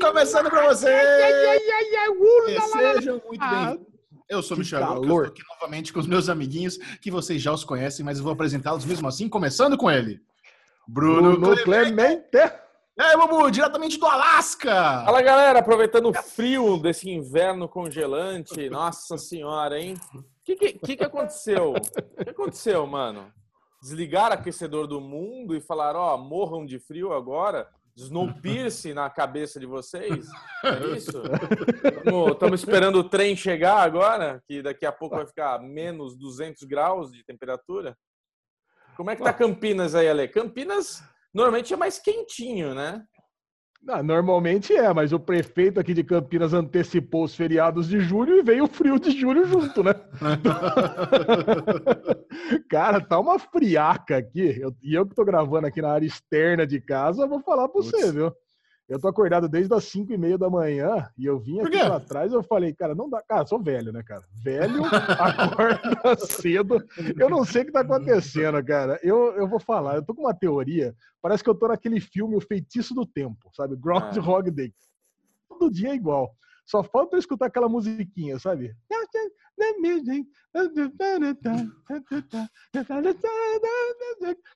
Começando para vocês! Sejam muito bem-vindos. Eu sou o Michel estou aqui novamente com os meus amiguinhos, que vocês já os conhecem, mas eu vou apresentá-los mesmo assim, começando com ele. Bruno, Bruno Clemente. Clemente. E aí, Bubu, diretamente do Alasca! Fala, galera, aproveitando o frio desse inverno congelante, nossa senhora, hein? O que, que, que, aconteceu? O que aconteceu, mano? Desligaram o aquecedor do mundo e falaram, ó, oh, morram de frio agora? Snowpiercer na cabeça de vocês? É isso? Estamos esperando o trem chegar agora, que daqui a pouco vai ficar menos 200 graus de temperatura. Como é que tá Campinas aí, Ale? Campinas normalmente é mais quentinho, né? Não, normalmente é, mas o prefeito aqui de Campinas antecipou os feriados de julho e veio o frio de julho junto, né? Cara, tá uma friaca aqui. Eu, e eu que tô gravando aqui na área externa de casa, vou falar pra você, viu? Eu tô acordado desde as 5 e meia da manhã e eu vim aqui lá atrás e eu falei, cara, não dá. Cara, sou velho, né, cara? Velho, acorda cedo. Eu não sei o que tá acontecendo, cara. Eu, eu vou falar, eu tô com uma teoria. Parece que eu tô naquele filme O Feitiço do Tempo, sabe? Groundhog é. Day. Todo dia é igual. Só falta eu escutar aquela musiquinha, sabe?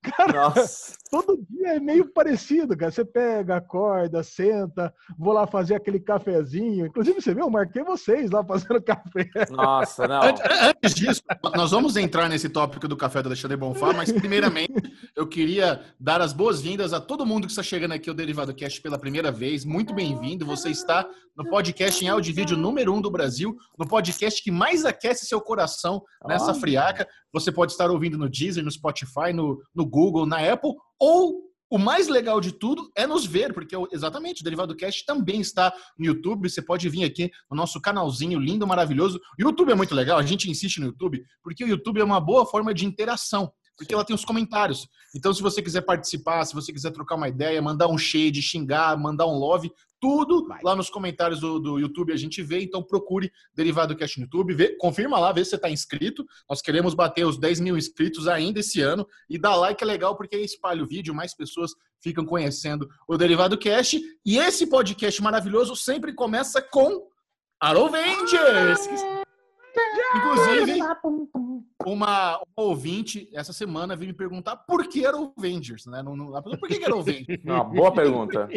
Cara, Nossa. todo dia é meio parecido, cara. Você pega, acorda, senta, vou lá fazer aquele cafezinho. Inclusive, você viu, eu marquei vocês lá fazendo café. Nossa, não. Antes disso, nós vamos entrar nesse tópico do café do Alexandre Bonfá, mas primeiramente eu queria dar as boas-vindas a todo mundo que está chegando aqui ao Derivado Cast pela primeira vez. Muito bem-vindo. Você está no podcast em áudio e vídeo número um do Brasil, no podcast que mais aquece seu coração nessa friaca. Você pode estar ouvindo no Deezer, no Spotify, no, no Google, na Apple, ou o mais legal de tudo é nos ver, porque exatamente o Derivado Cast também está no YouTube. Você pode vir aqui no nosso canalzinho lindo, maravilhoso. O YouTube é muito legal, a gente insiste no YouTube, porque o YouTube é uma boa forma de interação porque ela tem os comentários. Então, se você quiser participar, se você quiser trocar uma ideia, mandar um shade, xingar, mandar um love, tudo Vai. lá nos comentários do, do, YouTube a gente vê. Então, procure Derivado Cast no YouTube, vê, confirma lá, vê se você está inscrito. Nós queremos bater os 10 mil inscritos ainda esse ano. E dá like é legal, porque aí espalha o vídeo, mais pessoas ficam conhecendo o Derivado Cast. E esse podcast maravilhoso sempre começa com Arovengers! Inclusive, uma, uma, ouvinte essa semana veio me perguntar por que era o Avengers, né? Não, não, por que, que era o Avengers? Uma boa pergunta.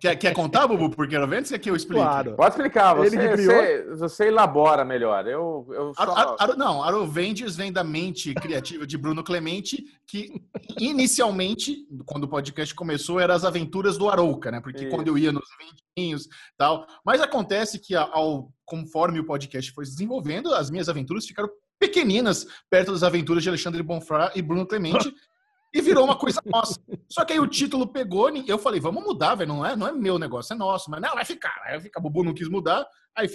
Quer, quer contar, Bubu, por que era o Avengers? Quer que eu explique? Claro. Pode explicar, você, você, você, elabora melhor. Eu, eu só... a, a, não, Avengers vem da mente criativa de Bruno Clemente, que inicialmente, quando o podcast começou, eram as aventuras do Arouca, né? Porque Isso. quando eu ia nos eventinhos tal. Mas acontece que ao conforme o podcast foi se desenvolvendo, as minhas aventuras ficaram pequeninas perto das aventuras de Alexandre Bonfá e Bruno Clemente. e virou uma coisa nossa. Só que aí o título pegou, e eu falei, vamos mudar, velho. Não é, não é meu negócio, é nosso. Mas não, vai ficar, vai ficar. O Bubu não quis mudar. Aí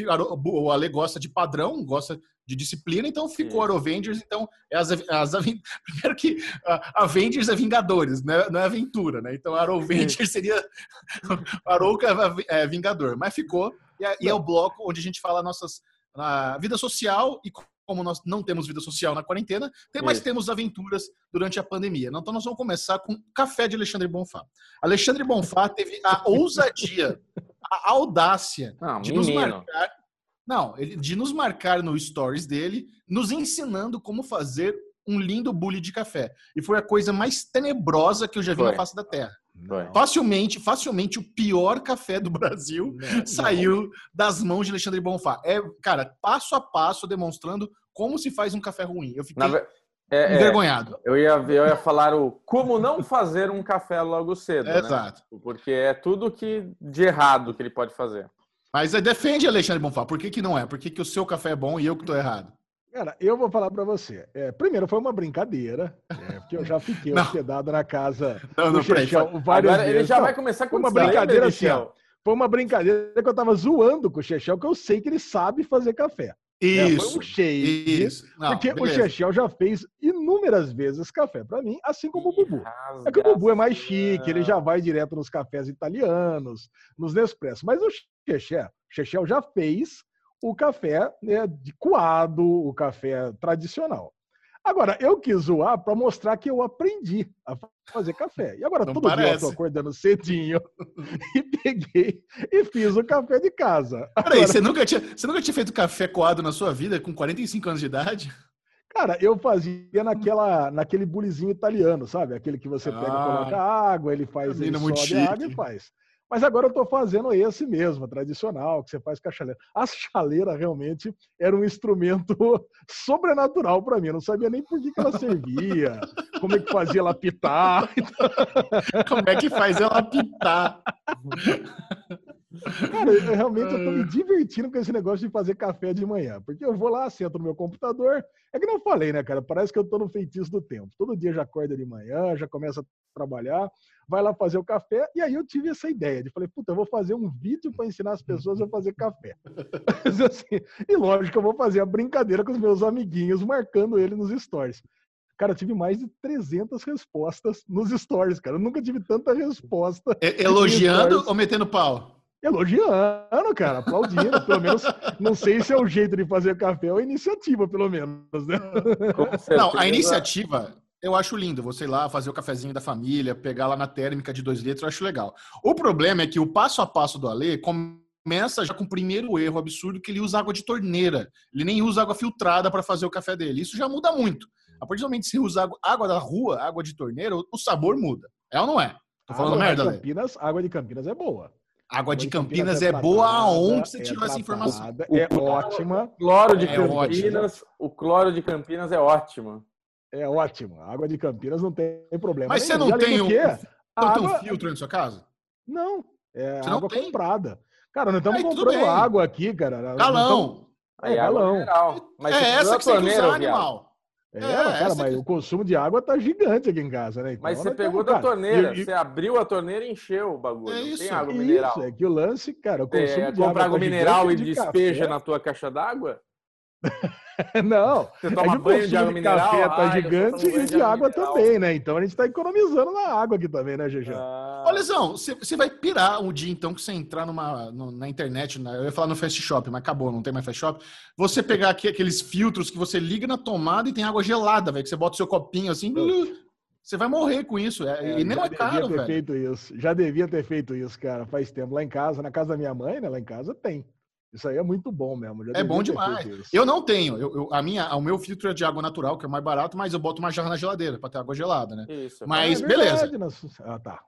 o Ale gosta de padrão, gosta de disciplina, então ficou Arovengers. Então, é as, as, primeiro que a Avengers é Vingadores, né? não é aventura, né? Então, Arovengers seria. Arouca é Vingador. Mas ficou. E é, e é o bloco onde a gente fala nossas a vida social e como nós não temos vida social na quarentena, mas temos aventuras durante a pandemia. Então nós vamos começar com Café de Alexandre Bonfá. Alexandre Bonfá teve a ousadia, a audácia não, de menino. nos marcar, não, de nos marcar no stories dele, nos ensinando como fazer um lindo bule de café. E foi a coisa mais tenebrosa que eu já vi foi. na face da Terra. Facilmente, facilmente o pior café do Brasil não, saiu não. das mãos de Alexandre Bonfá. É, cara, passo a passo demonstrando como se faz um café ruim. Eu fiquei Na... é, é envergonhado. É, eu, ia, eu ia falar o como não fazer um café logo cedo. É, né? Exato. Porque é tudo que de errado que ele pode fazer. Mas defende Alexandre Bonfá. Por que, que não é? Por que, que o seu café é bom e eu que estou errado? Cara, eu vou falar para você. É, primeiro, foi uma brincadeira, é, porque eu já fiquei hospedado na casa não, do Chechel Agora. Ele já vai começar com uma brincadeira assim, ó, Foi uma brincadeira que eu tava zoando com o Chechel, que eu sei que ele sabe fazer café. Isso. É, um shade. Isso. Não, porque beleza. o Chechel já fez inúmeras vezes café para mim, assim como o Bubu. É que o Bubu é mais chique, ele já vai direto nos cafés italianos, nos Nespresso. Mas o Chechel, Chechel já fez o café né, de coado, o café tradicional. Agora, eu quis zoar para mostrar que eu aprendi a fazer café. E agora, Não todo parece. dia eu tô acordando cedinho e peguei e fiz o café de casa. Peraí, agora... você, nunca tinha, você nunca tinha feito café coado na sua vida com 45 anos de idade? Cara, eu fazia naquela, naquele bulizinho italiano, sabe? Aquele que você pega, ah, coloca água, ele faz, ele sobe a água e faz. Mas agora eu estou fazendo esse mesmo, tradicional, que você faz com a chaleira. A chaleira realmente era um instrumento sobrenatural para mim. Eu não sabia nem por que, que ela servia, como é que fazia ela pitar. Como é que faz ela pitar? Cara, eu, realmente eu tô me divertindo com esse negócio de fazer café de manhã. Porque eu vou lá, sento no meu computador. É que não falei, né, cara? Parece que eu tô no feitiço do tempo. Todo dia já acorda de manhã, já começa a trabalhar vai lá fazer o café. E aí eu tive essa ideia de falei, puta, eu vou fazer um vídeo para ensinar as pessoas a fazer café. Mas, assim, e lógico, eu vou fazer a brincadeira com os meus amiguinhos, marcando ele nos stories. Cara, eu tive mais de 300 respostas nos stories, cara. Eu nunca tive tanta resposta. É, elogiando ou metendo pau? Elogiando, cara, aplaudindo. pelo menos, não sei se é o jeito de fazer café ou a iniciativa, pelo menos, né? Não, a iniciativa eu acho lindo você ir lá fazer o cafezinho da família, pegar lá na térmica de dois litros, eu acho legal. O problema é que o passo a passo do Ale começa já com o primeiro erro absurdo que ele usa água de torneira. Ele nem usa água filtrada para fazer o café dele. Isso já muda muito. A partir do momento que você usa água, da rua, água de torneira, o sabor muda. É ou não é? Tô falando água merda, de Campinas, Água de Campinas é boa. Água de Campinas, Campinas é, é boa aonde você é tirou essa informação? É ótima. O cloro de é Campinas, o cloro de Campinas é ótimo. É ótimo. A água de Campinas não tem problema. Mas você não tem, um, você não tem um filtro na sua casa? Não. É você água comprada. Cara, nós estamos comprando água aqui, cara. Galão. É, galão. Mas é essa que você tem que usar, animal. É, é cara, mas que... o consumo de água tá gigante aqui em casa, né? Então, mas você pegou da torneira, e, e... você abriu a torneira e encheu o bagulho. É isso, tem água mineral. Isso, é que o lance, cara, o consumo é, de água. Compra água tá mineral e de despeja café. na tua caixa d'água? Não, você toma é banho de água mineral, café tá ai, gigante e de, água mineral. também, né? Então a gente tá economizando na água aqui também, né, GG? Ah. Olha, Zão, você vai pirar um dia então que você entrar numa, no, na internet, eu ia falar no Fast Shop, mas acabou, não tem mais Fast Shop. Você pegar aqui aqueles filtros que você liga na tomada e tem água gelada, velho, que você bota o seu copinho assim, você vai morrer com isso. É, é, e nem é caro, ter velho. Feito isso. Já devia ter feito isso, cara, faz tempo. Lá em casa, na casa da minha mãe, né, lá em casa tem. Isso aí é muito bom mesmo. é bom demais. Eu não tenho. Eu, eu, a minha, o meu filtro é de água natural, que é mais barato, mas eu boto uma jarra na geladeira para ter água gelada, né? Isso. Mas é beleza. Ah, tá.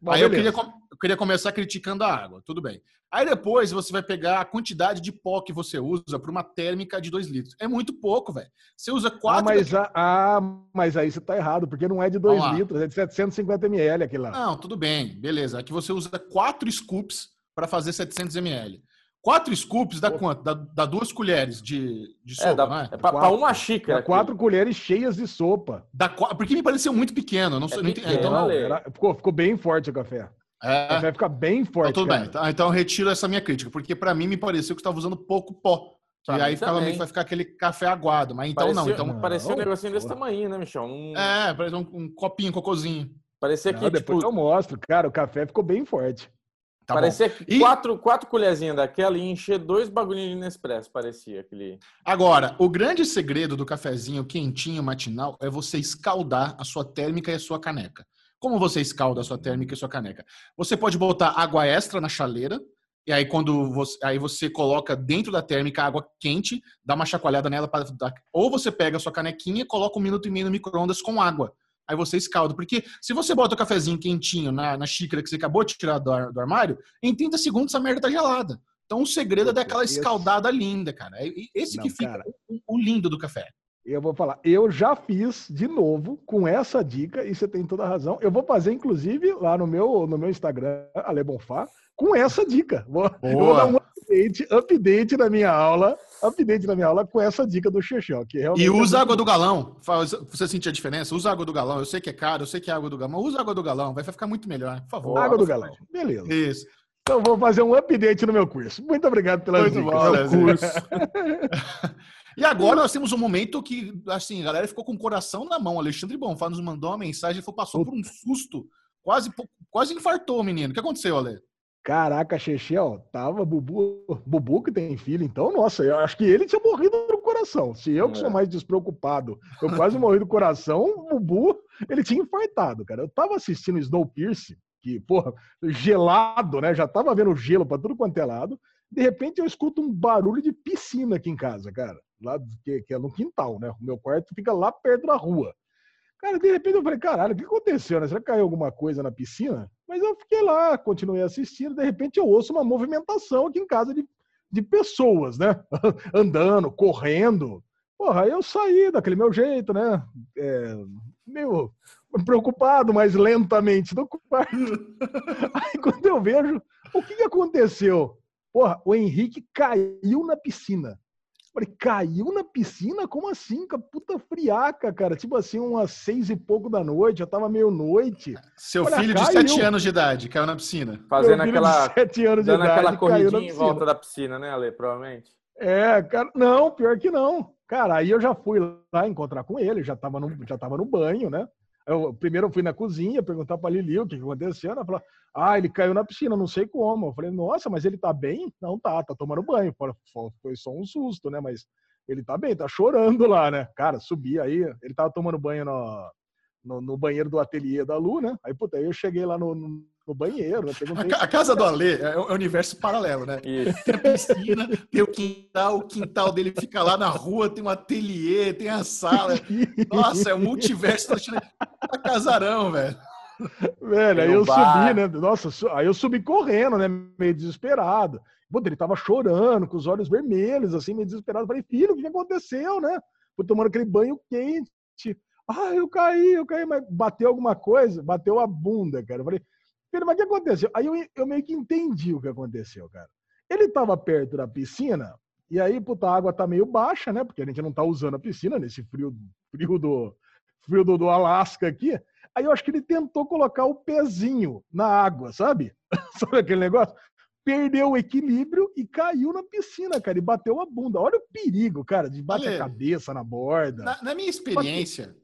Bom, aí beleza. eu queria, eu queria começar criticando a água, tudo bem. Aí depois você vai pegar a quantidade de pó que você usa para uma térmica de 2 litros. É muito pouco, velho. Você usa 4 ah, mas, a, ah, mas aí você tá errado, porque não é de 2 litros, é de 750 ml aquilo lá. Não, tudo bem, beleza. Aqui você usa 4 scoops para fazer 700 ml. Quatro scoops dá quanto? Dá, dá, duas colheres de, de sopa, é, dá, não é? é pra, uma xícara. quatro colheres cheias de sopa. Dá, porque me pareceu muito pequeno. Não, é não entendi. Então, era, ficou, ficou bem forte o café. É. O café fica bem forte. Então, tudo cara. bem. Então, então eu retiro essa minha crítica, porque para mim me pareceu que estava usando pouco pó. e aí ficava, vai ficar aquele café aguado. Mas então parecia, não. Então, não, parecia um negocinho desse tamanho, né, Michel? Um... É, parecia um, um copinho, um cocôzinho. Parecia que. Não, depois tipo... eu mostro. Cara, o café ficou bem forte. Tá parecia e... quatro, quatro colherzinhas daquela e encher dois bagulhinhos de Nespresso, parecia aquele. Agora, o grande segredo do cafezinho quentinho matinal é você escaldar a sua térmica e a sua caneca. Como você escalda a sua térmica e a sua caneca? Você pode botar água extra na chaleira, e aí quando você, aí você coloca dentro da térmica água quente, dá uma chacoalhada nela para ou você pega a sua canequinha e coloca um minuto e meio no micro-ondas com água aí você escalda. Porque se você bota o cafezinho quentinho na, na xícara que você acabou de tirar do, do armário, em 30 segundos essa merda tá gelada. Então o segredo é dar aquela escaldada linda, cara. É esse Não, que fica cara, o, lindo do café. Eu vou falar, eu já fiz de novo com essa dica e você tem toda a razão. Eu vou fazer, inclusive, lá no meu, no meu Instagram, Ale Bonfá, com essa dica. Vou, eu vou dar um update, update na minha aula update na minha aula com essa dica do Xexão. Que e é usa é água do galão. Você sentir a diferença? Usa água do galão. Eu sei que é caro, eu sei que é água do galão. Usa água do galão, vai ficar muito melhor. Por favor. Água do galão. Beleza. Isso. Então vou fazer um update no meu curso. Muito obrigado pela muito dicas. Bom, curso. e agora nós temos um momento que, assim, a galera ficou com o coração na mão. Alexandre Bonfá nos mandou uma mensagem e passou por um susto. Quase, quase infartou o menino. O que aconteceu, Ale? Caraca, Xexé, ó, tava Bubu, Bubu que tem filho, então, nossa, eu acho que ele tinha morrido no coração. Se eu que sou é. mais despreocupado, eu quase morri do coração, o Bubu, ele tinha infartado, cara. Eu tava assistindo Snowpiercer, que, porra, gelado, né? Já tava vendo gelo para tudo quanto é lado. De repente eu escuto um barulho de piscina aqui em casa, cara. Lá, que, que é no quintal, né? O meu quarto fica lá perto da rua. Cara, de repente eu falei, caralho, o que aconteceu, né? Será que caiu alguma coisa na piscina? Mas eu fiquei lá, continuei assistindo, de repente eu ouço uma movimentação aqui em casa de, de pessoas, né? Andando, correndo. Porra, aí eu saí daquele meu jeito, né? É, meio preocupado, mas lentamente do quarto. Aí quando eu vejo, o que, que aconteceu? Porra, o Henrique caiu na piscina. Falei, caiu na piscina? Como assim? Puta friaca, cara. Tipo assim, umas seis e pouco da noite, já tava meio-noite. Seu Olha, filho caiu. de sete anos de idade caiu na piscina. Fazendo aquela. sete anos de idade. aquela corridinha em volta da piscina, né, Ale? Provavelmente. É, cara. Não, pior que não. Cara, aí eu já fui lá encontrar com ele, já tava no, já tava no banho, né? Eu, primeiro eu fui na cozinha perguntar pra Lili o que, que aconteceu. Ela falou: Ah, ele caiu na piscina, não sei como. Eu falei: Nossa, mas ele tá bem? Não tá, tá tomando banho. Foi só um susto, né? Mas ele tá bem, tá chorando lá, né? Cara, subi aí. Ele tava tomando banho no, no, no banheiro do ateliê da Lu, né? Aí, puta, aí eu cheguei lá no, no, banheiro. Né? A, a, casa do Alê é, é um universo paralelo, né? Isso. Tem a piscina, tem o quintal, o quintal dele fica lá na rua, tem um ateliê, tem a sala. Nossa, é um multiverso. Tá casarão, velho. Velho, aí eu bar. subi, né? Nossa, aí eu subi correndo, né? Meio desesperado. Puta, ele tava chorando, com os olhos vermelhos, assim, meio desesperado. Falei, filho, o que aconteceu, né? Fui tomando aquele banho quente. Ah, eu caí, eu caí, mas bateu alguma coisa, bateu a bunda, cara. Eu falei, filho, mas o que aconteceu? Aí eu, eu meio que entendi o que aconteceu, cara. Ele tava perto da piscina, e aí, puta, a água tá meio baixa, né? Porque a gente não tá usando a piscina nesse frio, frio do, frio do, do Alasca aqui. Aí eu acho que ele tentou colocar o pezinho na água, sabe? sabe aquele negócio? Perdeu o equilíbrio e caiu na piscina, cara, e bateu a bunda. Olha o perigo, cara, de bater a cabeça na borda. Na, na minha experiência,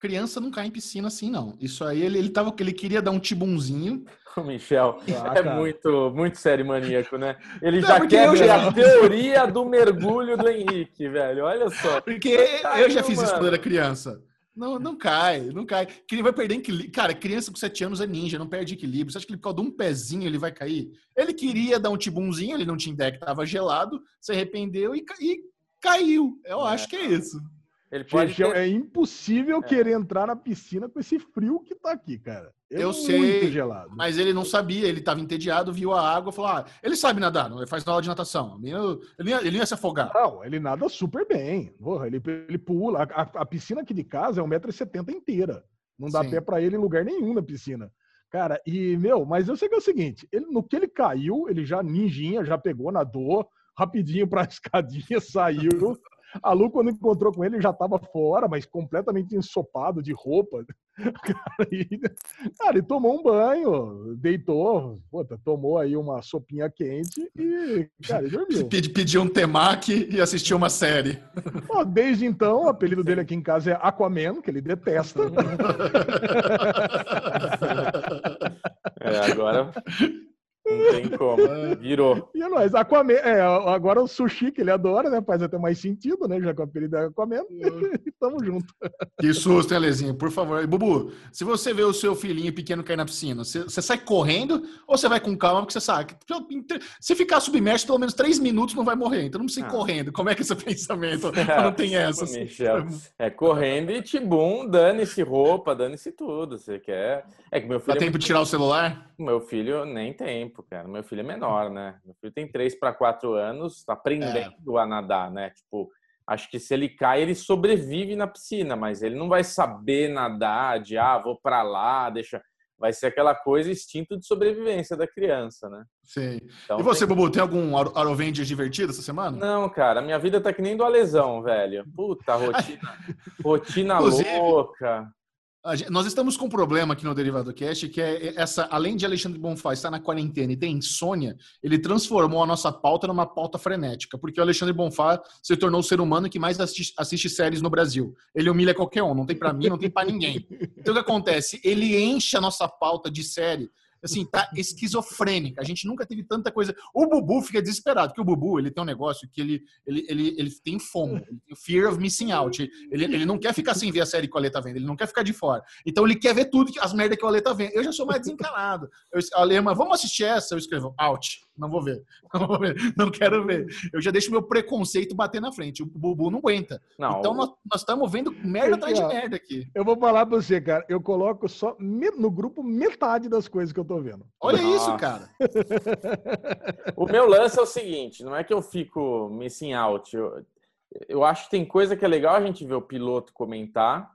criança não cai em piscina assim, não. Isso aí, ele, ele, tava, ele queria dar um tibunzinho. O Michel ah, é muito, muito sério maníaco, né? Ele não, já quer ver já... a teoria do mergulho do Henrique, velho. Olha só. Porque eu já fiz mano. isso quando era criança. Não, não cai, não cai. Que ele vai perder equilíbrio. Cara, criança com 7 anos é ninja, não perde equilíbrio. Você acha que ele, por causa de um pezinho, ele vai cair? Ele queria dar um tibunzinho, ele não tinha ideia que tava gelado, se arrependeu e, e caiu. Eu é. acho que é isso. Ele pode Gente, ter... É impossível é. querer entrar na piscina com esse frio que tá aqui, cara. É eu sei, gelado. mas ele não sabia, ele estava entediado, viu a água, falou: ah, ele sabe nadar, ele faz aula de natação. Ele, ele, ele ia se afogar. Não, ele nada super bem. Porra, ele, ele pula. A, a piscina aqui de casa é 1,70m inteira. Não dá Sim. pé para ele em lugar nenhum na piscina. Cara, e, meu, mas eu sei que é o seguinte: ele, no que ele caiu, ele já ninjinha, já pegou, nadou, rapidinho pra escadinha, saiu. A Lu, quando encontrou com ele, já estava fora, mas completamente ensopado de roupa. Cara, e, cara, ele tomou um banho, deitou, puta, tomou aí uma sopinha quente e, cara, ele dormiu. Pediu um temaki e assistiu uma série. desde então, o apelido dele aqui em casa é Aquaman, que ele detesta. É, agora não tem como. Virou. E nós, Aquaman, é, agora o sushi que ele adora, né? Faz até mais sentido, né? Já com o apelido é Aquaman. Tamo junto. Que susto, hein, Lezinho? Por favor. Bubu, se você vê o seu filhinho pequeno cair na piscina, você, você sai correndo ou você vai com calma? Porque você sabe se ficar submerso pelo menos três minutos não vai morrer. Então não precisa ir ah. correndo. Como é que é esse pensamento? não tem essa. É correndo e tibum, dane-se roupa, dane-se tudo. Você quer. É que meu filho. Dá tempo de tirar o celular? Meu filho nem tempo, cara. Meu filho é menor, né? Meu filho tem 3 para 4 anos, tá aprendendo é. a nadar, né? Tipo, acho que se ele cai, ele sobrevive na piscina, mas ele não vai saber nadar de, ah, vou para lá, deixa. Vai ser aquela coisa instinto de sobrevivência da criança, né? Sim. Então, e você, tem... Bubu, tem algum Arovendia divertido essa semana? Não, cara, minha vida tá que nem do Alesão, velho. Puta, rotina, rotina louca. Nós estamos com um problema aqui no Derivado Cast, que é essa, além de Alexandre Bonfá estar na quarentena e ter insônia, ele transformou a nossa pauta numa pauta frenética, porque o Alexandre Bonfá se tornou o ser humano que mais assiste, assiste séries no Brasil. Ele humilha qualquer um, não tem para mim, não tem para ninguém. Então o que acontece? Ele enche a nossa pauta de série assim, tá esquizofrênica. A gente nunca teve tanta coisa. O Bubu fica desesperado, porque o Bubu, ele tem um negócio que ele, ele, ele, ele tem tem fear of missing out. Ele, ele não quer ficar sem ver a série que o Ale tá vendo, ele não quer ficar de fora. Então ele quer ver tudo, as merdas que o Ale tá vendo. Eu já sou mais desencanado. Eu, Ale, mas vamos assistir essa? Eu escrevo, out. Não vou ver. Não vou ver. Não quero ver. Eu já deixo meu preconceito bater na frente. O Bubu não aguenta. Não, então nós estamos vendo merda atrás de merda aqui. Eu vou falar pra você, cara. Eu coloco só no grupo metade das coisas que eu tô vendo. Olha Nossa. isso, cara. o meu lance é o seguinte: não é que eu fico missing out. Eu, eu acho que tem coisa que é legal a gente ver o piloto comentar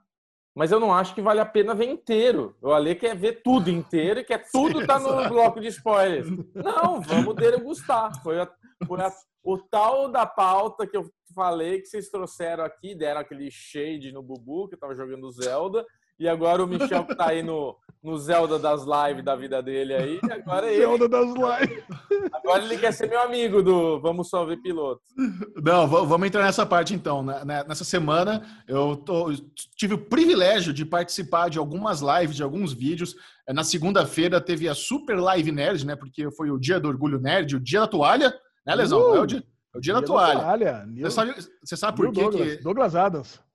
mas eu não acho que vale a pena ver inteiro. O Ale quer ver tudo inteiro e quer tudo estar tá no bloco de spoilers. Não, vamos degustar. Foi, a, foi a, o tal da pauta que eu falei que vocês trouxeram aqui, deram aquele shade no Bubu, que eu tava jogando Zelda, e agora o Michel que tá aí no, no Zelda das lives da vida dele aí. Agora ele, Zelda das lives. Agora ele quer ser meu amigo do Vamos Só Ver Piloto. Não, vamos entrar nessa parte então. Né, né, nessa semana eu tô, tive o privilégio de participar de algumas lives, de alguns vídeos. É, na segunda-feira teve a Super Live Nerd, né? Porque foi o dia do Orgulho Nerd, o dia da toalha, né, Lesão? Uh, é o dia, é o dia, dia da toalha. Da toalha. Você, sabe, você sabe por quê Douglas, que. Douglas Adams.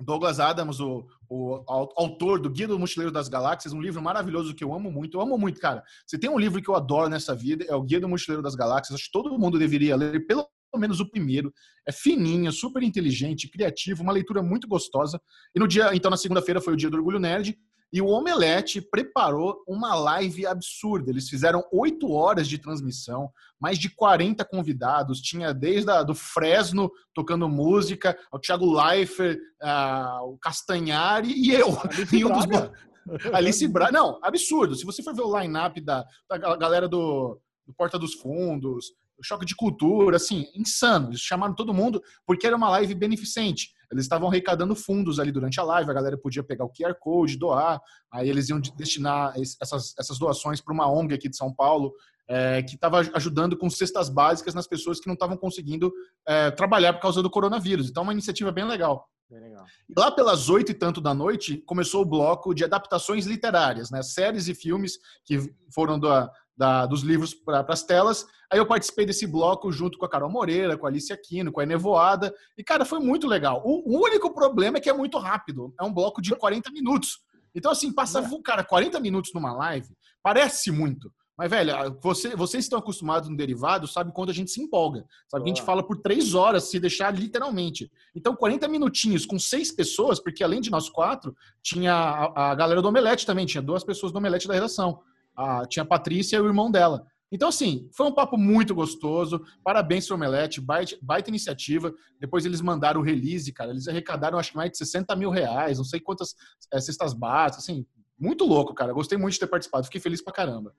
Douglas Adams, o, o, autor do Guia do Mochileiro das Galáxias, um livro maravilhoso que eu amo muito. Eu amo muito, cara. Se tem um livro que eu adoro nessa vida, é o Guia do Mochileiro das Galáxias. Acho que todo mundo deveria ler, pelo menos o primeiro. É fininho, super inteligente, criativo, uma leitura muito gostosa. E no dia, então, na segunda-feira foi o dia do Orgulho Nerd. E o Omelete preparou uma live absurda. Eles fizeram oito horas de transmissão, mais de 40 convidados. Tinha desde a, do Fresno tocando música, o Thiago Leifert, uh, o Castanhari e eu. Alice um dos... Alice Braga. Não, absurdo. Se você for ver o line-up da, da galera do, do Porta dos Fundos, choque de cultura, assim, insano. Eles chamaram todo mundo porque era uma live beneficente. Eles estavam arrecadando fundos ali durante a live, a galera podia pegar o QR Code, doar, aí eles iam destinar essas, essas doações para uma ONG aqui de São Paulo, é, que estava ajudando com cestas básicas nas pessoas que não estavam conseguindo é, trabalhar por causa do coronavírus. Então, uma iniciativa bem legal. Bem legal. E lá pelas oito e tanto da noite, começou o bloco de adaptações literárias, né? séries e filmes que foram da, da, dos livros para as telas. Aí eu participei desse bloco junto com a Carol Moreira, com a Alice Aquino, com a Enevoada. E, cara, foi muito legal. O, o único problema é que é muito rápido. É um bloco de 40 minutos. Então, assim, passa, é. cara, 40 minutos numa live, parece muito. Mas, velho, você, vocês estão acostumados no derivado, sabe quando a gente se empolga. Sabe a gente fala por três horas, se deixar literalmente. Então, 40 minutinhos com seis pessoas, porque além de nós quatro, tinha a, a galera do Omelete também, tinha duas pessoas do Omelete da redação a, tinha a Patrícia e o irmão dela. Então, assim, foi um papo muito gostoso. Parabéns para o Omelete, baita, baita, iniciativa. Depois eles mandaram o release, cara. Eles arrecadaram acho que mais de 60 mil reais, não sei quantas é, cestas básicas, assim, muito louco, cara. Gostei muito de ter participado, fiquei feliz pra caramba.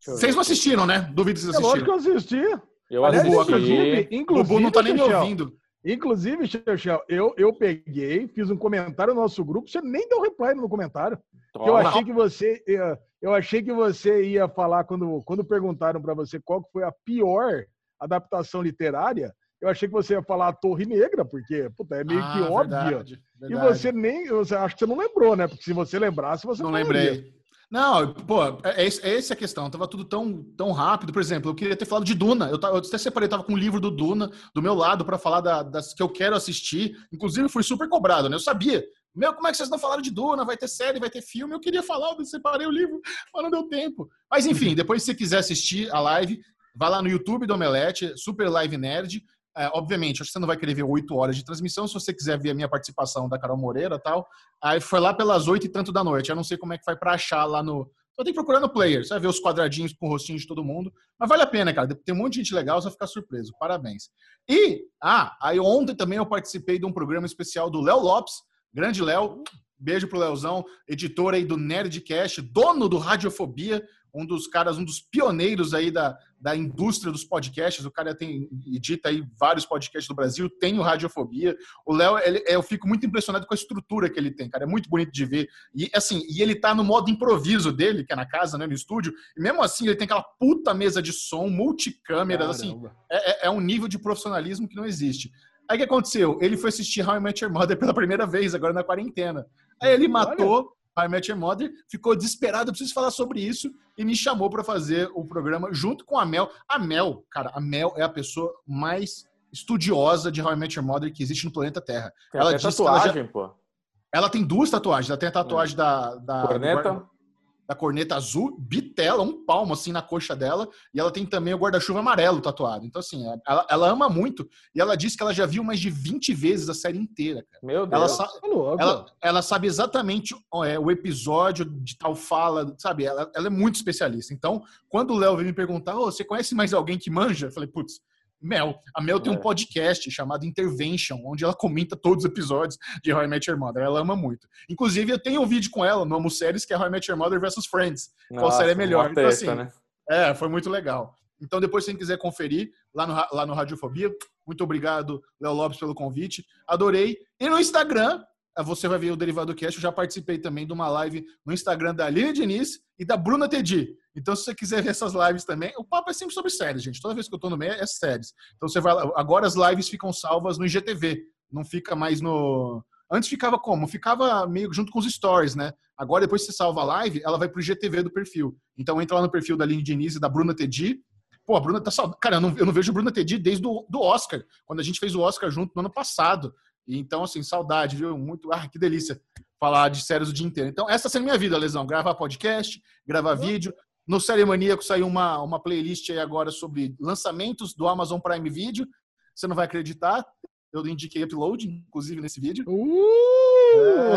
Vocês não assistiram, né? Duvido que vocês assistiram. É lógico que eu assisti. Eu assisti. Inclusive, inclusive, o não tá nem me ouvindo. Inclusive, Xexel, eu, eu peguei, fiz um comentário no nosso grupo, você nem deu reply no comentário. Eu achei que você eu achei que você ia falar quando, quando perguntaram para você qual foi a pior adaptação literária. Eu achei que você ia falar a Torre Negra, porque puta, é meio ah, que óbvia. E você nem, você acho que você não lembrou, né? Porque se você lembrasse, você não lembrei. Não, pô, é, é, é essa a questão. Tava tudo tão, tão rápido. Por exemplo, eu queria ter falado de Duna. Eu, eu até separei, tava com um livro do Duna do meu lado para falar da, das que eu quero assistir. Inclusive, fui super cobrado, né? Eu sabia. Meu, como é que vocês não falaram de Duna? Vai ter série, vai ter filme. Eu queria falar, eu separei o livro, mas não deu tempo. Mas enfim, depois, se você quiser assistir a live, vai lá no YouTube do Omelete, Super Live Nerd. É, obviamente, acho que você não vai querer ver oito horas de transmissão. Se você quiser ver a minha participação da Carol Moreira tal, aí foi lá pelas oito e tanto da noite. Eu não sei como é que vai para achar lá no, só tem que procurar no player. Você vai ver os quadradinhos com o rostinho de todo mundo. Mas vale a pena, cara. Tem um monte de gente legal, você vai ficar surpreso. Parabéns. E, ah, aí ontem também eu participei de um programa especial do Léo Lopes. Grande Léo. Beijo pro Léozão, editor aí do Nerdcast, dono do Radiofobia um dos caras, um dos pioneiros aí da, da indústria dos podcasts. O cara tem edita aí vários podcasts do Brasil, tem o Radiofobia. O Léo, eu fico muito impressionado com a estrutura que ele tem, cara. É muito bonito de ver. E assim, e ele tá no modo improviso dele, que é na casa, né, no estúdio. E mesmo assim, ele tem aquela puta mesa de som, multicâmeras, assim. É, é, é um nível de profissionalismo que não existe. Aí o que aconteceu? Ele foi assistir How I Met Your Mother pela primeira vez, agora na quarentena. Aí ele matou I Met Your Mother, ficou desesperado, preciso falar sobre isso, e me chamou para fazer o programa junto com a Mel. A Mel, cara, a Mel é a pessoa mais estudiosa de How I Met Your Mother que existe no planeta Terra. Tem ela até diz tatuagem, ela, já, pô. ela tem duas tatuagens. Ela tem a tatuagem da, da Corneta. Da corneta azul, bitela, um palmo assim na coxa dela, e ela tem também o guarda-chuva amarelo tatuado. Então, assim, ela, ela ama muito, e ela disse que ela já viu mais de 20 vezes a série inteira, cara. Meu Ela, Deus. sa- Tá louco. ela, ela sabe exatamente é, o episódio de tal fala, sabe? Ela, ela é muito especialista. Então, quando o Léo veio me perguntar, "Ô, você conhece mais alguém que manja? Eu falei, putz, Mel. A Mel tem É. um podcast chamado Intervention, onde ela comenta todos os episódios de How I Met Your Mother. Ela ama muito. Inclusive, eu tenho um vídeo com ela no Amo Séries, que é How I Met Your Mother versus Friends. qual série é melhor? Então, assim, né? É, foi muito legal. Então, depois, se quem quiser conferir lá no, lá no Radiofobia, muito obrigado, Léo Lopes, pelo convite. Adorei. E no Instagram, você vai ver o Derivado Cast. Eu já participei também de uma live no Instagram da Aline Diniz e da Bruna Tedi. Então, se você quiser ver essas lives também, o papo é sempre sobre séries, gente. Toda vez que eu tô no meio é séries. Então, você vai lá. Agora as lives ficam salvas no IGTV. Não fica mais no. Antes ficava como? Ficava meio junto com os stories, né? Agora, depois que você salva a live, ela vai pro IGTV do perfil. Então, entra lá no perfil da Aline Diniz e da Bruna Tedi. Pô, a Bruna tá saudade. Cara, eu não, eu não vejo a Bruna Tedi desde o do Oscar, quando a gente fez o Oscar junto no ano passado. Então, assim, saudade, viu? Muito. Ah, que delícia falar de séries o dia inteiro. Então, essa é a minha vida, Lesão. Gravar podcast, gravar vídeo. No Série Maníaco saiu uma, uma playlist aí agora sobre lançamentos do Amazon Prime Video. Você não vai acreditar. Eu indiquei upload, inclusive, nesse vídeo. Uh!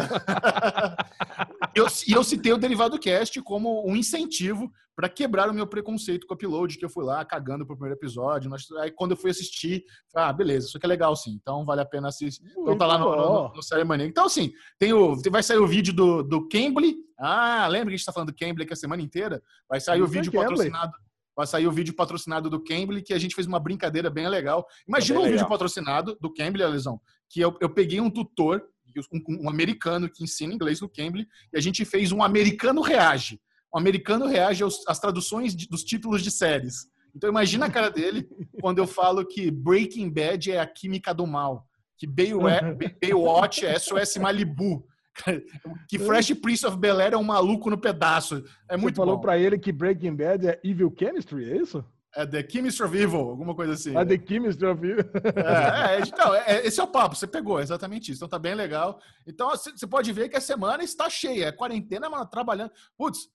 eu, e eu citei o Derivado Cast como um incentivo para quebrar o meu preconceito com o upload, que eu fui lá cagando pro primeiro episódio. Nós- Aí quando eu fui assistir, falei, ah, beleza, isso aqui é legal sim, então vale a pena assistir. Então tá lá no, no, no Série Maníaco. Então, assim, tem o, vai sair o vídeo do, do Cambly. Ah, lembra que a gente tá falando do Cambly aqui a semana inteira? Vai sair o é vídeo patrocinado. Vai sair o vídeo patrocinado do Cambly, que a gente fez uma brincadeira bem legal. Imagina bem um vídeo legal. patrocinado do Cambly, Alisão, que eu, eu peguei um tutor, um, um americano que ensina inglês no Cambly, e a gente fez um americano reage. Um americano reage aos- às traduções de- dos títulos de séries. Então imagina a cara dele quando eu falo que Breaking Bad é a química do mal, que Baywatch, é SOS Malibu, que Fresh Prince of Bel-Air é um maluco no pedaço. É muito Você falou pra ele que Breaking Bad é Evil Chemistry, é isso? É The Chemistry of Evil, alguma coisa assim. A The Chemistry of Evil. É, é, então, é- é- esse é o papo, você pegou, é exatamente isso. Então tá bem legal. Então você pode ver que a semana está cheia. É quarentena, mano, trabalhando. Putz,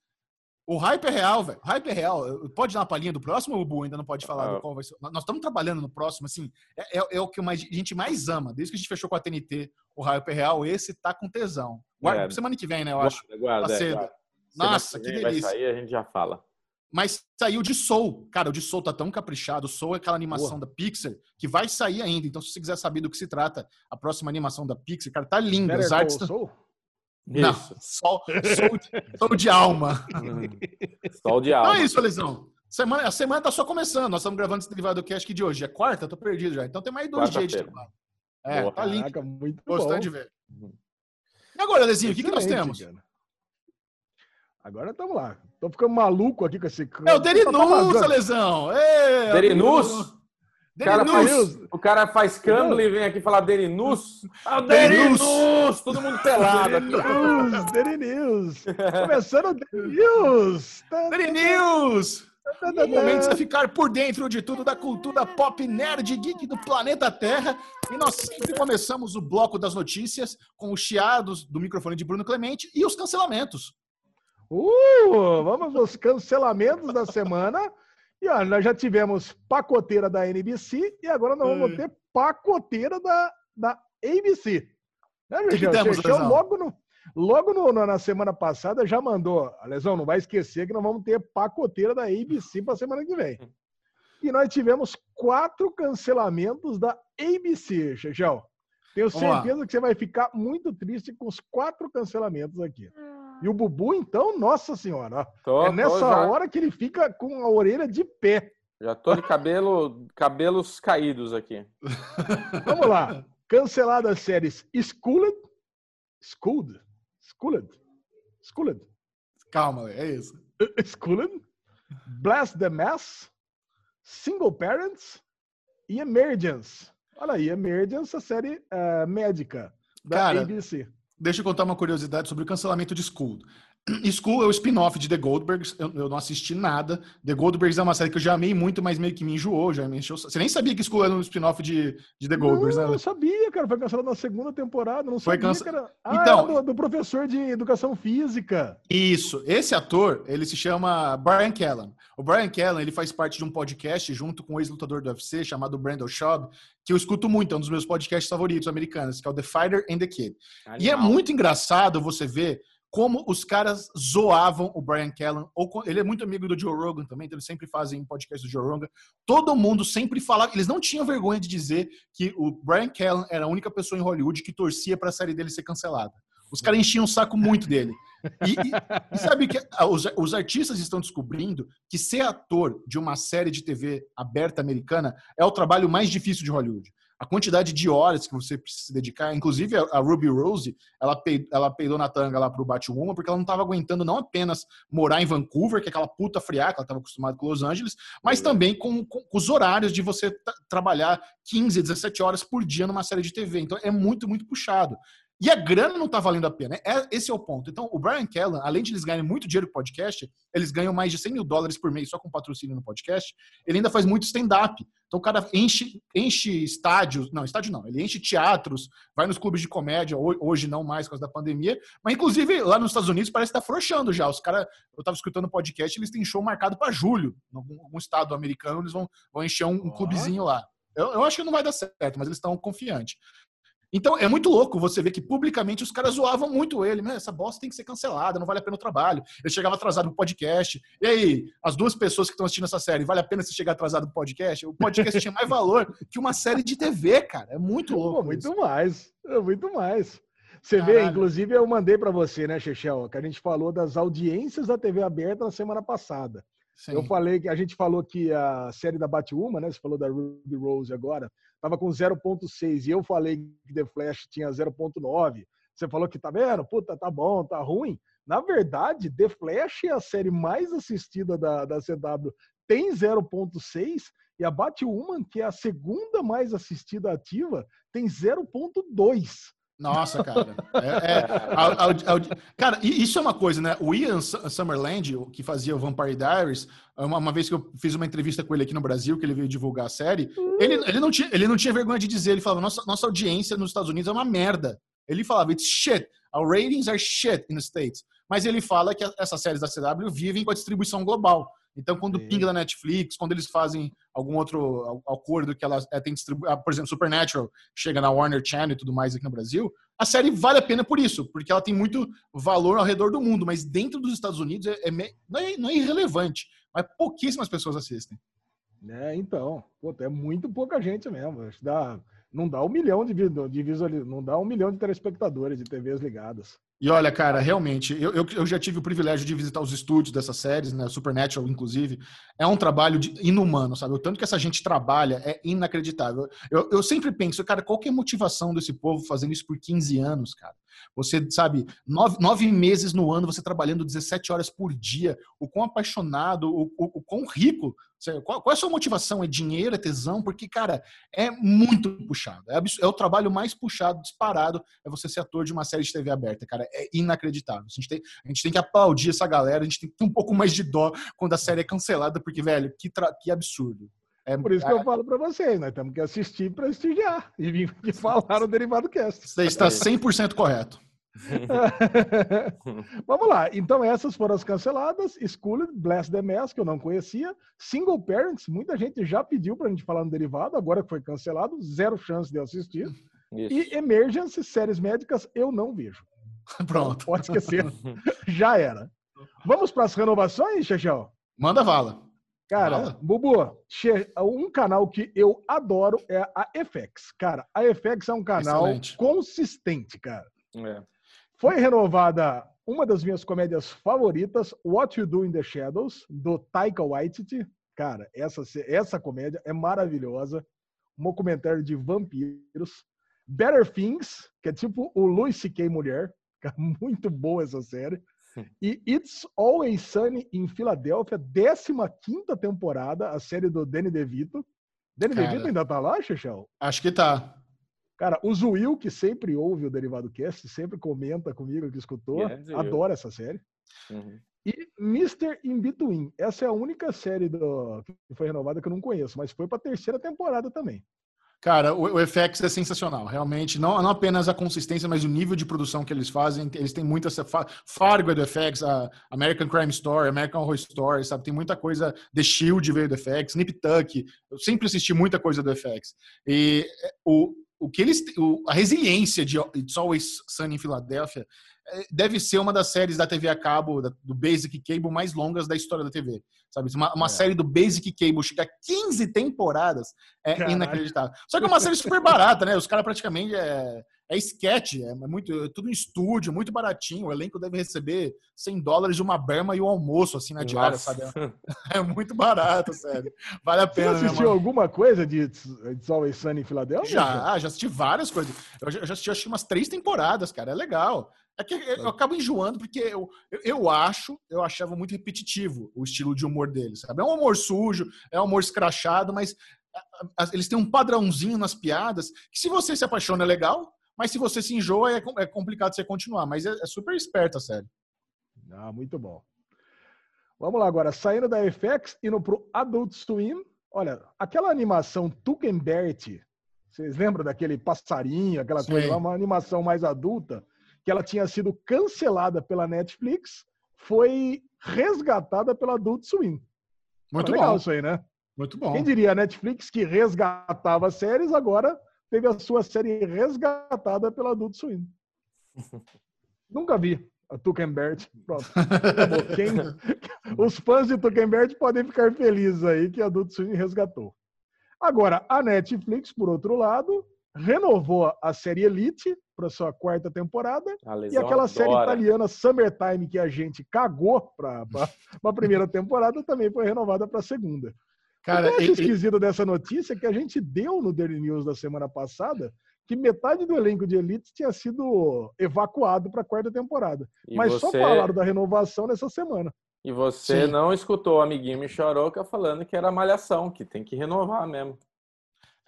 o hype é real, velho. O Hype é real. Pode dar uma palhinha do próximo, ou o Bu ainda não pode falar do Ah. qual vai ser? Nós estamos trabalhando no próximo, assim. É, é- é o que mais- a gente mais ama. Desde que a gente fechou com a TNT, o hype é real, esse tá com tesão. Guarda, É. Semana que vem, né, eu acho. Guarda, guarda, Tá é, cedo. guarda. Nossa, que vem delícia. Vai sair, a gente já fala. Mas saiu de Soul. Cara, o de Soul tá tão caprichado. O Soul é aquela animação da Pixar que vai sair ainda. Então, se você quiser saber do que se trata, a próxima animação da Pixar, cara, tá linda. Better As artes Saul? Não, Isso. Soul, Soul, de- Soul de alma. Sol de Então alma. é isso, Lesão. Semana, a semana tá só começando. Nós estamos gravando esse derivado cast que de hoje. É quarta? Tô perdido já. Então tem mais dois dias de trabalho. É, Boa. tá lindo. Caraca, muito Gostando bom. de ver. E agora, Lezinho, o que, que nós temos? cara. Agora estamos lá. Tô ficando maluco aqui com esse... É o Tá Derinus, vazando. Lesão! Ê, Derinus? O cara, Derinus! faz, o cara faz câmbio e vem aqui falar Derinus. Ah, o Derinus! Derinus! Todo mundo pelado aqui. Daily News. Começando o tá, tá, Um momento de tá. ficar por dentro de tudo da cultura pop nerd geek do planeta Terra. E nós sempre começamos o bloco das notícias com os chiados do microfone de Bruno Clemente e os cancelamentos. Uh, vamos nos cancelamentos da semana. E ó, nós já tivemos pacoteira da NBC e agora nós vamos Hum. ter pacoteira da, da ABC. Né, Lesão? logo, no, logo no- no- na semana passada já mandou. Lesão, não vai esquecer que nós vamos ter pacoteira da ABC para semana que vem. E nós tivemos quatro cancelamentos da ABC, Chechão. Tenho certeza que você vai ficar muito triste com os quatro cancelamentos aqui. E o Bubu, então, nossa senhora, Tô, é nessa já, hora que ele fica com a orelha de pé. já tô de cabelo, cabelos caídos aqui. Vamos lá. Canceladas séries Schooled, Schooled, Schooled, Schooled, Calma, é isso. Schooled, Blast the Mass, Single Parents e Emergence. Olha aí, Emergence, a série eh, médica da Cara, ABC. Deixa eu contar uma curiosidade sobre o cancelamento de School. School é o spin-off de The Goldbergs. Eu, eu, não assisti nada. The Goldbergs é uma série que eu já amei muito, mas meio que me enjoou, já me encheu. Você nem sabia que School era um spin-off de, de The Goldbergs, não, né? Eu sabia, cara. Foi cancelado na segunda temporada. Não Foi sabia, cara. Ah, então, do, do, professor de educação física. Isso. Esse ator, ele se chama Brian Callen. O Brian Callen, ele faz parte de um podcast junto com o ex-lutador do UFC chamado Brandon Schaub, que eu escuto muito, é um dos meus podcasts favoritos americanos, que é o The Fighter and the Kid. Animal. E é muito engraçado você ver como os caras zoavam o Brian Callen. Ou, ele é muito amigo do Joe Rogan também, então eles sempre fazem podcast do Joe Rogan. Todo mundo sempre falava, eles não tinham vergonha de dizer que o Brian Callen era a única pessoa em Hollywood que torcia para a série dele ser cancelada. Os caras enchiam o saco muito dele. E, e, e sabe que os, os, artistas estão descobrindo que ser ator de uma série de TV aberta americana é o trabalho mais difícil de Hollywood a quantidade de horas que você precisa se dedicar. Inclusive, a Ruby Rose, ela, peidou, ela peidou na tanga lá pro Batwoman, porque ela não estava aguentando não apenas morar em Vancouver, que é aquela puta friaca, ela estava acostumada com Los Angeles, mas também com, com, com os horários de você trabalhar 15, 17 horas por dia numa série de TV. Então, é muito, muito puxado. E a grana não está valendo a pena. É, esse é o ponto. Então, o Brian Kellan, além de eles ganharem muito dinheiro com podcast, eles ganham mais de 100 mil dólares por mês só com patrocínio no podcast. Ele ainda faz muito stand-up. Então, o cara enche, enche estádios. Não, estádio não. Ele enche teatros, vai nos clubes de comédia. Hoje não mais, por causa da pandemia. Mas, inclusive, lá nos Estados Unidos parece estar tá frouxando já. Os caras, eu estava escutando o podcast, eles têm show marcado para julho. Em algum estado americano, eles vão, vão encher um, um clubezinho lá. Eu, eu, acho que não vai dar certo, mas eles estão confiantes. Então é muito louco você ver que publicamente os caras zoavam muito ele. Essa bosta tem que ser cancelada, não vale a pena o trabalho. Ele chegava atrasado no podcast. E aí, as duas pessoas que estão assistindo essa série, vale a pena você chegar atrasado no podcast? O podcast tinha mais valor que uma série de TV, cara. É muito louco. Pô, muito isso. mais. É muito mais. Você Caralho. vê, inclusive, eu mandei para você, né, Chechel, que a gente falou das audiências da TV aberta na semana passada. Sim. Eu falei que a gente falou que a série da Batwoman, né? Você falou da Ruby Rose agora estava com 0,6 e eu falei que The Flash tinha 0,9. Você falou que tá vendo? Puta, tá bom, tá ruim. Na verdade, The Flash é a série mais assistida da, da CW, tem 0,6 e a Batwoman, que é a segunda mais assistida ativa, tem 0,2. Nossa, cara. É, é, a, a, a, cara, isso é uma coisa, né? O Ian Summerland, que fazia o Vampire Diaries, uma, uma, vez que eu fiz uma entrevista com ele aqui no Brasil, que ele veio divulgar a série, ele, ele, não, tinha, ele não tinha vergonha de dizer, ele falava, nossa, nossa audiência nos Estados Unidos é uma merda. Ele falava, it's shit. Our ratings are shit in the States. Mas ele fala que essas séries da CW vivem com a distribuição global. Então, quando pinga da Netflix, quando eles fazem algum outro acordo que ela é, tem distribuído, ah, por exemplo, Supernatural, chega na Warner Channel e tudo mais aqui no Brasil, a série vale a pena por isso, porque ela tem muito valor ao redor do mundo, mas dentro dos Estados Unidos é, é, não, é não, é, irrelevante, mas pouquíssimas pessoas assistem. É, então, pô, é muito pouca gente mesmo. Acho dá, não dá um milhão de, de visual, não dá um milhão de telespectadores de TVs ligadas. E olha, cara, realmente, eu, eu, já tive o privilégio de visitar os estúdios dessas séries, né? Supernatural, inclusive. É um trabalho de, inumano, sabe? O tanto que essa gente trabalha é inacreditável. Eu, eu sempre penso, cara, qual que é a motivação desse povo fazendo isso por 15 anos, cara? Você, sabe, nove, nove meses no ano, você trabalhando 17 horas por dia, o quão apaixonado, o, o, o quão rico. Qual, qual, é a sua motivação? É dinheiro, é tesão? Porque, cara, é muito puxado. É, é o trabalho mais puxado, disparado, é você ser ator de uma série de TV aberta, cara é inacreditável. A gente, tem, a gente tem que aplaudir essa galera, a gente tem que ter um pouco mais de dó quando a série é cancelada, porque, velho, que, que absurdo. É, Por isso que eu falo para vocês, nós temos que assistir para prestigiar e vir falar no Derivado Cast. Você está 100% correto. Vamos lá. Então, essas foram as canceladas. School, Bless the Mess, que eu não conhecia. Single Parents, muita gente já pediu para a gente falar no derivado, agora que foi cancelado, zero chance de assistir. Isso. E Emergency, séries médicas, eu não vejo. Pronto. Pode esquecer. Já era. Vamos para as renovações, Chechel? Manda vala. Cara, Vala. Bubu, um canal que eu adoro é a FX. Cara, a FX é um canal Excelente. consistente, cara. É. Foi renovada uma das minhas comédias favoritas, What You Do in the Shadows, do Taika Waititi. Cara, essa, essa comédia é maravilhosa. Um documentário de vampiros. Better Things, que é tipo o Louis C.K. mulher. Muito boa essa série. E It's Always Sunny em Filadélfia, 15 temporada, a série do Danny DeVito. Danny Cara, DeVito ainda tá lá, Xixão? Acho que tá. Cara, o Zuil, que sempre ouve o Derivado Cast, sempre comenta comigo que escutou, adora essa série. Uhum. E Mr. In Between. Essa é a única série do, que foi renovada que eu não conheço, mas foi para a terceira temporada também. Cara, o, o FX é sensacional, realmente. Não, não apenas a consistência, mas o nível de produção que eles fazem. Eles têm muita. Fargo é do FX, American Crime Story, American Horror Story, sabe? Tem muita coisa. The Shield veio do FX, Nip Tuck. Eu sempre assisti muita coisa do FX. E é, o, o que eles. O, a resiliência de It's Always Sunny em Filadélfia deve ser uma das séries da TV a cabo, do Basic Cable, mais longas da história da TV. Sabe? Uma, uma é. série do Basic Cable chega a 15 temporadas é Caralho. inacreditável. Só que é uma série super barata, né? Os caras praticamente é, é sketch, é muito, é tudo em estúdio, muito baratinho. O elenco deve receber 100 dólares uma berma e o um almoço, assim, na diária, sabe? É muito barato, sério. Vale a pena. Você assistiu alguma coisa de It's Always Sunny em Filadélfia? Já, já assisti várias coisas. Eu já, já assisti acho, umas três temporadas, cara. É legal. É que eu acabo enjoando porque eu, eu acho, eu achava muito repetitivo o estilo de humor deles, sabe? É um humor sujo, é um humor escrachado, mas eles têm um padrãozinho nas piadas que se você se apaixona é legal, mas se você se enjoa é, é complicado você continuar. Mas é, é super esperto a série. Ah, muito bom. Vamos lá agora, saindo da FX, indo pro Adult Swim. Olha, aquela animação Tukenbert, vocês lembram daquele passarinho, aquela Sim. coisa lá, uma animação mais adulta? Que ela tinha sido cancelada pela Netflix, foi resgatada pela Adult Swim. Muito legal bom. isso aí, né? Muito bom. Quem diria, a Netflix que resgatava séries, agora teve a sua série resgatada pela Adult Swim. Nunca vi a Tukenbert. Pronto. Quem... Os fãs de Tukenbert podem ficar felizes aí que a Adult Swim resgatou. Agora, a Netflix, por outro lado, renovou a série Elite para sua quarta temporada e aquela adora. série italiana Summertime que a gente cagou para a primeira temporada também foi renovada para a segunda. Cara, o que eu acho esquisito dessa notícia é que a gente deu no Daily News da semana passada que metade do elenco de Elite tinha sido evacuado para a quarta temporada. E Mas você... só falaram da renovação nessa semana. E você Sim. não escutou o amiguinho me chorou falando que era malhação, que tem que renovar mesmo.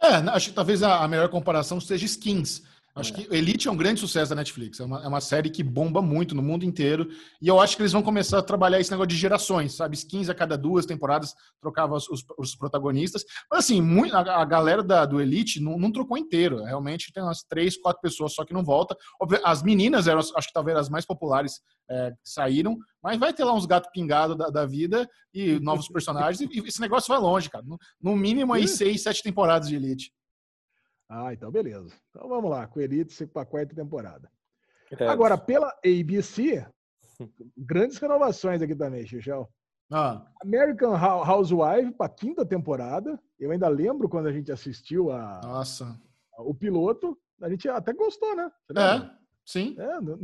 É, acho que talvez a, melhor comparação seja skins. Acho é. que Elite é um grande sucesso da Netflix. É uma, é uma, série que bomba muito no mundo inteiro. E eu acho que eles vão começar a trabalhar esse negócio de gerações, sabe? Skins a cada duas temporadas trocava os, os protagonistas. Mas assim, muito, a, a, galera da, do Elite não, não, trocou inteiro. Realmente tem umas três, quatro pessoas só que não volta. As meninas eram, acho que talvez as mais populares é, saíram. Mas vai ter lá uns gatos pingados da, da, vida e novos personagens. e, esse negócio vai longe, cara. No, no mínimo aí seis, sete temporadas de Elite. Ah, então beleza. Então vamos lá, com Elite para a quarta temporada. É. Agora, pela ABC, grandes renovações aqui também, Xuxão. Ah. American Housewife para quinta temporada. Eu ainda lembro quando a gente assistiu a, Nossa. o piloto. A gente até gostou, né? É, sim. É, não,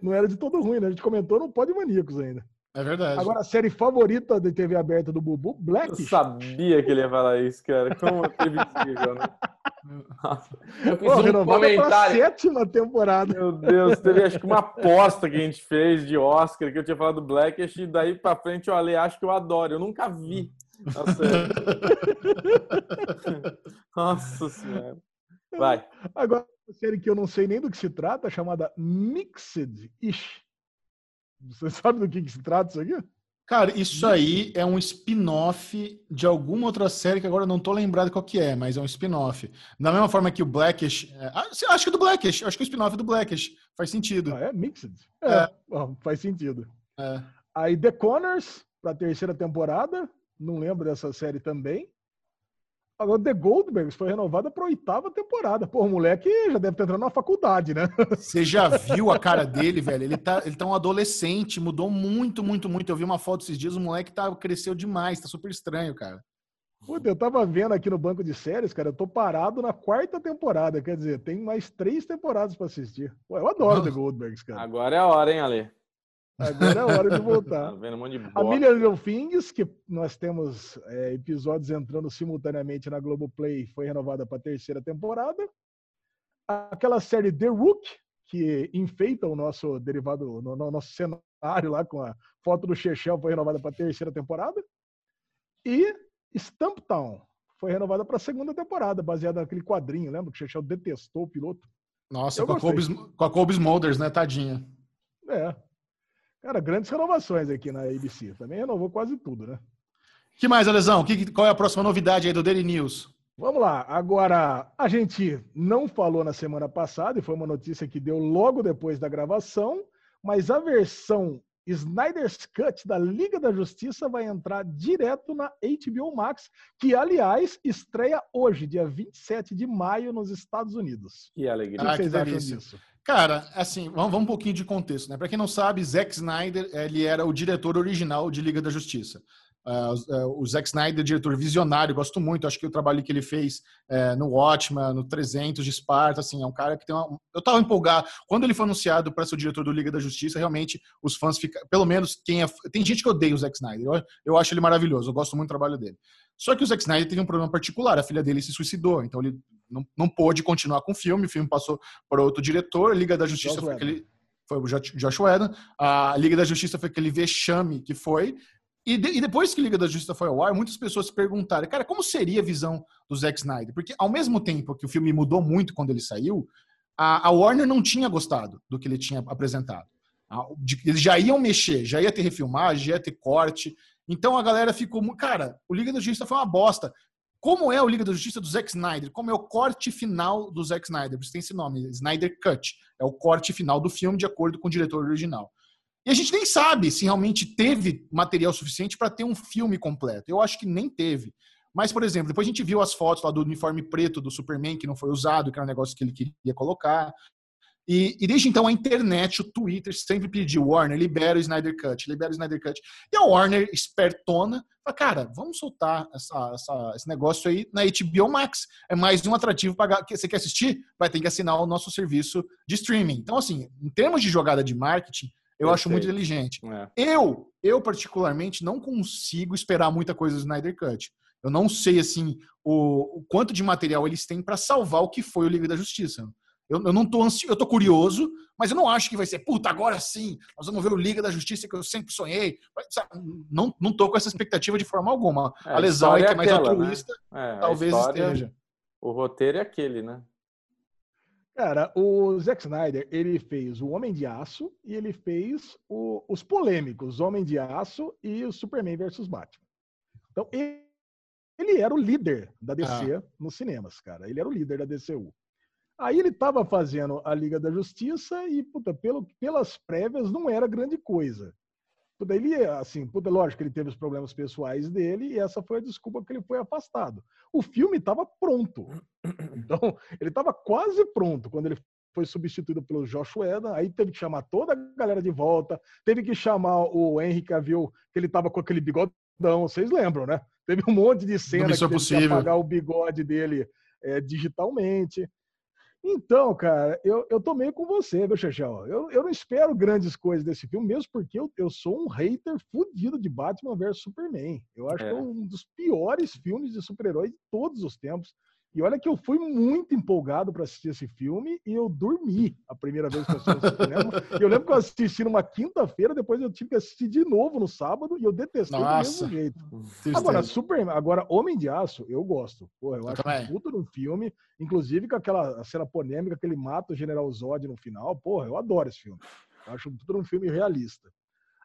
não, era de todo ruim, né? A gente comentou no Pode Maníacos ainda. É verdade. Agora, a série favorita de TV aberta do Bubu, Black. Eu sabia que ele ia falar isso, cara. Como teve né? Eu fiz Pô, um comentário. sétima temporada. Meu Deus, teve acho que uma aposta que a gente fez de Oscar, que eu tinha falado Blackish, e daí pra frente eu falei, acho que eu adoro. Eu nunca vi. Nossa, Nossa senhora. Vai. Agora, uma série que eu não sei nem do que se trata, chamada Mixed Ish. Você sabe do que, que se trata isso aqui? Cara, isso aí é um spin-off de alguma outra série que agora eu não tô lembrado qual que é, mas é um spin-off. Da mesma forma que o Blackish. É, ah, acho que é do Blackish, acho que é o spin-off do Blackish. Faz sentido. Ah, é Mixed? É, é. Bom, faz sentido. É. Aí The Connors, pra terceira temporada. Não lembro dessa série também. Agora, The Goldbergs foi renovada para oitava temporada. Pô, o moleque já deve estar entrando na faculdade, né? Você já viu a cara dele, velho? Ele tá, ele tá um adolescente, mudou muito, muito, muito. Eu vi uma foto esses dias, o moleque tá, cresceu demais, tá super estranho, cara. Puta, eu tava vendo aqui no banco de séries, cara, eu tô parado na quarta temporada, quer dizer, tem mais três temporadas para assistir. Pô, eu adoro The Goldbergs, cara. Agora é a hora, hein, Ale? Agora é hora de voltar. Tá um de a Million Little Things, que nós temos é, episódios entrando simultaneamente na Globoplay, foi renovada para a terceira temporada. Aquela série The Rook, que enfeita o nosso derivado, no, no nosso cenário lá com a foto do Chechel, foi renovada para a terceira temporada. E Stumptown foi renovada para a segunda temporada, baseada naquele quadrinho, lembra que o Chechel detestou o piloto? Nossa, com a, Kobe, com a Kobe Smulders, né, tadinha. É. Cara, grandes renovações aqui na ABC. Também renovou quase tudo, né? que mais, Alesão? Que, qual é a próxima novidade aí do Daily News? Vamos lá. Agora, a gente não falou na semana passada, e foi uma notícia que deu logo depois da gravação, mas a versão Snyder's Cut da Liga da Justiça vai entrar direto na HBO Max, que, aliás, estreia hoje, dia 27 de maio, nos Estados Unidos. Que alegria. O que, ah, vocês acham disso? Cara, assim, vamos, vamos um pouquinho de contexto, né? Para quem não sabe, Zack Snyder, ele era o diretor original de Liga da Justiça. Uh, o Zack Snyder, diretor visionário, gosto muito. Acho que o trabalho que ele fez uh, no Watchmen, no 300 de Esparta, assim, é um cara que tem uma. Eu tava empolgado. Quando ele foi anunciado para ser o diretor do Liga da Justiça, realmente os fãs ficam. Pelo menos quem é. Tem gente que odeia o Zack Snyder. Eu, eu acho ele maravilhoso, eu gosto muito do trabalho dele. Só que o Zack Snyder teve um problema particular. A filha dele se suicidou, então ele não, não pôde continuar com o filme. O filme passou para outro diretor. A Liga da Justiça Josh foi aquele. Foi o Josh Whedon. A Liga da Justiça foi aquele vexame que foi. E, de, e, depois que Liga da Justiça foi ao ar, muitas pessoas se perguntaram, cara, como seria a visão do Zack Snyder? Porque ao mesmo tempo que o filme mudou muito quando ele saiu, a, a Warner não tinha gostado do que ele tinha apresentado. A, de, eles já iam mexer, já ia ter refilmagem, já ia ter corte. Então a galera ficou, cara, o Liga da Justiça foi uma bosta. Como é o Liga da Justiça do Zack Snyder? Como é o corte final do Zack Snyder? Por isso tem esse nome, Snyder Cut. É o corte final do filme de acordo com o diretor original. E a gente nem sabe se realmente teve material suficiente para ter um filme completo. Eu acho que nem teve. Mas, por exemplo, depois a gente viu as fotos lá do uniforme preto do Superman, que não foi usado, que era um negócio que ele queria colocar. E, e, desde então a internet, o Twitter sempre pediu, Warner, libera o Snyder Cut, libera o Snyder Cut. E a Warner, espertona, fala, cara, vamos soltar essa, essa, esse negócio aí na HBO Max. É mais um atrativo para você quer assistir? Vai ter que assinar o nosso serviço de streaming. Então, assim, em termos de jogada de marketing, eu Perfeito. acho muito inteligente. É. Eu, eu particularmente, não consigo esperar muita coisa do Snyder Cut. Eu não sei assim o, o quanto de material eles têm para salvar o que foi o Liga da Justiça. Eu, eu não tô ansioso, eu tô curioso, mas eu não acho que vai ser, puta, agora sim, nós vamos ver o Liga da Justiça que eu sempre sonhei. Não, não tô com essa expectativa de forma alguma. É, a lesão aí, que é mais aquela, né? altruísta, né? é, talvez história, esteja. O roteiro é aquele, né? Cara, o Zack Snyder, ele fez o Homem de Aço e ele fez o, os polêmicos Homem de Aço e o Superman versus Batman. Então, ele, ele era o líder da DC ah. nos cinemas, cara. Ele era o líder da DCU. Aí ele estava fazendo a Liga da Justiça e, puta, pelo, pelas prévias não era grande coisa. Puta, ele, assim, puta, lógico que ele teve os problemas pessoais dele e essa foi a desculpa que ele foi afastado. O filme estava pronto. Então, ele estava quase pronto quando ele foi substituído pelo Josh Whedon, aí teve que chamar toda a galera de volta, teve que chamar o Henry Cavill, que ele estava com aquele bigodão, vocês lembram, né? Teve um monte de cena que teve possível. que apagar o bigode dele é, digitalmente. Então, cara, eu, eu tô meio com você, viu, Chechel? Eu, eu não espero grandes coisas desse filme, mesmo porque eu, eu sou um hater fudido de Batman vs Superman. Eu acho é. que é um dos piores filmes de super-herói de todos os tempos. E olha que eu fui muito empolgado para assistir esse filme e eu dormi a primeira vez que eu assisti esse cinema. eu lembro que eu assisti numa quinta-feira, depois eu tive que assistir de novo no sábado e eu detestei Nossa. do mesmo jeito. Agora, super, agora Homem de Aço, eu gosto. Pô, eu, eu acho também. um puta no filme, inclusive com aquela cena polêmica que ele mata o General Zod no final. Porra, eu adoro esse filme. Eu acho tudo um filme realista.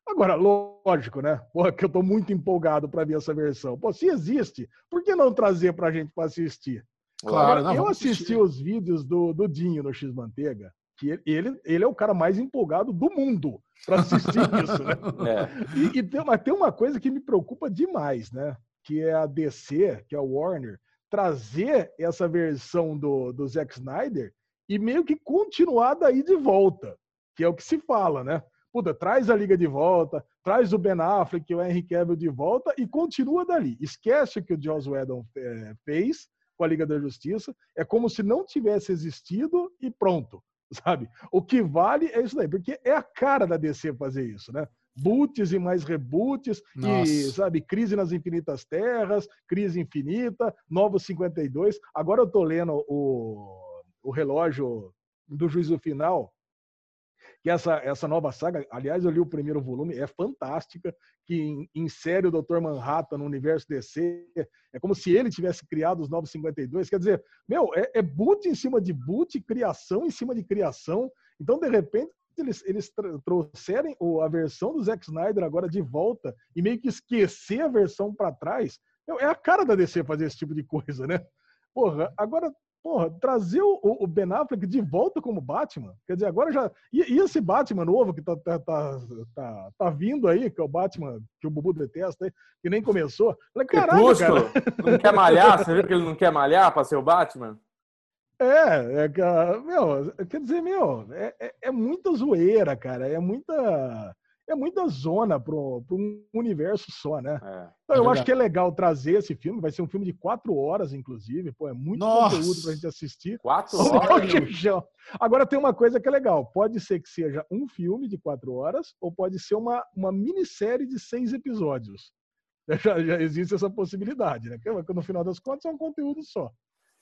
Agora, lógico, né? Porra, que eu tô muito empolgado para ver essa versão. Pô, se existe, por que não trazer pra gente para assistir? Claro, eu assisti assistir. os vídeos do, do Dinho no X Manteiga, que ele, ele é o cara mais empolgado do mundo para assistir isso, né? É. E, e tem, mas tem uma coisa que me preocupa demais, né? Que é a DC, que é a Warner, trazer essa versão do, do Zack Snyder e meio que continuar daí de volta, que é o que se fala, né? Puta, traz a Liga de volta, traz o Ben Affleck e o Henry Cavill de volta e continua dali. Esquece o que o Joss Whedon é, fez com a Liga da Justiça. É como se não tivesse existido e pronto, sabe? O que vale é isso daí, porque é a cara da DC fazer isso, né? Boots e mais reboots, Nossa. e, sabe, crise nas infinitas terras, crise infinita, Novo 52. Agora eu tô lendo o, o relógio do juízo final, que essa, essa nova saga, aliás, eu li o primeiro volume, é fantástica, que insere o Dr. Manhattan no universo DC. É como se ele tivesse criado os 952. Quer dizer, meu, é, é boot em cima de boot, criação em cima de criação. Então, de repente, eles, eles trouxerem a versão do Zack Snyder agora de volta e meio que esquecer a versão para trás, é a cara da DC fazer esse tipo de coisa, né? Porra, agora porra, trazer o, o, Ben Affleck de volta como Batman, quer dizer, agora já. E, e esse Batman novo que tá, tá, tá, tá, tá vindo aí, que é o Batman que o Bubu detesta, que nem começou. Falei, caralho, cara. Não quer malhar? Você viu que ele não quer malhar para ser o Batman? É, é, meu, quer dizer, meu, é, é, é muita zoeira, cara, é muita é muita zona para um universo só, né? É, então, eu é acho que é legal trazer esse filme. Vai ser um filme de quatro horas, inclusive. Pô, é muito Nossa. conteúdo para a gente assistir. Quatro horas? Agora tem uma coisa que é legal. Pode ser que seja um filme de quatro horas ou pode ser uma, uma minissérie de seis episódios. Já, já existe essa possibilidade, né? Porque no final das contas é um conteúdo só.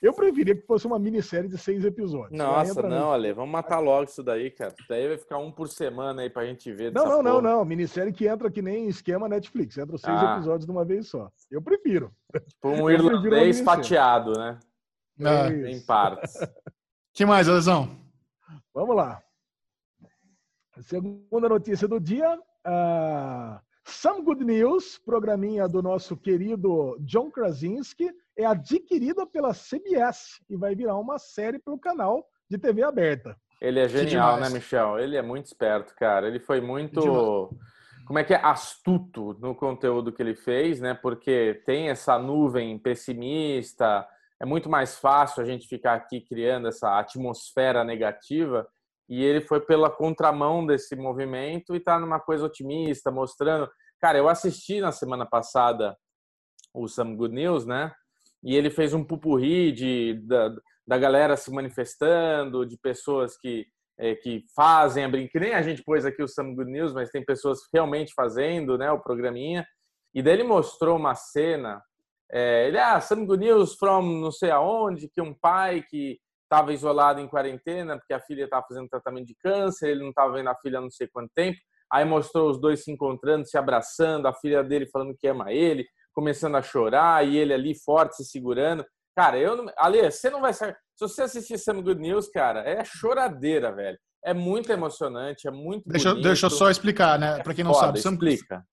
Eu preferia que fosse uma minissérie de seis episódios. Nossa, não, Ale, vamos matar logo isso daí, cara. Isso daí vai ficar um por semana aí pra gente ver. Não, não, não, não. Minissérie que entra que nem esquema Netflix. Entra seis ah. episódios de uma vez só. Eu prefiro. Tipo um Eu irlandês fatiado, né? É. Em partes. que mais, Alesão? Vamos lá. Segunda notícia do dia. Uh, Some Good News, programinha do nosso querido John Krasinski é adquirida pela CBS e vai virar uma série para o canal de TV aberta. Ele é genial, né, Michel? Ele é muito esperto, cara. Ele foi muito, como é que é, astuto no conteúdo que ele fez, né? Porque tem essa nuvem pessimista, é muito mais fácil a gente ficar aqui criando essa atmosfera negativa. E ele foi pela contramão desse movimento e tá numa coisa otimista, mostrando. Cara, eu assisti na semana passada o Some Good News, né? e ele fez um pupurri de, da, da galera se manifestando, de pessoas que, é, que fazem a brincadeira. Nem a gente pôs aqui o Some Good News, mas tem pessoas realmente fazendo né, o programinha. E daí ele mostrou uma cena. É, ele, ah, Some Good News from não sei aonde, que um pai que estava isolado em quarentena porque a filha estava fazendo tratamento de câncer, ele não estava vendo a filha há não sei quanto tempo. Aí mostrou os dois se encontrando, se abraçando, a filha dele falando que ama ele, começando a chorar e ele ali forte, se segurando. Cara, eu não. Ale, você não vai sair. Se você assistir Some Good News, cara, é choradeira, velho. É muito emocionante, é muito. Deixa, bonito. deixa eu só explicar, né? É Para quem não foda, sabe, explica.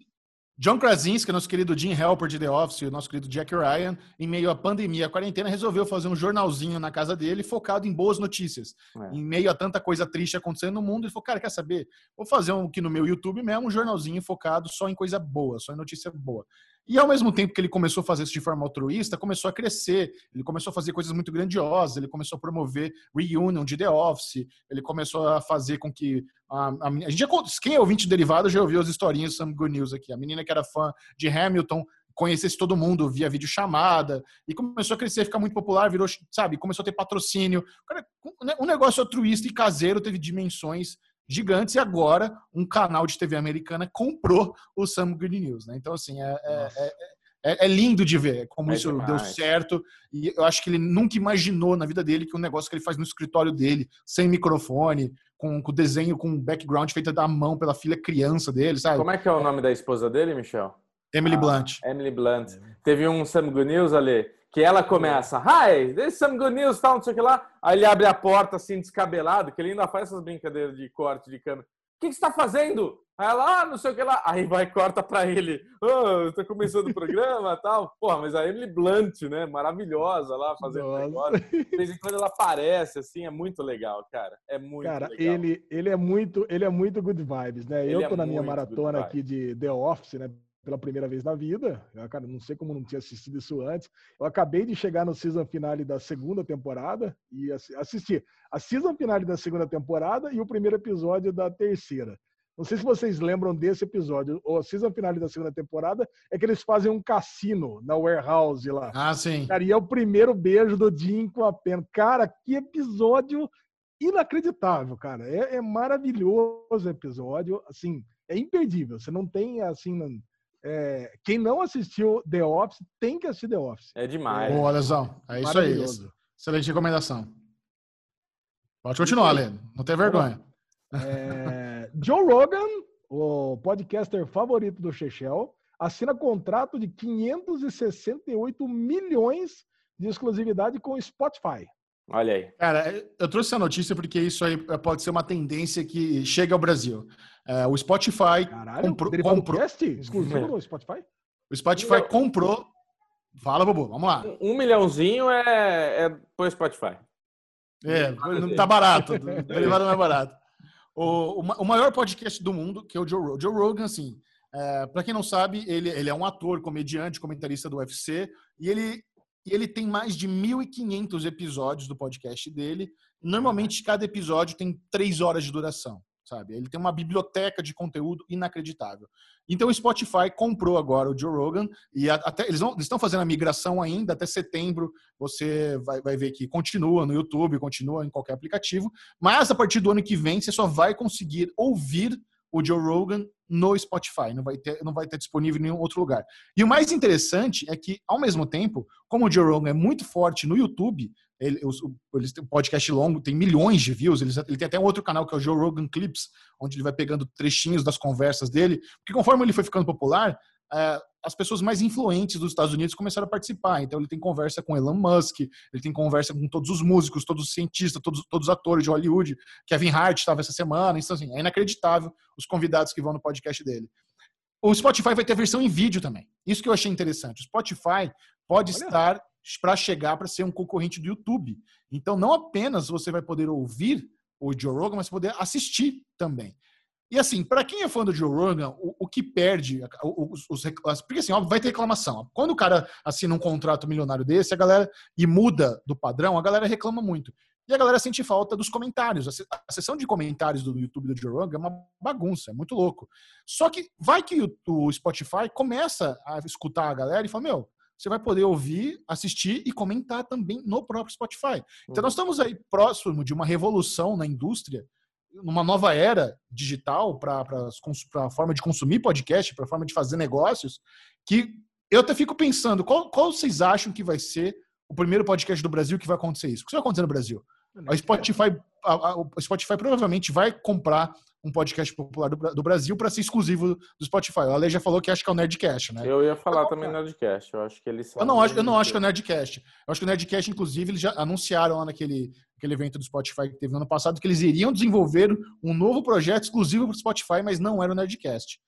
John Krasinski, nosso querido Jim Helper de The Office, o nosso querido Jack Ryan, em meio à pandemia, à quarentena, resolveu fazer um jornalzinho na casa dele focado em boas notícias. É. Em meio a tanta coisa triste acontecendo no mundo, ele falou, cara, quer saber? Vou fazer um aqui no meu YouTube mesmo, um jornalzinho focado só em coisa boa, só em notícia boa. E ao mesmo tempo que ele começou a fazer isso de forma altruísta, começou a crescer, ele começou a fazer coisas muito grandiosas, ele começou a promover reunion de The Office, ele começou a fazer com que a, a, a gente já, quem é ouvinte derivado já ouviu as historinhas Some Good News aqui. A menina que era fã de Hamilton conhecesse todo mundo via videochamada e começou a crescer, ficar muito popular, virou, sabe, começou a ter patrocínio. Um negócio altruísta e caseiro teve dimensões gigantes e agora um canal de TV americana comprou o Some Good News, né? Então, assim, é, é, é, é, é lindo de ver como é isso demais. deu certo e eu acho que ele nunca imaginou na vida dele que um negócio que ele faz no escritório dele, sem microfone, com, com desenho, com background feito da mão pela filha criança dele, sabe? Como é que é o nome da esposa dele, Michel? Emily ah, Blunt. Emily Blunt. Teve um Some Good News ali que ela começa, hi, there's some good news, tal, não sei o que lá. Aí ele abre a porta assim, descabelado, que ele ainda faz essas brincadeiras de corte de câmera. O que, que você está fazendo? Aí ela, ah, não sei o que lá. Aí vai corta para ele. Oh, tô começando o programa tal. Porra, mas a Emily Blunt, né? Maravilhosa lá fazendo negócio. De vez em quando ela aparece, assim, é muito legal, cara. É muito cara, legal. ele, ele é muito, ele é muito good vibes, né? Ele Eu tô é na minha maratona aqui de The Office, né? Pela primeira vez na vida. Eu, cara, não sei como não tinha assistido isso antes. Eu acabei de chegar no season finale da segunda temporada e assisti a season finale da segunda temporada e o primeiro episódio da terceira. Não sei se vocês lembram desse episódio. O season finale da segunda temporada é que eles fazem um cassino na warehouse lá. Ah, sim. Cara, e é o primeiro beijo do Jim com a Pen. Cara, que episódio inacreditável, cara. É, é maravilhoso o episódio. Assim, é imperdível. Você não tem, assim, é, quem não assistiu The Office tem que assistir The Office. É demais. Boa, Lesão. É isso aí. Excelente recomendação. Pode continuar, Lê. Não tem vergonha. É... Joe Rogan, o podcaster favorito do Chechel, assina contrato de 568 milhões de exclusividade com o Spotify. Olha aí. Cara, eu trouxe essa notícia porque isso aí pode ser uma tendência que chega ao Brasil. É, o Spotify Caralho, comprou. comprou... Cast exclusivo no Spotify? O Spotify comprou. Fala, Bobo, vamos lá. Um, milhãozinho é, é pro Spotify. É, não tá barato. O derivado não é barato. O, o, maior podcast do mundo, que é o Joe Rogan. Joe Rogan, assim, é, para quem não sabe, ele, ele é um ator, comediante, comentarista do UFC, e ele, ele tem mais de 1.500 episódios do podcast dele. Normalmente, cada episódio tem três horas de duração sabe? Ele tem uma biblioteca de conteúdo inacreditável. Então o Spotify comprou agora o Joe Rogan e até eles, estão fazendo a migração ainda até setembro. Você vai, vai ver que continua no YouTube, continua em qualquer aplicativo, mas a partir do ano que vem você só vai conseguir ouvir o Joe Rogan no Spotify, não vai ter, não vai ter disponível em nenhum outro lugar. E o mais interessante é que, ao mesmo tempo, como o Joe Rogan é muito forte no YouTube, ele, eles têm um podcast longo, tem milhões de views. Ele, ele tem até um outro canal que é o Joe Rogan Clips, onde ele vai pegando trechinhos das conversas dele. Porque conforme ele foi ficando popular, é, as pessoas mais influentes dos Estados Unidos começaram a participar. Então ele tem conversa com Elon Musk, ele tem conversa com todos os músicos, todos os cientistas, todos, todos os atores de Hollywood. Kevin Hart estava essa semana. Então, assim, é inacreditável os convidados que vão no podcast dele. O Spotify vai ter versão em vídeo também. Isso que eu achei interessante. O Spotify pode Olha. estar para chegar para ser um concorrente do YouTube. Então, não apenas você vai poder ouvir o Joe Rogan, mas poder assistir também. E assim, para quem é fã do Joe Rogan, o, o que perde, os, os, porque assim, ó, vai ter reclamação. Quando o cara assina um contrato milionário desse, a galera e muda do padrão, a galera reclama muito. E a galera sente falta dos comentários. A sessão de comentários do YouTube do Joe Rogan é uma bagunça, é muito louco. Só que vai que o Spotify começa a escutar a galera e fala: Meu, você vai poder ouvir, assistir e comentar também no próprio Spotify. Então, nós estamos aí próximo de uma revolução na indústria, numa nova era digital para a forma de consumir podcast, para a forma de fazer negócios, que eu até fico pensando, qual, qual vocês acham que vai ser o primeiro podcast do Brasil que vai acontecer isso? O que vai acontecer no Brasil? A Spotify, a, a, o Spotify provavelmente vai comprar um podcast popular do, do Brasil para ser exclusivo do Spotify. A Ale já falou que acha que é o Nerdcast, né? Eu ia falar eu também Nerdcast. Eu acho que eles Eu não acho, eu não acho que é o Nerdcast. Eu acho que o Nerdcast, inclusive, eles já anunciaram lá naquele aquele evento do Spotify que teve no ano passado que eles iriam desenvolver um novo projeto exclusivo para o Spotify, mas não era o Nerdcast.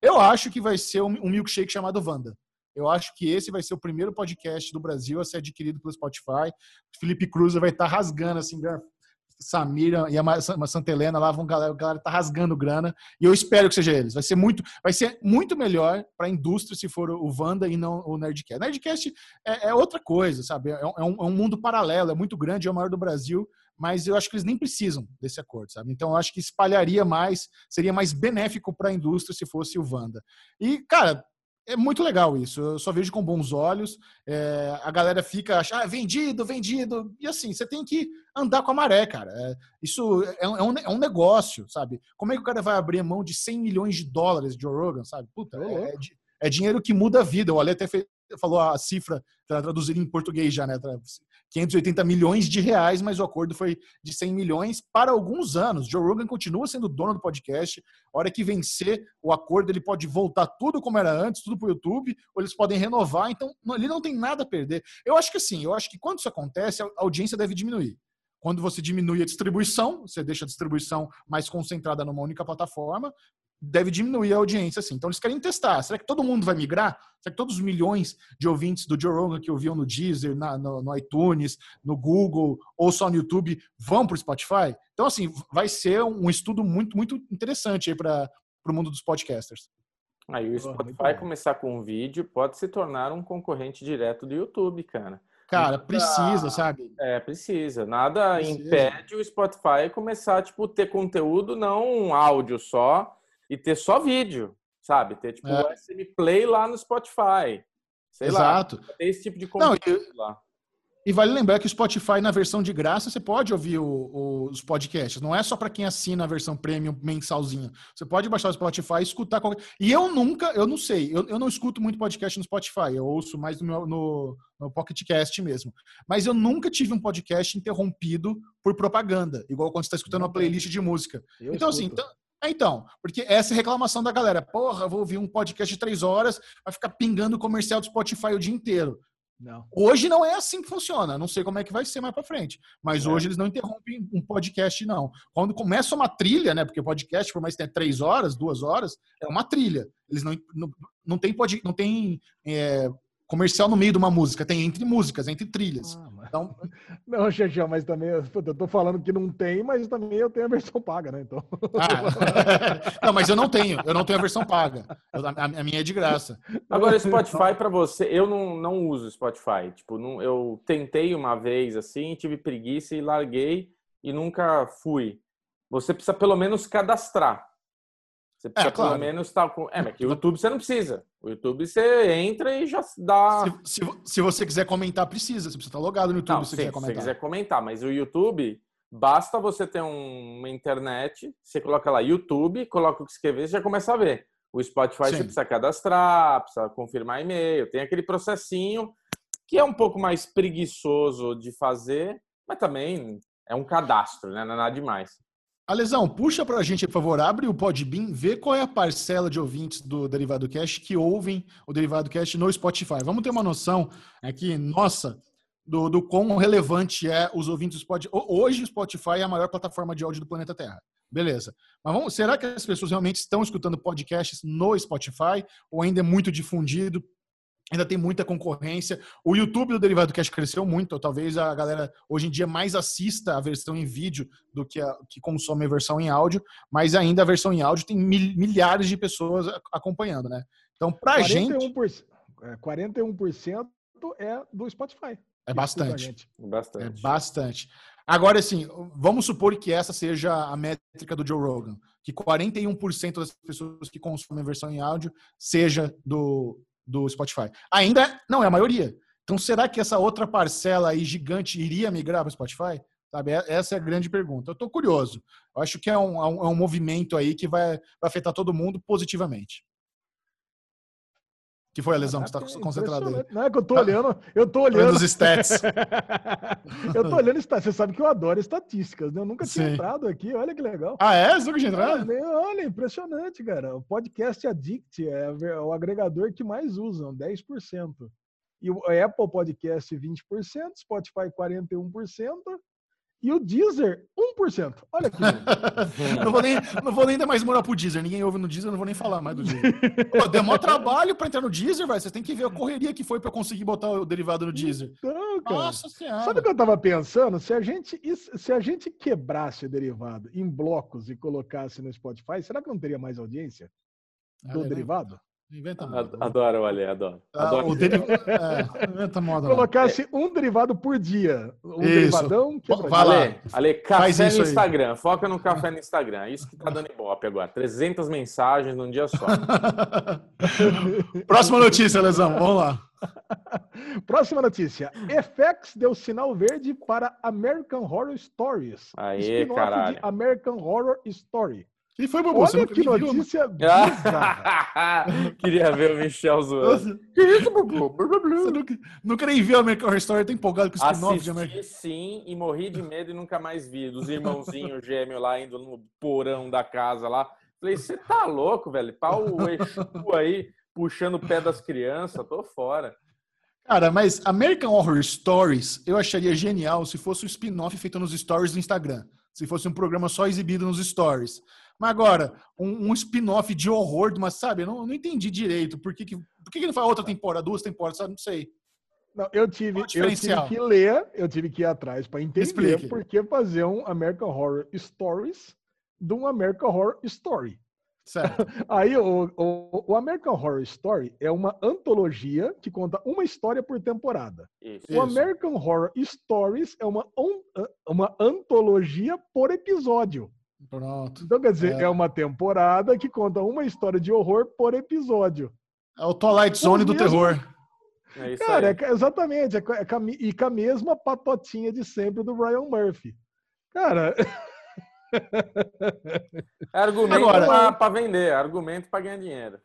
Eu acho que vai ser um, um milkshake chamado Wanda. Eu acho que esse vai ser o primeiro podcast do Brasil a ser adquirido pelo Spotify. Felipe Cruz vai estar rasgando assim, Samira e a Santa Helena lá vão galera, a galera tá rasgando grana e eu espero que seja eles. Vai ser muito, vai ser muito melhor para a indústria se for o Vanda e não o Nerdcast. Nerdcast é, é outra coisa, sabe? É, é um, é um, mundo paralelo, é muito grande, é o maior do Brasil, mas eu acho que eles nem precisam desse acordo, sabe? Então eu acho que espalharia mais, seria mais benéfico para a indústria se fosse o Vanda. E cara, é muito legal isso. Eu só vejo com bons olhos. É, a galera fica achando, ah, vendido, vendido. E assim, você tem que andar com a maré, cara. É, isso é, é, um, é um negócio, sabe? Como é que o cara vai abrir mão de 100 milhões de dólares de Joe Rogan, sabe? Puta, é, é, é dinheiro que muda a vida. O Ale até fez, falou a cifra, traduzida em português já, né? 580 milhões de reais, mas o acordo foi de 100 milhões para alguns anos. Joe Rogan continua sendo dono do podcast. A hora que vencer o acordo, ele pode voltar tudo como era antes, tudo para o YouTube, ou eles podem renovar. Então, ele não tem nada a perder. Eu acho que assim, eu acho que quando isso acontece, a audiência deve diminuir. Quando você diminui a distribuição, você deixa a distribuição mais concentrada numa única plataforma, deve diminuir a audiência, assim. Então eles querem testar. Será que todo mundo vai migrar? Será que todos os milhões de ouvintes do Joe Rogan que ouviam no Deezer, na, no, no, iTunes, no Google ou só no YouTube vão para o Spotify? Então, assim, vai ser um estudo muito, muito interessante aí para o mundo dos podcasters. Aí o Spotify começar com um vídeo pode se tornar um concorrente direto do YouTube, cara. Cara, precisa, sabe? É, precisa. Nada precisa. impede o Spotify começar, tipo, ter conteúdo, não áudio só, e ter só vídeo, sabe? Ter tipo é. o SM Play lá no Spotify. Sei Exato. lá. Ter esse tipo de conteúdo Não, e, lá. E vale lembrar que o Spotify, na versão de graça, você pode ouvir o, o, os podcasts. Não é só para quem assina a versão premium mensalzinha. Você pode baixar o Spotify e escutar qualquer. E eu nunca, eu não sei, eu, eu não escuto muito podcast no Spotify. Eu ouço mais no, meu, no, no mesmo. Mas eu nunca tive um podcast interrompido por propaganda, igual quando você está escutando uma playlist de música. Eu então, assim, escuto. assim, então, É, então, porque essa é a reclamação da galera. Porra, vou ouvir um podcast de três horas, vai ficar pingando comercial do Spotify o dia inteiro. Não. Hoje não é assim que funciona. Não sei como é que vai ser mais para frente. Mas é. hoje eles não interrompem um podcast, não. Quando começa uma trilha, né? Porque podcast, por mais que tenha três horas, duas horas, é uma trilha. Eles não, não, não tem, pod, não tem é, comercial no meio de uma música, tem entre músicas, entre trilhas. Ah, mas... Então... Não, Xexão, mas também eu tô falando que não tem, mas também eu tenho a versão paga, né? Então... Ah. não, mas eu não tenho, eu não tenho a versão paga. Eu, a, a, minha é de graça. Agora, Spotify para você, eu não, não uso Spotify. Tipo, não, eu tentei uma vez assim, tive preguiça e larguei e nunca fui. Você precisa pelo menos cadastrar. Você precisa é, claro. pelo menos estar com. É, mas que o YouTube você não precisa. O YouTube você entra e já dá. Se, se, se você quiser comentar, precisa. Você precisa estar logado no YouTube não, se quiser comentar. Se você quiser comentar, mas o YouTube, basta você ter um, uma internet, você coloca lá YouTube, coloca o que escrever, você já começa a ver. O Spotify sim. você precisa cadastrar, precisa confirmar e-mail, tem aquele processinho que é um pouco mais preguiçoso de fazer, mas também é um cadastro, né? Não é nada demais. Alesão, puxa para a gente, por favor, abre o Podbean, vê qual é a parcela de ouvintes do Derivado Cash que ouvem o Derivado Cash no Spotify. Vamos ter uma noção aqui, nossa, do, do quão relevante é os ouvintes do Spotify. Hoje o Spotify é a maior plataforma de áudio do planeta Terra. Beleza. Mas vamos, será que as pessoas realmente estão escutando podcasts no Spotify ou ainda é muito difundido ainda tem muita concorrência. O YouTube do Derivado Cash cresceu muito, talvez a galera hoje em dia mais assista a versão em vídeo do que a, que consome a versão em áudio, mas ainda a versão em áudio tem mil, milhares de pessoas acompanhando, né? Então, pra 41%, gente... 41% é do Spotify. É bastante. Bastante. É bastante. Agora, assim, vamos supor que essa seja a métrica do Joe Rogan, que 41% das pessoas que consomem a versão em áudio seja do, do Spotify. Ainda não é a maioria. Então, será que essa outra parcela aí gigante iria migrar para o Spotify? Sabe? Essa é a grande pergunta. Eu estou curioso. Eu acho que é um, é um movimento aí que vai, vai afetar todo mundo positivamente. Que foi a lesão que você está concentrado aí? Não, é que eu tô olhando, eu tô olhando. os stats. eu tô olhando stats. Você sabe que eu adoro estatísticas, né? Eu nunca tinha Sim. entrado aqui, olha que legal. Ah, é? Você nunca tinha entrado? Olha, impressionante, cara. O podcast Addict é o agregador que mais usam, 10%. E o Apple Podcast 20%, Spotify 41%, e o Deezer, 1%. Olha aqui. não, vou nem, não vou nem dar mais moral pro Deezer. Ninguém ouve no Deezer, não vou nem falar mais do Deezer. Pô, deu maior trabalho pra entrar no Deezer, velho. Você tem que ver a correria que foi pra conseguir botar o derivado no Deezer. Então, cara, Nossa Senhora. Sabe o que eu tava pensando? Se a, gente, se a gente quebrasse o derivado em blocos e colocasse no Spotify, será que não teria mais audiência do ah, derivado? Inventa moda. Adoro, Ale, adoro. Ah, adoro. O deriv... é, inventa moda. Colocasse um derivado por dia. Um isso. derivadão. Que Vai lá. Ale, Ale café no Instagram. Aí. Foca no café no Instagram. Isso que tá dando ibope agora. 300 mensagens num dia só. Próxima notícia, Lesão. Vamos lá. Próxima notícia. FX deu sinal verde para American Horror Stories. Aê, caralho. de American Horror Story. E foi, Bobo? Olha que viu, notícia Queria ver o Michel zoando. Que isso, Bobo? Você nunca, nunca nem viu a American Horror Story, tá empolgado com o spin-off de American sim, e morri de medo e nunca mais vi. Dos irmãozinhos gêmeos lá, indo no porão da casa lá. Falei, você tá louco, velho? Pau o Exu aí, puxando o pé das crianças, tô fora. Cara, mas American Horror Stories eu acharia genial se fosse um spin-off feito nos stories do Instagram. Se fosse um programa só exibido nos stories. Mas agora, um, um spin-off de horror, mas sabe, eu não, não entendi direito. Por que, que, por que, que não faz outra temporada, duas temporadas, sabe? Não sei. Não, eu tive, eu tive que ler, eu tive que ir atrás para entender Explique. por que fazer um American Horror Stories de um American Horror Story. Certo. Aí o, o, o, American Horror Story é uma antologia que conta uma história por temporada. Isso. O American Horror Stories é uma, uma antologia por episódio. Pronto. Então, quer dizer, é. é. uma temporada que conta uma história de horror por episódio. É o Twilight Zone do terror. É isso Cara, é, exatamente. É, é, e com a mesma patotinha de sempre do Ryan Murphy. Cara. argumento Agora, para vender, argumento para ganhar dinheiro.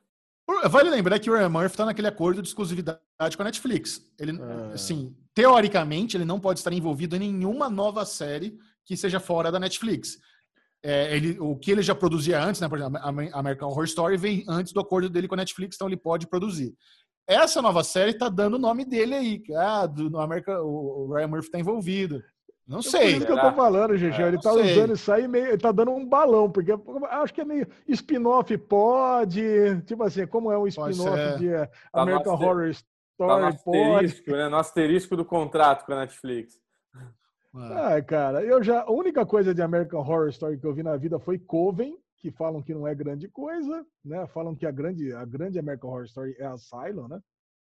Vale lembrar que o Ryan Murphy está naquele acordo de exclusividade com a Netflix. Ele, é. assim, teoricamente, ele não pode estar envolvido em nenhuma nova série que seja fora da Netflix. É, ele, o que ele já produzia antes, né? Por exemplo, a American Horror Story vem antes do acordo dele com a Netflix, então ele pode produzir. Essa nova série tá dando o nome dele aí. Ah, do, America, o Ryan Murphy tá envolvido. Não sei. É isso que eu tô falando, GG. É, ele tá sei. usando isso aí meio. Ele tá dando um balão, porque acho que é meio spin-off pode. Tipo assim, como é um spin-off de tá American tá Horror Story, tá no pode. Né? No asterisco do contrato com a Netflix. Ah, cara, eu já. A única coisa de American Horror Story que eu vi na vida foi Coven, que falam que não é grande coisa, né? Falam que a grande, a grande American Horror Story é Asylum, né?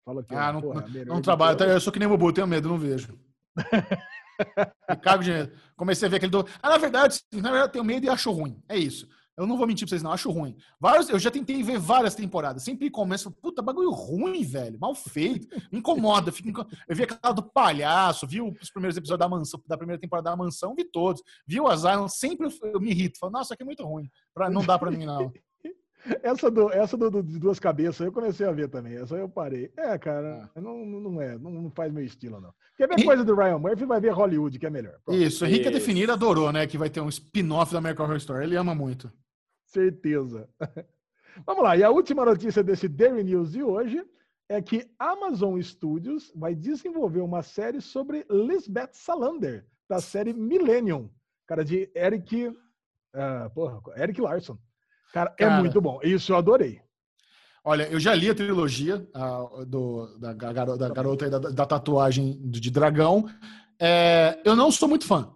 Fala que ah, é, não, porra, não, não trabalho. Eu sou que nem o Bubu, tenho medo, não vejo. Cago de medo. Comecei a ver aquele do. Ah, na verdade, na verdade, eu tenho medo e acho ruim. É isso. Eu não vou mentir pra vocês, não. Acho ruim. Vários, eu já tentei ver várias temporadas. Sempre começo, puta, bagulho ruim, velho. Mal feito. Me incomoda. Fico. Eu vi aquela do palhaço, vi os primeiros episódios da mansão, da primeira temporada da mansão, vi todos. Vi o Asylum, sempre eu me irrito. Falo, nossa, isso aqui é muito ruim. Pra, não dá pra mim, não. Essa, do, essa do, do, de duas cabeças eu comecei a ver também. Essa eu parei. É, cara, ah. não, não é. Não, não, faz meu estilo, não. Quer ver e... coisa do Ryan Murphy, vai ver Hollywood, que é melhor. Pronto. Isso, Henrique é definido adorou, né? Que vai ter um spin-off da American Horror Story. Ele ama muito. Certeza. Vamos lá. E a última notícia desse Daily News de hoje é que Amazon Studios vai desenvolver uma série sobre Lisbeth Salander, da série Millennium. Cara, de Eric. Uh, porra, Eric Larson. Cara, é Cara, é muito bom. Isso eu adorei. Olha, eu já li a trilogia a, do, da, garota, da garota da, da, tatuagem de dragão. É, eu não sou muito fã.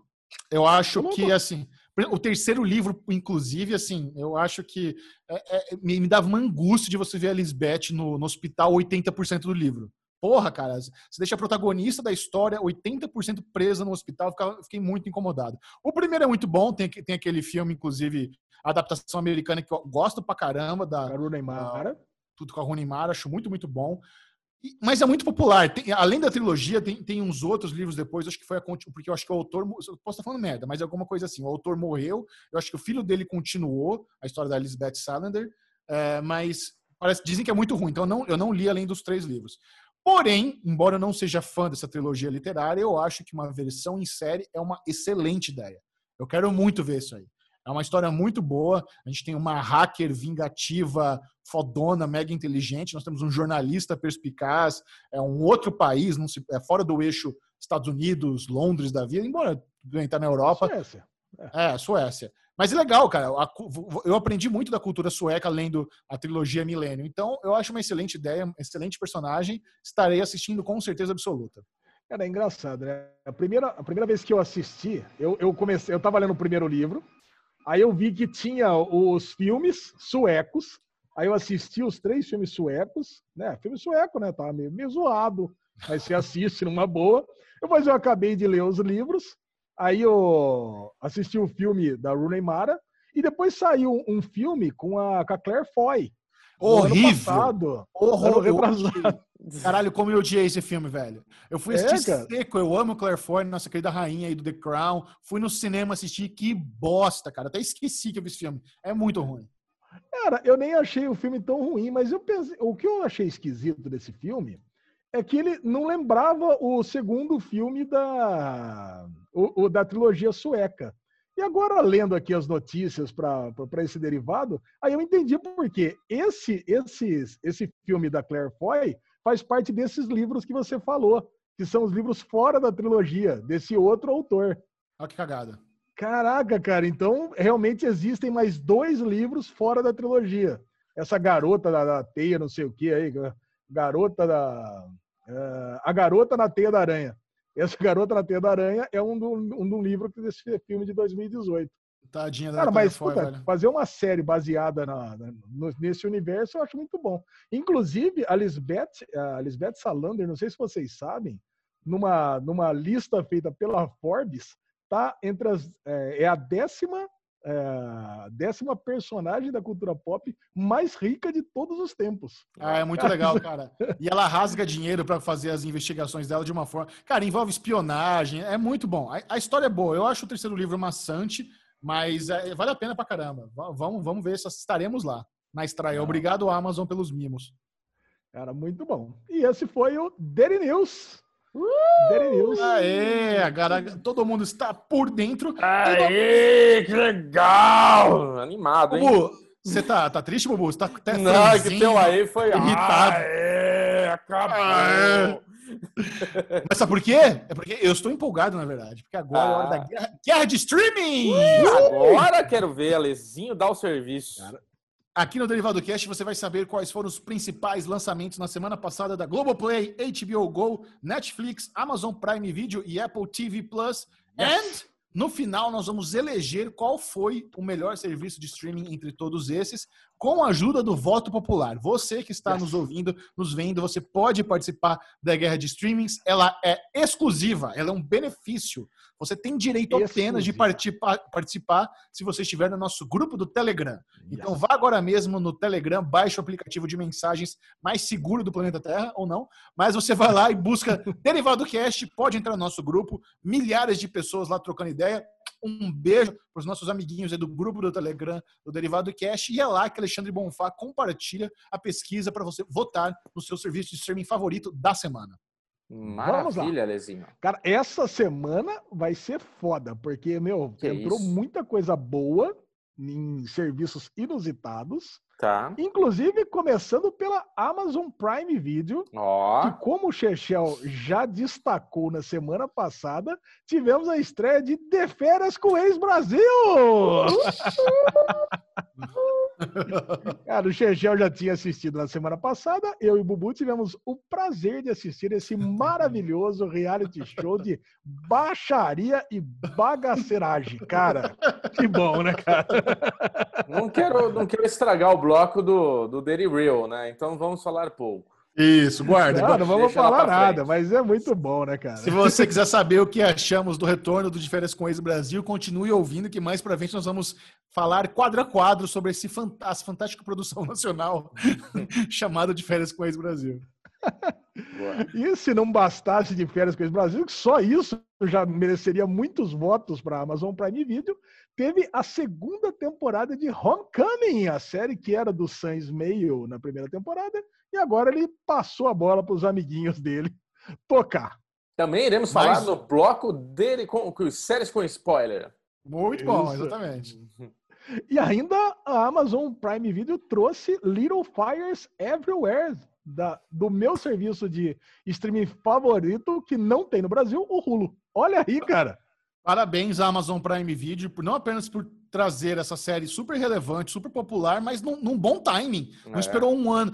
Eu acho eu que, assim, o terceiro livro, inclusive, assim, eu acho que é, é, me, me, dava uma angústia de você ver a Lisbeth no, no hospital 80% do livro. Porra, cara, você deixa a protagonista da história 80% presa no hospital, fiquei muito incomodado. O primeiro é muito bom, tem, tem aquele filme, inclusive, adaptação americana que eu gosto pra caramba, da. Tudo com a Rooney Mara, acho muito, muito bom. Mas é muito popular. Tem, além da trilogia, tem, tem uns outros livros depois, acho que foi a porque eu acho que o autor, eu posso estar falando merda, mas é alguma coisa assim. O autor morreu, eu acho que o filho dele continuou a história da Elizabeth Salander, é, mas parece, dizem que é muito ruim, então eu não, eu não li além dos três livros. Porém, embora eu não seja fã dessa trilogia literária, eu acho que uma versão em série é uma excelente ideia. Eu quero muito ver isso aí. É uma história muito boa. A gente tem uma hacker vingativa, fodona, mega inteligente. Nós temos um jornalista perspicaz. É um outro país, não se, é fora do eixo Estados Unidos, Londres da vida, embora está na Europa. Suécia. É. é, Suécia. Mas é legal, cara. Eu aprendi muito da cultura sueca lendo a trilogia Milênio. Então, eu acho uma excelente ideia, excelente personagem. Estarei assistindo com certeza absoluta. Cara, é engraçado, né? A primeira, a primeira vez que eu assisti, eu, eu comecei, eu tava lendo o primeiro livro, aí eu vi que tinha os filmes suecos, aí eu assisti os três filmes suecos, né? Filme sueco, né? Tava meio, meio zoado, mas você assiste numa boa. Depois eu acabei de ler os livros, Aí eu assisti o filme da Rooney Mara e depois saiu um filme com a, com a Claire Foy. Horrível. Horror, Caralho, como eu odiei esse filme, velho. Eu fui é, assistir é, seco, eu amo Claire Foy, nossa querida rainha aí do The Crown. Fui no cinema assistir, que bosta, cara. Até esqueci que eu vi esse filme. É muito ruim. Cara, eu nem achei o filme tão ruim, mas eu pensei, o que eu achei esquisito desse filme é que ele não lembrava o segundo filme da, o, o da trilogia sueca. E agora, lendo aqui as notícias para esse derivado, aí eu entendi por quê. Esse, esse, esse filme da Claire Foy faz parte desses livros que você falou, que são os livros fora da trilogia, desse outro autor. Olha que cagada. Caraca, cara, então realmente existem mais dois livros fora da trilogia. Essa garota da, da teia, não sei o que aí, garota da. Uh, a Garota na Teia da Aranha. Essa Garota na Teia da Aranha é um do, um do livro desse filme de 2018. Tadinha da Cara, mas puta, fazer uma série baseada na, na, nesse universo eu acho muito bom. Inclusive, a Lisbeth, a Lisbeth Salander, não sei se vocês sabem, numa, numa lista feita pela Forbes, tá entre as. É, é a décima é, décima personagem da cultura pop mais rica de todos os tempos. Ah, é muito legal, cara. E ela rasga dinheiro para fazer as investigações dela de uma forma. Cara, envolve espionagem, é muito bom. A, a história é boa. Eu acho o terceiro livro maçante, mas é, vale a pena pra caramba. Vamos, vamos ver se estaremos lá na estreia. Obrigado, Amazon, pelos mimos. Cara, muito bom. E esse foi o Daily News Uh! Aê, agora todo mundo está por dentro. Aê, que legal! Animado, hein? Bubu, você tá, tá triste, Bubu? Você tá até Não, que teu aí foi irritado. Aê, acabou. Aê. Mas sabe por quê? É porque eu estou empolgado, na verdade. Porque agora ah. é hora da guerra, guerra de streaming! Uh, agora quero ver Alezinho dar o serviço. Cara, aqui no Derivado Cast você vai saber quais foram os principais lançamentos na semana passada da Globoplay, HBO Go, Netflix, Amazon Prime Video e Apple TV Plus. Yes. And no final, nós vamos eleger qual foi o melhor serviço de streaming entre todos esses, com a ajuda do voto popular. Você que está nos ouvindo, nos vendo, você pode participar da guerra de streamings. Ela é exclusiva, ela é um benefício. Você tem direito apenas de participar, participar se você estiver no nosso grupo do Telegram. Então vá agora mesmo no Telegram, baixe o aplicativo de mensagens mais seguro do planeta Terra, ou não. Mas você vai lá e busca Derivado Cast, pode entrar no nosso grupo. Milhares de pessoas lá trocando ideia. Um beijo para os nossos amiguinhos do grupo do Telegram do Derivado Cast. E é lá que Alexandre Bonfá compartilha a pesquisa para você votar no seu serviço de streaming favorito da semana. Maravilha, Lezinho. Cara, essa semana vai ser foda, porque, meu, que entrou isso? muita coisa boa em serviços inusitados. Tá. Inclusive, começando pela Amazon Prime Video, oh. que, como o Chechel já destacou na semana passada, tivemos a estreia de De Férias com Ex-Brasil! Cara, o Chechel já tinha assistido na semana passada. Eu e o Bubu tivemos o prazer de assistir esse maravilhoso reality show de baixaria e bagaceragem. Cara, que bom, né, cara? Não quero, não quero estragar o bloco do, do Daily Real, né? Então vamos falar pouco. Isso, guarda. Não, não vamos falar nada, mas é muito bom, né, cara? Se você quiser saber o que achamos do retorno do De Férias com Ex Brasil, continue ouvindo, que mais pra frente nós vamos falar quadro a quadro sobre esse essa fantástica produção nacional chamada De Férias com Ex Brasil. e se não bastasse de férias com ex Brasil, que só isso já mereceria muitos votos para a Amazon Prime Video, teve a segunda temporada de Homecoming, a série que era do Sans Meio na primeira temporada, e agora ele passou a bola para os amiguinhos dele tocar. Também iremos Mas... falar no bloco dele com, com séries com spoiler. Muito Isso. bom, exatamente. E ainda a Amazon Prime Video trouxe Little Fires Everywhere, da, do meu serviço de streaming favorito, que não tem no Brasil, o Hulu. Olha aí, cara. Parabéns à Amazon Prime Video, por, não apenas por trazer essa série super relevante, super popular, mas num, num bom timing. Não é. esperou um ano.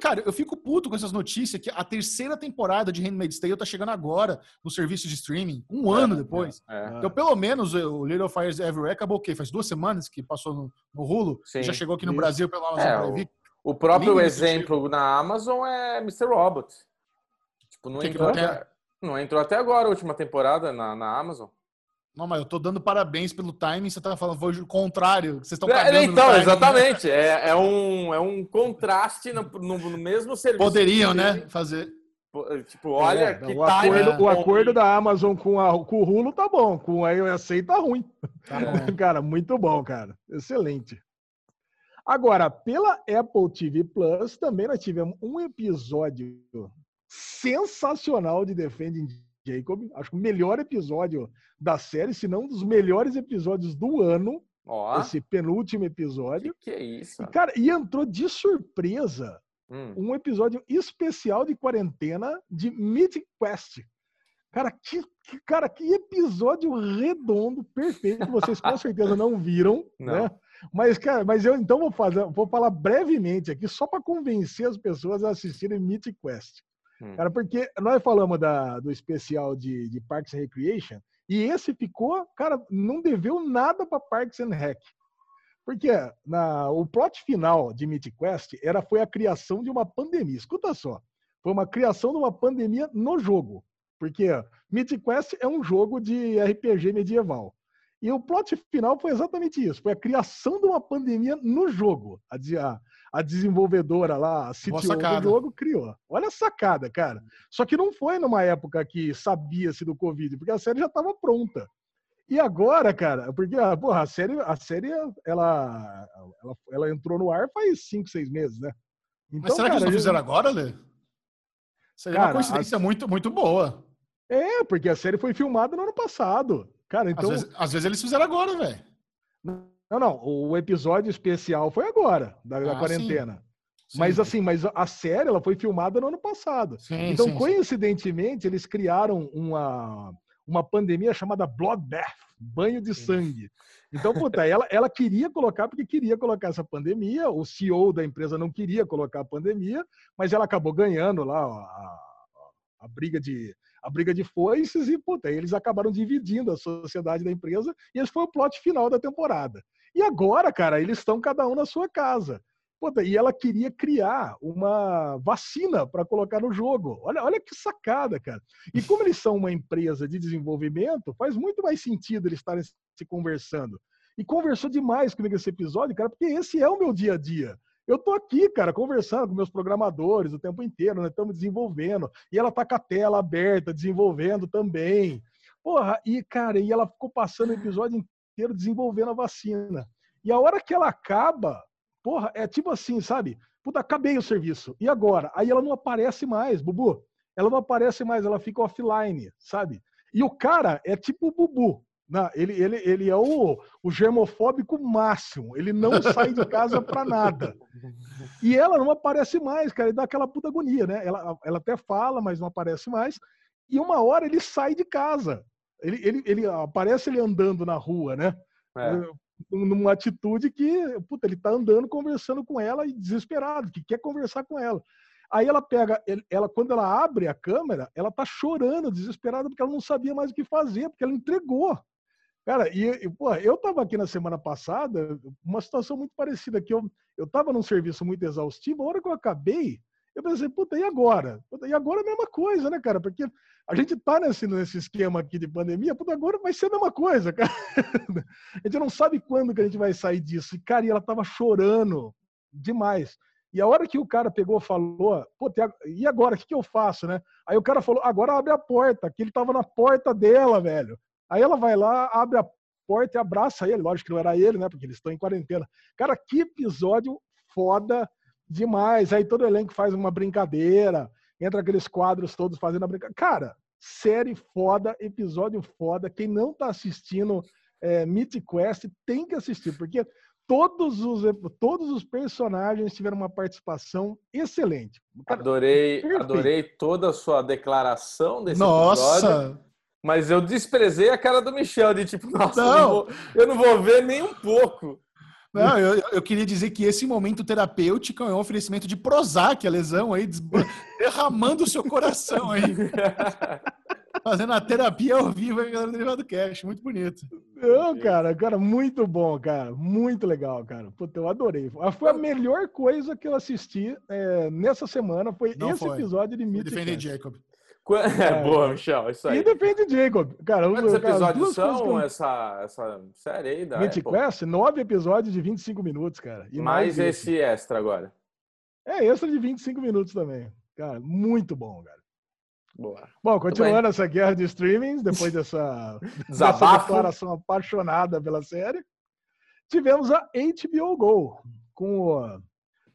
Cara, eu fico puto com essas notícias que a terceira temporada de Handmaid's Tale tá chegando agora no serviço de streaming, um é, ano depois. É, é. então, pelo menos, o Little Fires Everywhere acabou o quê? Faz duas semanas que passou no, no Hulu, já chegou aqui no Isso. Brasil pela Amazon é, Prime Video. O, o próprio exemplo na Amazon é Mr. Robot. Tipo, não entrou, até, não entrou até agora a última temporada na, na Amazon. Não, mas eu tô dando parabéns pelo timing, você tá falando foi o contrário, vocês estão cagando é, Então, exatamente, é, é, um, é um contraste no, no, no mesmo serviço. Poderiam, né, fazer. Tipo, olha é, que o acordo, o acordo da Amazon com, a, com o Hulu tá bom, com a iOS tá ruim. Tá cara, muito bom, cara. Excelente. Agora, pela Apple TV Plus, também nós tivemos um episódio sensacional de Defending Jacob. Acho que o melhor episódio da série, se não um dos melhores episódios do ano. Oh. Esse penúltimo episódio. Que, que é isso? E, cara, e entrou de surpresa hum. um episódio especial de quarentena de Mythic Quest. Cara, que, que, cara, que episódio redondo, perfeito. Vocês com certeza não viram, não. né? Mas, cara, mas eu então vou fazer, vou falar brevemente aqui, só para convencer as pessoas a assistirem Mythic Quest. Hum. Cara, porque nós falamos da, do especial de, de Parks and Recreation e esse ficou, cara, não deveu nada para Parks and Rec. Porque na, o plot final de Mythic Quest era, foi a criação de uma pandemia. Escuta só. Foi uma criação de uma pandemia no jogo. Porque Mythic Quest é um jogo de RPG medieval. E o plot final foi exatamente isso. Foi a criação de uma pandemia no jogo. A, a, desenvolvedora lá, a CTO do jogo, criou. Olha a sacada, cara. Só que não foi numa época que sabia-se do Covid, porque a série já estava pronta. E agora, cara, porque ah, porra, a série, a série ela, ela, ela entrou no ar faz 5, 6 meses, né? Então, Mas será cara, que eles não fizeram agora, Lê? Seria cara, uma coincidência a... muito, muito boa. É, porque a série foi filmada no ano passado. Cara, então. Às vezes, às vezes eles fizeram agora, velho. Não, não. O episódio especial foi agora, da, da Ah, quarentena. Sim. Mas assim, mas a série ela foi filmada no ano passado. Sim, então, sim, sim. coincidentemente, eles criaram uma, uma pandemia chamada Bloodbath, banho de sangue. Então, puta, ela, ela queria colocar, porque queria colocar essa pandemia, o CEO da empresa não queria colocar a pandemia, mas ela acabou ganhando lá ó, a, a briga de a briga de foices e, puta, eles acabaram dividindo a sociedade da empresa e esse foi o plot final da temporada. E agora, cara, eles estão cada um na sua casa. Puta, e ela queria criar uma vacina para colocar no jogo. Olha, olha que sacada, cara. E como eles são uma empresa de desenvolvimento, faz muito mais sentido eles estarem se conversando. E conversou demais comigo esse episódio, cara, porque esse é o meu dia a dia. Eu tô aqui, cara, conversando com meus programadores o tempo inteiro, nós estamos desenvolvendo. E ela tá com a tela aberta, desenvolvendo também. Porra, e, cara, e ela ficou passando o episódio inteiro desenvolvendo a vacina. E a hora que ela acaba, porra, é tipo assim, sabe? Puta, acabei o serviço. E agora? Aí ela não aparece mais, Bubu. Ela não aparece mais, ela fica offline, sabe? E o cara é tipo o Bubu. Não, ele, ele, ele é o, o germofóbico máximo. Ele não sai de casa pra nada. E ela não aparece mais, cara. E dá aquela puta agonia, né? Ela, ela até fala, mas não aparece mais. E uma hora ele sai de casa. Ele, ele, ele aparece ele andando na rua, né? É. numa atitude que, puta, ele tá andando conversando com ela e desesperado, que quer conversar com ela. Aí ela pega, ela quando ela abre a câmera, ela tá chorando, desesperada, porque ela não sabia mais o que fazer, porque ela entregou. Cara, e, e pô, eu tava aqui na semana passada, uma situação muito parecida, que eu, eu tava num serviço muito exaustivo, a hora que eu acabei, eu pensei, puta, e agora? Puta, e agora é a mesma coisa, né, cara? Porque a gente tá nesse, nesse esquema aqui de pandemia, puta, agora vai ser a mesma coisa, cara. A gente não sabe quando que a gente vai sair disso. E, cara, e ela tava chorando demais. E a hora que o cara pegou falou, pô, e agora, o que, que eu faço, né? Aí o cara falou, agora abre a porta, que ele tava na porta dela, velho. Aí ela vai lá, abre a porta e abraça ele. Lógico que não era ele, né? Porque eles estão em quarentena. Cara, que episódio foda demais. Aí todo elenco faz uma brincadeira, entra aqueles quadros todos fazendo a brincadeira. Cara, série foda, episódio foda. Quem não tá assistindo é, Mythic Quest tem que assistir, porque todos os, todos os personagens tiveram uma participação excelente. Cara, Adorei, perfeito. adorei toda a sua declaração desse episódio. Nossa! Mas eu desprezei a cara do Michel, de tipo, nossa, eu Não. não vou, eu não vou ver nem um pouco. Não, eu, eu queria dizer que esse momento terapêutico é um oferecimento de Prozac, a lesão aí, derramando o seu coração aí. Fazendo a terapia ao vivo aí, galera do Derivado Cash. Muito bonito. Não, cara, cara, muito bom, cara. Muito legal, cara. Puta, eu adorei. Foi a melhor coisa que eu assisti é, nessa semana. Foi Não esse foi. episódio de Mythic defender. Jacob. É, boa, Michel, isso aí. E depende de Jacob. Cara, Quantos episódios são eu- essa, essa série aí da Mythic? Quest, nove episódios de 25 minutos, cara. E Mais esse. esse extra agora. É extra de 25 minutos também. Cara, muito bom, cara. Boa. Bom, continuando essa guerra de streamings, depois dessa, dessa declaração apaixonada pela série, tivemos a HBO Go com o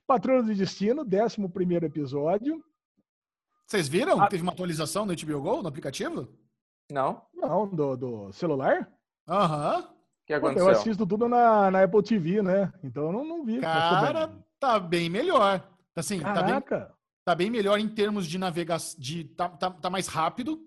Patrulha do Destino, 11 episódio. Vocês viram? Ah. Teve uma atualização no HBO Go, no aplicativo? Não? Não, do, do celular. Aham. que Pô, aconteceu? eu assisto tudo na, na Apple TV, né? Então eu não, não vi. Cara, tá bem melhor. Assim, tá bem, Caraca. tá bem melhor em termos de navegação. De, tá, tá, tá mais rápido,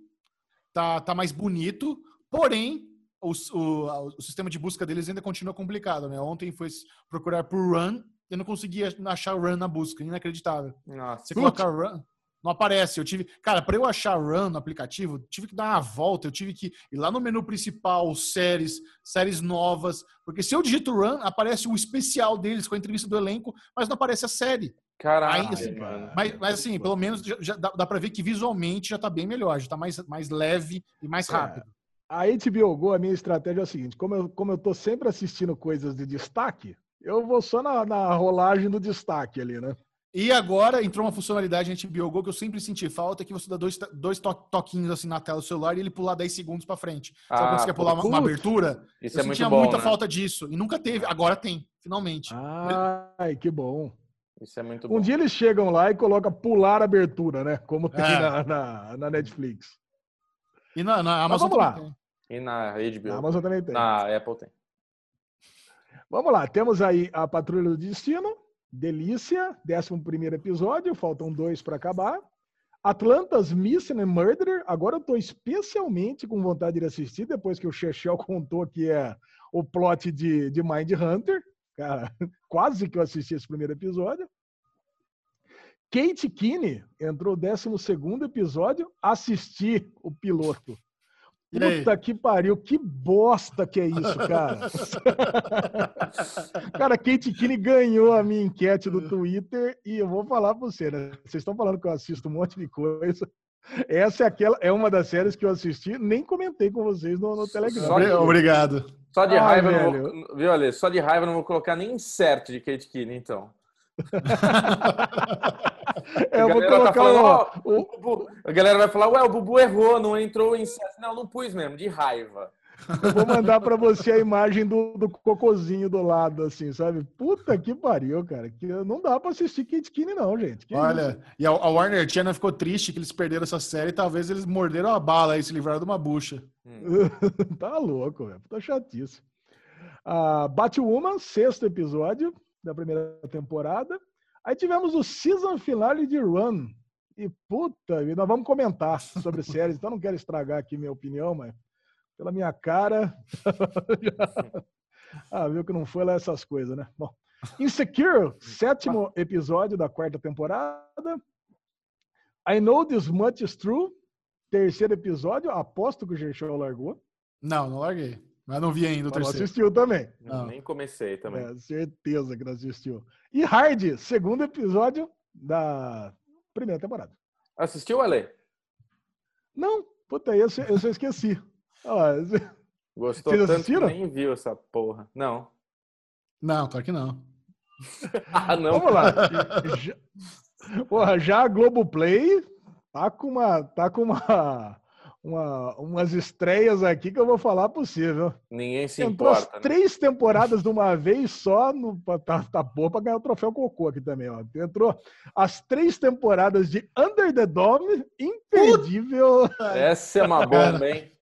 tá, tá mais bonito, porém, o, o, o sistema de busca deles ainda continua complicado, né? Ontem foi procurar por run, eu não conseguia achar run na busca, inacreditável. Nossa. Você coloca run, não aparece. Eu tive, cara, para eu achar run no aplicativo, tive que dar uma volta, eu tive que ir lá no menu principal, séries, séries novas, porque se eu digito run, aparece o especial deles com a entrevista do elenco, mas não aparece a série. Caralho, Aí, assim, mano. Mas, mas assim, pelo menos já, já dá, dá para ver que visualmente já tá bem melhor, já tá mais, mais leve e mais É. rápido. A HBO Go, a minha estratégia é a seguinte: como eu, como eu tô sempre assistindo coisas de destaque, eu vou só na, na rolagem do destaque ali, né? E agora entrou uma funcionalidade na HBO Go que eu sempre senti falta, que você dá dois, dois to- toquinhos assim na tela do celular e ele pular 10 segundos para frente. Sabe Ah, quando você quer pular uma, uma abertura? Isso eu é muito sentia bom, muita né? falta disso. E nunca teve. Agora tem, finalmente. Ai, que bom. Isso é muito Um bom. dia eles chegam lá e colocam pular abertura, né? Como tem É. na, na, na Netflix. E na, na Amazon vamos lá. também E na HBO. Na Amazon também tem. Na Apple tem. Vamos lá, temos aí a Patrulha do Destino, Delícia, 11 episódio, faltam dois para acabar. Atlantas Missing and Murder, agora eu tô especialmente com vontade de assistir, depois que o Chechel contou que é o plot de, de Mind Hunter. Cara, quase que eu assisti esse primeiro episódio. Kate Kinney entrou 12 episódio, assisti o piloto. Puta que pariu, que bosta que é isso, cara. cara, Kate Kinney ganhou a minha enquete do Twitter e eu vou falar pra você, né? Vocês estão falando que eu assisto um monte de coisa. Essa é aquela, é uma das séries que eu assisti, nem comentei com vocês no, no Telegram. Só de- Obrigado. Só de Ah, raiva vou. Viu, Ale? Só de raiva eu não vou colocar nem insert de Kate Kinney, então. É, eu vou tá colocar falando, ó, ó, o Bubu- A galera vai falar, ué, o Bubu errou, não entrou em. Não, não pus mesmo, de raiva. Eu vou mandar pra você a imagem do, do cocôzinho do lado, assim, sabe? Puta que pariu, cara. Que não dá pra assistir Kate Kinney, não, gente. Que isso? Olha, e a, a Warner Channel ficou triste que eles perderam essa série e talvez eles morderam a bala e se livraram de uma bucha. Hum. tá louco, velho. Tá chatice. A Batwoman, sexto episódio da primeira temporada. Aí tivemos o season finale de Run. E puta, nós vamos comentar sobre séries, então não quero estragar aqui minha opinião, mas pela minha cara. ah, viu que não foi lá essas coisas, né? Bom, Insecure, sétimo episódio da quarta temporada. I Know This Much Is True, terceiro episódio. Aposto que o Gershon largou. Não, não larguei. Mas não vi ainda o Mas não terceiro. assistiu também. Não. Nem comecei também. É, certeza que não assistiu. E Hard, segundo episódio da primeira temporada. Assistiu, Ale? Não, puta, esse eu só esqueci. Esse- Gostou Vocês tanto assistiram? nem viu essa porra. Não. Não, claro que não. Ah, não. Vamos lá. Já, porra, já a Globoplay tá com uma. Tá com uma, uma- umas estreias aqui que eu vou falar possível. Ninguém se Entrou as importa. né? três temporadas de uma vez só, no, tá, tá boa pra ganhar o troféu Cocô aqui também, ó. Entrou as três temporadas de Under the Dome, imperdível. Essa é uma bomba, hein?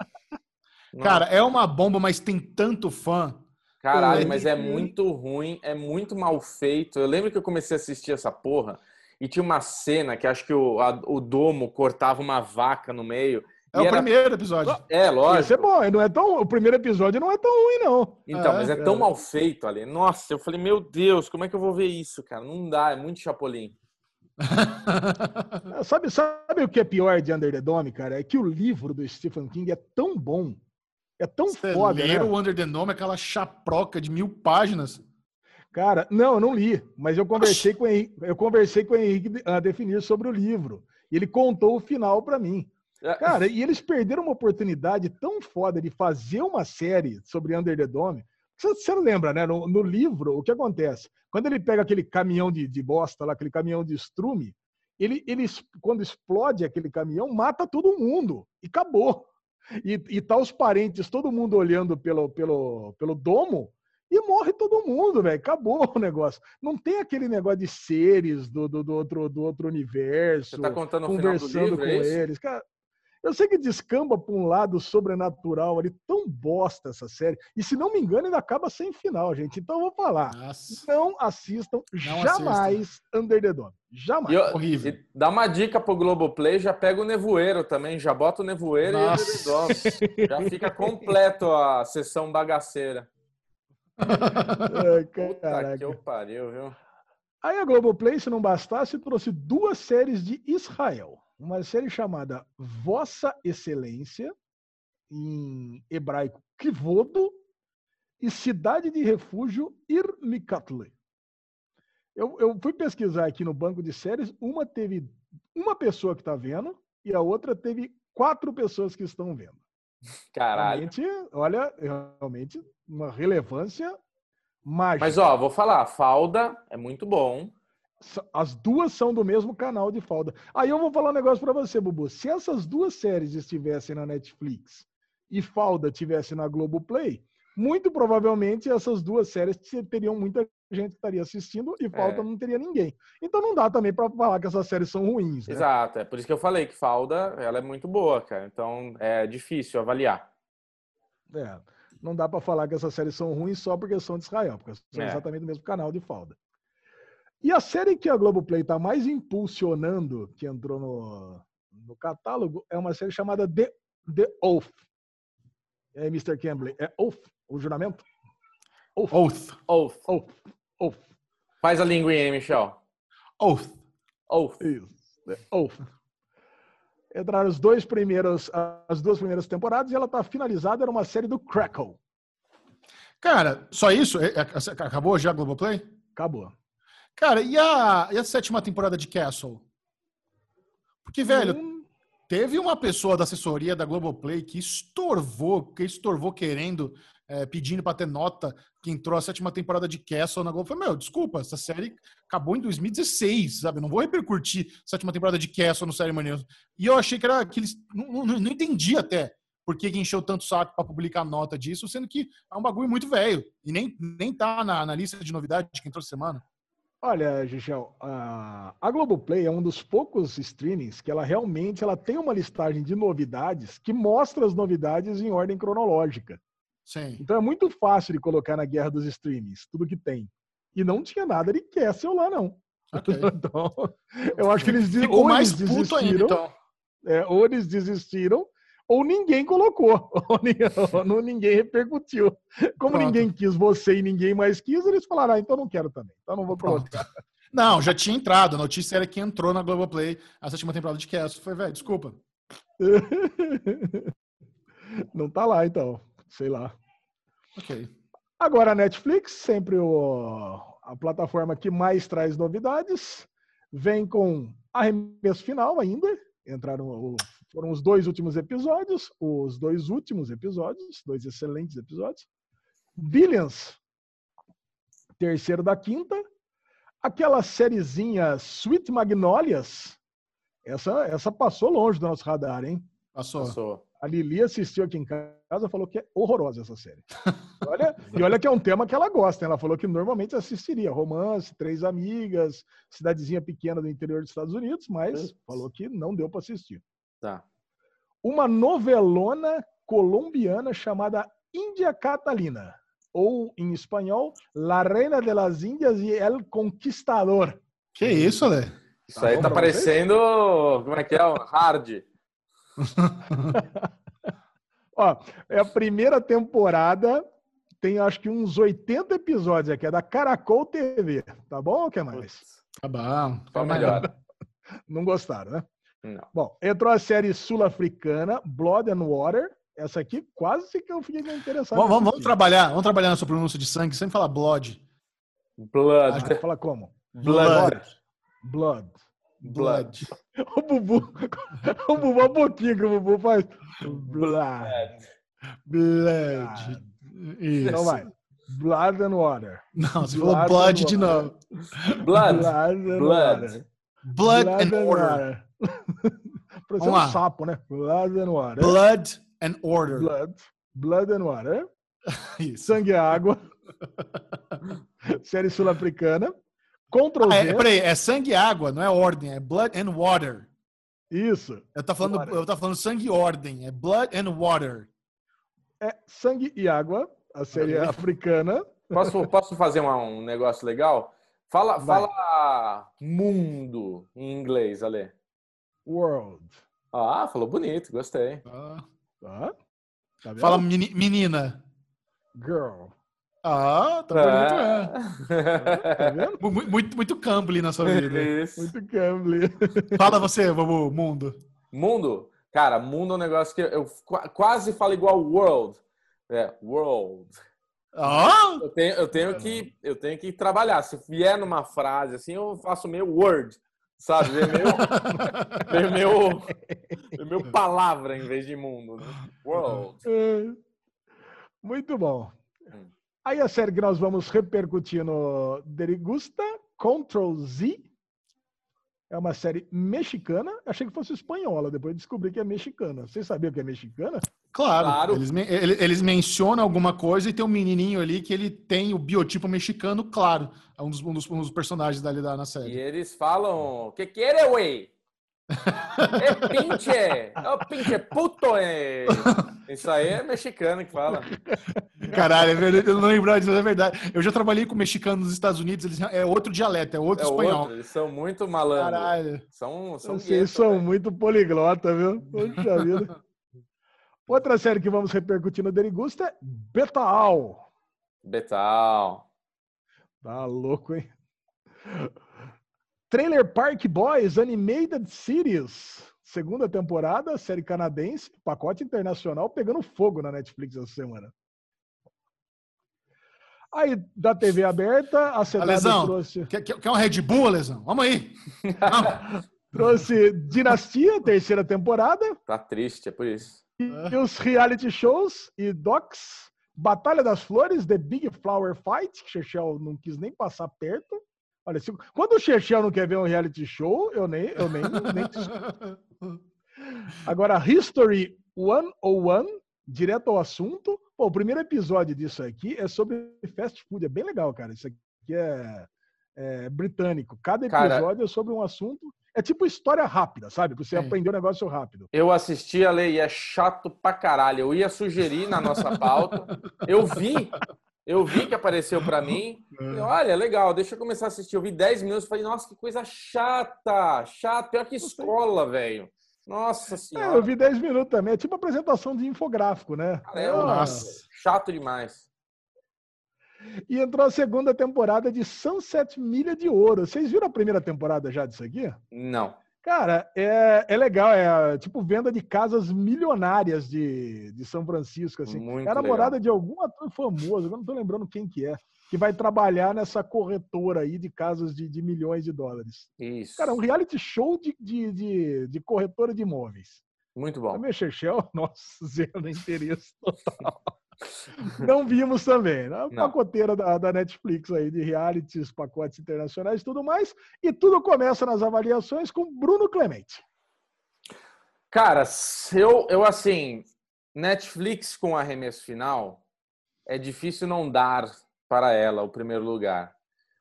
Cara, é uma bomba, mas tem tanto fã. Caralho, mas é muito ruim, é muito mal feito. Eu lembro que eu comecei a assistir essa porra e tinha uma cena que acho que o, a- o domo cortava uma vaca no meio. É e o era- primeiro episódio. É, Esse é lógico. bom, e não é tão, o primeiro episódio não é tão ruim, não. Então, É, mas é tão mal feito ali. Nossa, eu falei, meu Deus, como é que eu vou ver isso, cara? Não dá, é muito chapolim. Ah, Sabe, sabe o que é pior de Under the Dome, cara? É que o livro do Stephen King é tão bom, é tão Você foda, ler né? o Under the Dome, aquela chaproca de mil páginas. Cara, não, eu não li, mas eu conversei com o Henrique, eu conversei com o Henrique a definir sobre o livro. E ele contou o final pra mim. É, Cara, e eles perderam uma oportunidade tão foda de fazer uma série sobre Under the Dome. Você, lembra, né? No, no livro, o que acontece? Quando ele pega aquele caminhão de, de bosta lá, aquele caminhão de estrume, ele, ele, quando explode aquele caminhão, mata todo mundo. E acabou. E, e tá os parentes, todo mundo olhando pelo, pelo, pelo domo, e morre todo mundo, velho. Acabou o negócio. Não tem aquele negócio de seres do, do, do outro, do outro universo Você tá contando o final do conversando livro, com é eles. Cara, eu sei que descamba para um lado sobrenatural ali, tão bosta essa série. E se não me engano, ainda acaba sem final, gente. Então eu vou falar. Nossa. Não assistam jamais Under the Dome. Jamais. E eu- Horrível. e dá uma dica pro Globoplay, já pega o nevoeiro também, já bota o nevoeiro Nossa. e o Under the Dome. Já fica completo a sessão bagaceira. Ai, Puta caraca. que eu pariu, viu? Aí a Globoplay, se não bastasse, trouxe duas séries de Israel. Uma série chamada Vossa Excelência, em hebraico Kivodo, e Cidade de Refúgio Irmikatle. Eu, eu fui pesquisar aqui no banco de séries, uma teve uma pessoa que está vendo e a outra teve quatro pessoas que estão vendo. Caralho. Realmente, olha, realmente uma relevância mágica. Mas ó, vou falar, falda é muito bom. As duas são do mesmo canal de falda. Aí eu vou falar um negócio pra você, Bubu. Se essas duas séries estivessem na Netflix e falda tivesse na Globoplay, muito provavelmente essas duas séries teriam muita gente que estaria assistindo e falta é. não teria ninguém. Então não dá também para falar que essas séries são ruins. Né? Exato, é por isso que eu falei que Falda ela é muito boa, cara. Então é difícil avaliar. É, não dá para falar que essas séries são ruins só porque são de Israel, porque são é. exatamente do mesmo canal de Falda. E a série que a Globoplay está mais impulsionando, que entrou no, no catálogo, é uma série chamada The, The Oath. É, Mr. Campbell, é Oath, o juramento? Oath. Oath. Oath. Oath. Oath. Faz a língua aí, Michel. Oath. Oath. Isso. É Oath. Entraram os dois primeiros, as duas primeiras temporadas e ela está finalizada, era uma série do Crackle. Cara, só isso? É, é, acabou já a Globoplay? Acabou. Cara, e a, e a sétima temporada de Castle? Porque, velho, hum. teve uma pessoa da assessoria da Globoplay que estorvou, que estorvou querendo, é, pedindo para ter nota, que entrou a sétima temporada de Castle na Globo. Falei, meu, desculpa, essa série acabou em 2016, sabe? Não vou repercutir a sétima temporada de Castle no Série Mania. E eu achei que era que eles. Não, não, não entendi até por que encheu tanto saco para publicar nota disso, sendo que é um bagulho muito velho. E nem, nem tá na, na lista de novidades que entrou semana. Olha, Gichel, a Globoplay é um dos poucos streamings que ela realmente ela tem uma listagem de novidades que mostra as novidades em ordem cronológica. Sim. Então é muito fácil de colocar na guerra dos streamings, tudo que tem. E não tinha nada de Castle lá, não. Okay. Então, eu acho que eles Ficou mais eles puto ainda, então. É, ou eles desistiram, ou ninguém colocou, ou ninguém repercutiu. Como Pronto. ninguém quis você e ninguém mais quis, eles falaram, ah, então não quero também, então não vou colocar. Pronto. Não, já tinha entrado. A notícia era que entrou na Globoplay a sétima temporada de Cast. Foi, velho, desculpa. não tá lá, então. Sei lá. Ok. Agora a Netflix, sempre o, a plataforma que mais traz novidades, vem com arremesso final ainda. Entraram o foram os dois últimos episódios, os dois últimos episódios, dois excelentes episódios. Billions, terceiro da quinta. Aquela sériezinha Sweet Magnolias, essa, essa passou longe do nosso radar, hein? Passou. passou. A Lili assistiu aqui em casa falou que é horrorosa essa série. Olha, e olha que é um tema que ela gosta. Ela falou que normalmente assistiria romance, três amigas, cidadezinha pequena do interior dos Estados Unidos, mas falou que não deu para assistir. Tá. Uma novelona colombiana chamada Índia Catalina, ou em espanhol, La Reina de las Índias e El Conquistador. Que isso, Lê? Isso tá aí tá parecendo. Como é que é? Hard. Ó, é a primeira temporada, tem acho que uns 80 episódios aqui, é da Caracol TV. Tá bom ou quer mais? Tá bom. Tá melhor. Não gostaram, né? Não. Bom, entrou a série sul-africana, Blood and Water. Essa aqui quase que eu fiquei interessado. Vamos, vamos, vamos trabalhar, vamos trabalhar na sua pronúncia de sangue, sempre fala blood. Blood. Ah, fala como? Blood. Blood. Blood. O Bubu, o Bubu, um pouquinho que o Bubu faz. Blood. Blood. Isso. Então vai. Blood and Water. Não, você blood falou blood de novo. Blood. Blood blood. Blood, blood and, and Water. Parece um sapo, né? Blood and Water. Blood and Order. Blood, blood and Water. Isso. Sangue e Água. Série sul-africana. Ctrl ah, é, peraí, é sangue e água, não é ordem, é blood and water. Isso. Eu tô falando, eu tô falando sangue e ordem, é blood and water. É sangue e água, a série é africana. Posso, posso fazer uma, um negócio legal? Fala, fala mundo em inglês, Ale. World. Ah, falou bonito, gostei. Ah. ah tá fala menina. Girl. Ah, tá bonito, é. Tá vendo? Muito, muito Cambly na sua vida. Isso. Muito Cambly. Fala você, vamos, mundo. Mundo? Cara, mundo é um negócio que eu quase falo igual world. É, world. Ah? Eu tenho, eu tenho que eu tenho que trabalhar. Se vier numa frase assim, eu faço meio word, sabe? É meu, é meu, meu palavra em vez de mundo. Né? World. É. Muito bom. Hum. Aí a série que nós vamos repercutir no Derigusta, Control Z. É uma série mexicana. Achei que fosse espanhola, depois descobri que é mexicana. Você sabia que é mexicana? Claro, claro. Eles, eles, mencionam alguma coisa e tem um menininho ali que ele tem o biotipo mexicano, claro. É um dos, um dos, um dos personagens dali da, na série. E eles falam, que quer, güey? É pinche! É o pinche puto! É... Isso aí é mexicano que fala. Caralho, é verdade, eu não lembro disso, é verdade. Eu já trabalhei com mexicanos nos Estados Unidos, eles, é outro dialeto, é outro é espanhol. Outro, eles são muito malandros. Caralho. São, são Vocês são né? muito poliglota, viu? Poxa vida. Outra série que vamos repercutir no Derigusta é Betal. Betal. Tá louco, hein? Trailer Park Boys Animated Series. Segunda temporada, série canadense, pacote internacional, pegando fogo na Netflix essa semana. Aí, da TV aberta, a CW trouxe... Quer, quer um Red Bull, Lesão? Vamos aí! Vamos. trouxe Dinastia, terceira temporada. Tá triste, é por isso. E os reality shows e docs. Batalha das Flores, The Big Flower Fight, que Chechel não quis nem passar perto. Olha, se, quando o Chechel não quer ver um reality show, eu nem. Eu nem, nem... Agora, History 101, direto ao assunto. Pô, o primeiro episódio disso aqui é sobre fast food. É bem legal, cara. Isso aqui é, é britânico. Cada episódio cara, é sobre um assunto é tipo história rápida, sabe? Você Sim. aprender um negócio rápido. Eu assisti a lei e é chato pra caralho. Eu ia sugerir na nossa pauta. Eu vi, eu vi que apareceu para mim. É. Olha, legal, deixa eu começar a assistir. Eu vi 10 minutos e falei, nossa, que coisa chata. Chato, pior que escola, velho. Nossa senhora. É, eu vi 10 minutos também. É tipo apresentação de infográfico, né? É, nossa, chato demais. E entrou a segunda temporada de Sunset Milha de Ouro. Vocês viram a primeira temporada já disso aqui? Não. Cara, é, é legal, é tipo venda de casas milionárias de, de São Francisco, assim. Muito é a namorada legal. de algum ator famoso, eu não tô lembrando quem que é, que vai trabalhar nessa corretora aí de casas de, de milhões de dólares. Isso. Cara, um reality show de, de, de, de corretora de imóveis. Muito bom. Também Chechel, nossa, zero interesse total. Não vimos também. Na né? pacoteira da, da, Netflix aí, de realities, pacotes internacionais e tudo mais. E tudo começa nas avaliações com Bruno Clemente. Cara, eu, eu assim, Netflix com arremesso final, é difícil não dar para ela o primeiro lugar.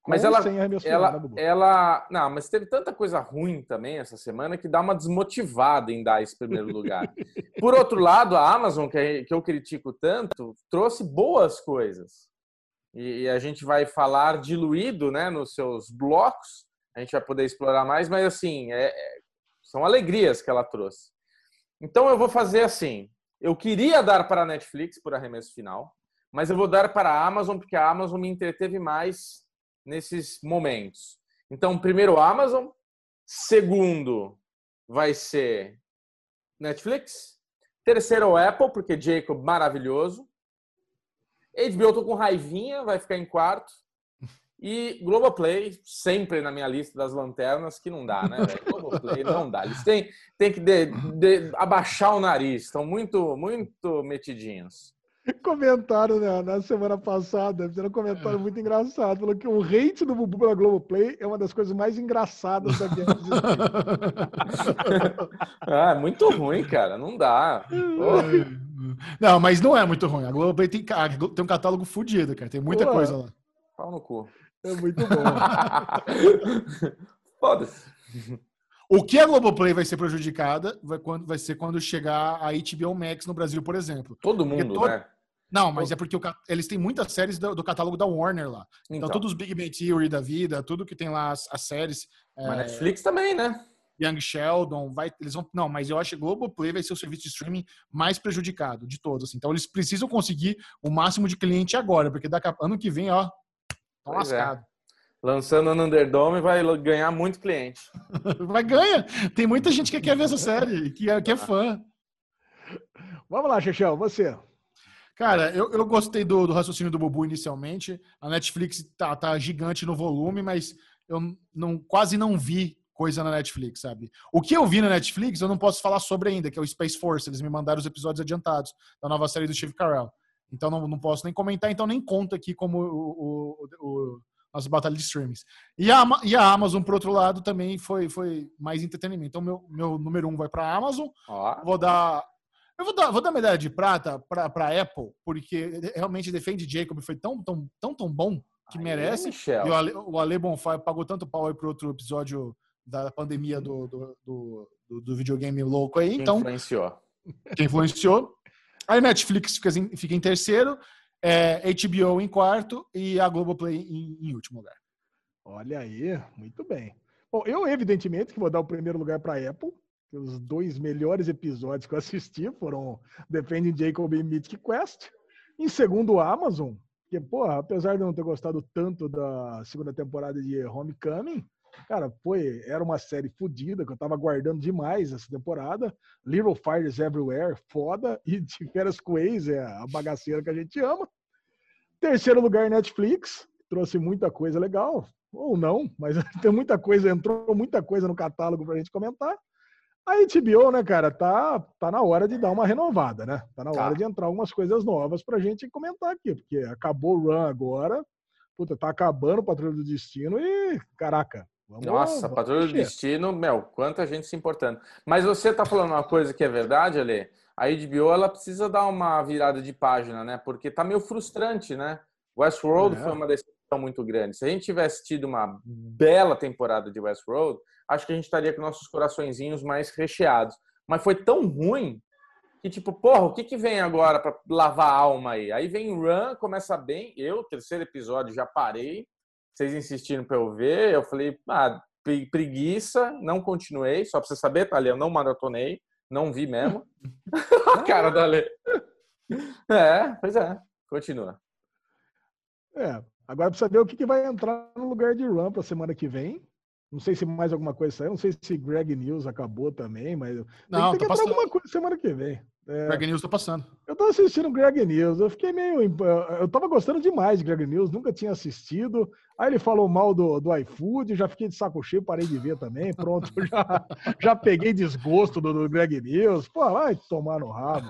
Mas ela, ela, né, ela, não, mas teve tanta coisa ruim também essa semana que dá uma desmotivada em dar esse primeiro lugar. Por outro lado, a Amazon, que, que eu critico tanto, trouxe boas coisas. E, e, a gente vai falar diluído, né, nos seus blocos. A gente vai poder explorar mais, mas assim, é, é, são alegrias que ela trouxe. Então eu vou fazer assim. Eu queria dar para a Netflix por arremesso final, mas eu vou dar para a Amazon porque a Amazon me entreteve mais nesses momentos. Então, primeiro Amazon, segundo vai ser Netflix, terceiro Apple, porque Jacob maravilhoso. HBO tô com raivinha, vai ficar em quarto. E Globoplay, sempre na minha lista das lanternas, que não dá, né? Globoplay não dá. Eles têm, têm que de, de, abaixar o nariz, estão muito, muito metidinhos. Comentaram né, na semana passada, fizeram um comentário é. muito engraçado. Falou que o hate do Bubu pela Globoplay é uma das coisas mais engraçadas da Game Ah, é muito ruim, cara. Não dá. Oh. Não, mas não é muito ruim. A Globoplay tem, tem um catálogo fodido, cara. Tem muita Pô, coisa lá. Pau no cu. É muito bom. Foda-se. O que a Globoplay vai ser prejudicada vai, quando, vai ser quando chegar a HBO Max no Brasil, por exemplo. Todo mundo, todo... né? Não, mas é porque o, eles têm muitas séries do, do, catálogo da Warner lá. Então, então, todos os Big Bang Theory da vida, tudo que tem lá as, as séries. Mas é, Netflix também, né? Young Sheldon, vai, eles vão, não, mas eu acho que Globoplay vai ser o serviço de streaming mais prejudicado de todos. Assim. Então eles precisam conseguir o máximo de cliente agora, porque daqui a, ano que vem, ó, tá lascado. É. Lançando no Underdome vai ganhar muito cliente. vai ganhar. Tem muita gente que quer ver essa série, que é, que é fã. Vamos lá, Chechel, você. Cara, eu, eu gostei do, do, raciocínio do Bubu inicialmente. A Netflix tá, tá gigante no volume, mas eu não, quase não vi coisa na Netflix, sabe? O que eu vi na Netflix, eu não posso falar sobre ainda, que é o Space Force. Eles me mandaram os episódios adiantados da nova série do Steve Carell. Então não, não posso nem comentar, então nem conta aqui como o, o, o nossa batalha de streams. E a, e a Amazon, por outro lado, também foi, foi mais entretenimento. Então, meu, meu número um vai para a Amazon. Vou dar Eu vou dar, vou dar medalha de prata para a Apple, porque realmente defende Jacob foi tão, tão, tão, tão bom que merece. Michel. E o Ale, o Ale Bonfá pagou tanto pau aí pro outro episódio da pandemia do, do, do, do videogame louco aí. Então, influenciou. Que influenciou. Aí Netflix fica, fica em terceiro, é, HBO em quarto e a Globoplay em, em último lugar. Olha aí, muito bem. Bom, eu evidentemente que vou dar o primeiro lugar para a Apple. Os dois melhores episódios que eu assisti foram Defending Jacob e Mythic Quest. Em segundo, Amazon, porque, pô, apesar de eu não ter gostado tanto da segunda temporada de Homecoming, cara, foi, era uma série fodida que eu tava aguardando demais essa temporada. Little Fires Everywhere, foda. E de Férias com é a bagaceira que a gente ama. Terceiro lugar, Netflix. Trouxe muita coisa legal. Ou não, mas tem muita coisa, entrou muita coisa no catálogo pra gente comentar. A HBO, né, cara, tá, tá na hora de dar uma renovada, né? Tá na tá. hora de entrar algumas coisas novas pra gente comentar aqui, porque acabou o run agora, puta, tá acabando o Patrulha do Destino e, caraca, Vamos, Nossa, Patrulha do Destino, meu, quanta gente se importando. Mas você tá falando uma coisa que é verdade, Ale? A HBO, ela precisa dar uma virada de página, né? Porque tá meio frustrante, né? Westworld é. foi uma decisão muito grande. Se a gente tivesse tido uma bela temporada de Westworld, acho que a gente estaria com nossos coraçõezinhos mais recheados. Mas foi tão ruim que, tipo, porra, o que, que vem agora para lavar a alma aí? Aí vem Run, começa bem. Eu, terceiro episódio, já parei. Vocês insistiram para eu ver. Eu falei, ah, preguiça, não continuei. Só para você saber, Thalia, eu não maratonei, não vi mesmo. a cara da Lê. É, pois é, continua. É, agora precisa ver o que, que vai entrar no lugar de Run para semana que vem. Não sei se mais alguma coisa saiu, não sei se Greg News acabou também, mas não, tem, tem que tá alguma coisa semana que vem. É, Greg News tá passando. Eu tô assistindo Greg News, eu fiquei meio. Eu tava gostando demais de Greg News, nunca tinha assistido. Aí ele falou mal do, do iFood, já fiquei de saco cheio, parei de ver também. Pronto, já, já peguei desgosto do, do Greg News. Pô, vai tomar no rabo.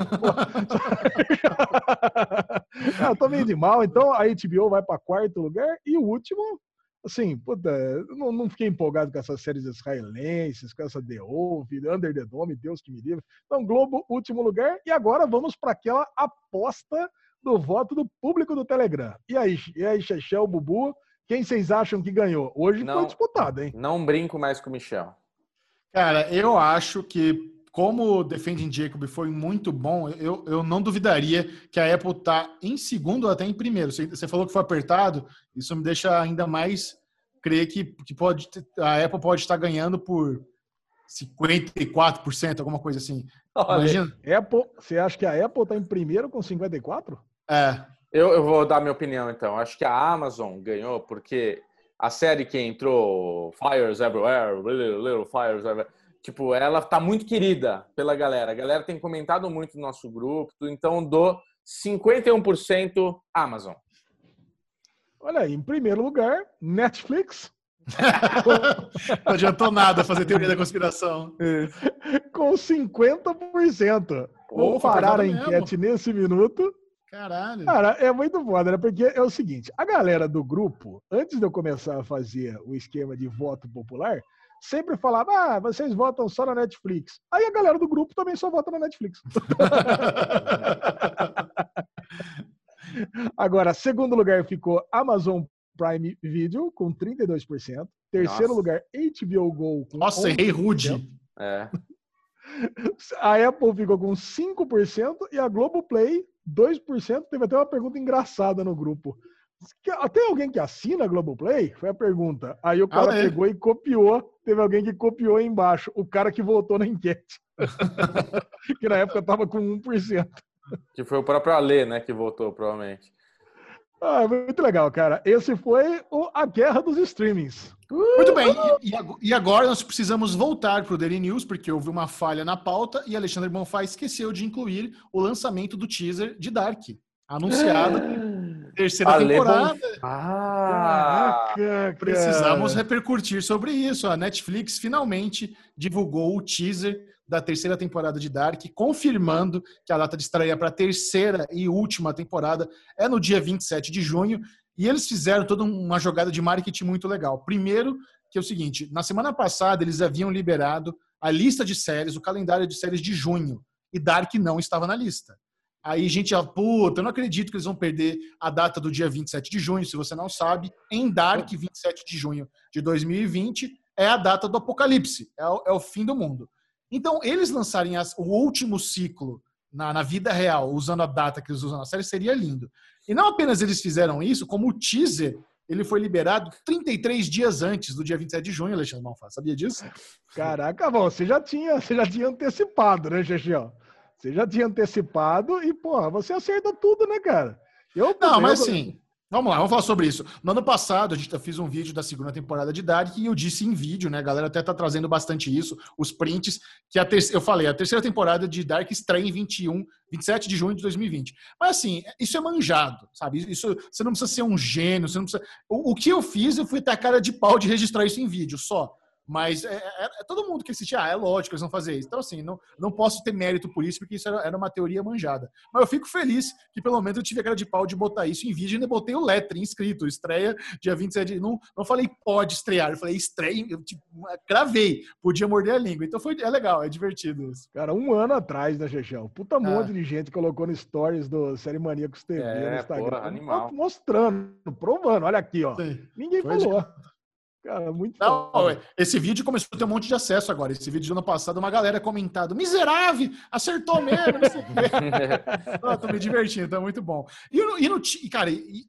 ah, tô meio de mal, então a HBO vai para quarto lugar e o último assim, puta, não, não fiquei empolgado com essas séries israelenses, com essa The Wolf, Under the Dome, Deus que me livre. Então, Globo, último lugar. E agora vamos para aquela aposta do voto do público do Telegram. E aí, e aí Chechel, Bubu, quem vocês acham que ganhou? Hoje não, foi disputado, hein? Não brinco mais com o Michel. Cara, eu acho que como Defending Jacob foi muito bom, eu, eu não duvidaria que a Apple tá em segundo ou até em primeiro. Você, você falou que foi apertado, isso me deixa ainda mais crer que, que pode, a Apple pode estar ganhando por 54%, alguma coisa assim. Imagina. Apple, você acha que a Apple está em primeiro com 54%? É. Eu, eu vou dar minha opinião então. Acho que a Amazon ganhou porque a série que entrou, Fires Everywhere, Little, Little Fires Everywhere, Tipo, ela tá muito querida pela galera. A galera tem comentado muito no nosso grupo, então dou 51% Amazon. Olha aí, em primeiro lugar, Netflix. Não adiantou nada fazer teoria da conspiração. Com 50%. Vou parar a enquete mesmo. nesse minuto. Caralho. Cara, é muito foda, né? Porque é o seguinte: a galera do grupo, antes de eu começar a fazer o esquema de voto popular, sempre falava, ah, vocês votam só na Netflix. Aí a galera do grupo também só vota na Netflix. Agora, segundo lugar ficou Amazon Prime Video com 32%. Terceiro Nossa. lugar, HBO Go com Nossa, 11%. errei rude. É. A Apple ficou com 5% e a Globoplay 2%. Teve até uma pergunta engraçada no grupo. Tem alguém que assina a Globoplay? Foi a pergunta. Aí o cara ah, é? pegou e copiou. Teve alguém que copiou embaixo. O cara que votou na enquete. que na época tava com 1%. Que foi o próprio Alê, né, que votou, provavelmente. Ah, muito legal, cara. Esse foi o, a guerra dos streamings. Muito bem. E, e agora nós precisamos voltar para o Daily News, porque houve uma falha na pauta e Alexandre Bonfá esqueceu de incluir o lançamento do teaser de Dark, anunciado terceira Ale temporada. Ah, Caraca, Precisamos repercutir sobre isso. A Netflix finalmente divulgou o teaser da terceira temporada de Dark, confirmando que a data de estreia para a terceira e última temporada é no dia 27 de junho. E eles fizeram toda uma jogada de marketing muito legal. Primeiro, que é o seguinte: na semana passada eles haviam liberado a lista de séries, o calendário de séries de junho. e Dark não estava na lista. Aí a gente, puta, eu não acredito que eles vão perder a data do dia 27 de junho. Se você não sabe, em Dark, 27 de junho de 2020, é a data do apocalipse, é o, é o fim do mundo. Então, eles lançarem as, o último ciclo na, na, vida real, usando a data que eles usam na série, seria lindo. E não apenas eles fizeram isso, como o teaser ele foi liberado 33 dias antes do dia 27 de junho, Alexandre Malfá. Sabia disso? Caraca, bom, você já tinha, você já tinha antecipado, né, Xexi? Você já tinha antecipado e, porra, você acerta tudo, né, cara? Eu, não, mas assim, vamos lá, vamos falar sobre isso. No ano passado, a gente fez um vídeo da segunda temporada de Dark e eu disse em vídeo, né? A galera até tá trazendo bastante isso, os prints, que a ter... eu falei, a terceira temporada de Dark estreia em 21, 27 de junho de 2020. Mas assim, isso é manjado, sabe? Isso, você não precisa ser um gênio, você não precisa. O, o que eu fiz, eu fui ter a cara de pau de registrar isso em vídeo, só. Mas é, é, é, todo mundo que assiste, ah, é lógico, eles vão fazer isso. Então, assim, não, não posso ter mérito por isso, porque isso era, era uma teoria manjada. Mas eu fico feliz que pelo menos eu tive a cara de pau de botar isso em vídeo e ainda botei o letre inscrito, estreia dia 27 de. Não, não falei pode estrear, eu falei estreia, eu tipo, gravei, podia morder a língua. Então foi, é legal, é divertido isso. Cara, um ano atrás, né, Chechão? Puta ah. monte de gente colocou no stories do Série Maníacos TV é, no Instagram. Porra, animal. Mostrando, provando, olha aqui, ó. Sim. Ninguém foi falou. De... Cara, muito Não, foda. esse vídeo começou a ter um monte de acesso agora. Esse vídeo do ano passado, uma galera comentado: miserável, acertou mesmo. Não tô me divertindo, tá muito bom. E, e no, cara, e,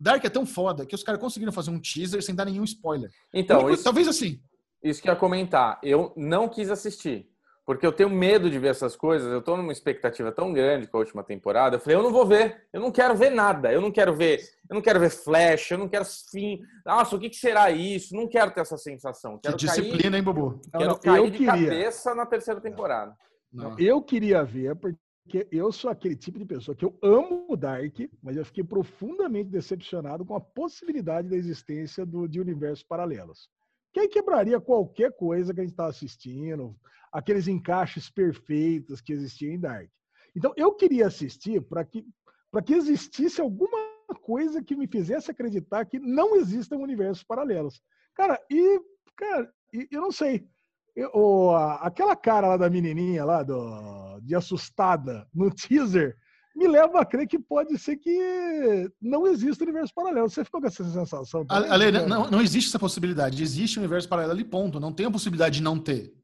Dark é tão foda que os caras conseguiram fazer um teaser sem dar nenhum spoiler. Então, isso, talvez assim. Isso que eu ia comentar. Eu não quis assistir. Porque eu tenho medo de ver essas coisas, eu tô numa expectativa tão grande com a última temporada. Eu falei, eu não vou ver, eu não quero ver nada, eu não quero ver, eu não quero ver Flash, eu não quero fim. Nossa, o que, que será isso? Não quero ter essa sensação. Quero que disciplina, cair, hein, Bobo? Quero não, cair eu de queria. cabeça na terceira temporada. Não. Eu queria ver, porque eu sou aquele tipo de pessoa que eu amo o Dark, mas eu fiquei profundamente decepcionado com a possibilidade da existência do, de universos paralelos. Que aí quebraria qualquer coisa que a gente está assistindo aqueles encaixes perfeitos que existiam em Dark. Então, eu queria assistir para que, que existisse alguma coisa que me fizesse acreditar que não existem universos paralelos. Cara, e, cara, e, eu não sei. Eu, aquela cara lá da menininha lá, do, de assustada, no teaser, me leva a crer que pode ser que não exista universo paralelo. Você ficou com essa sensação? Também? Ale, não, não existe essa possibilidade. Existe um universo paralelo e ponto. Não tem a possibilidade de não ter.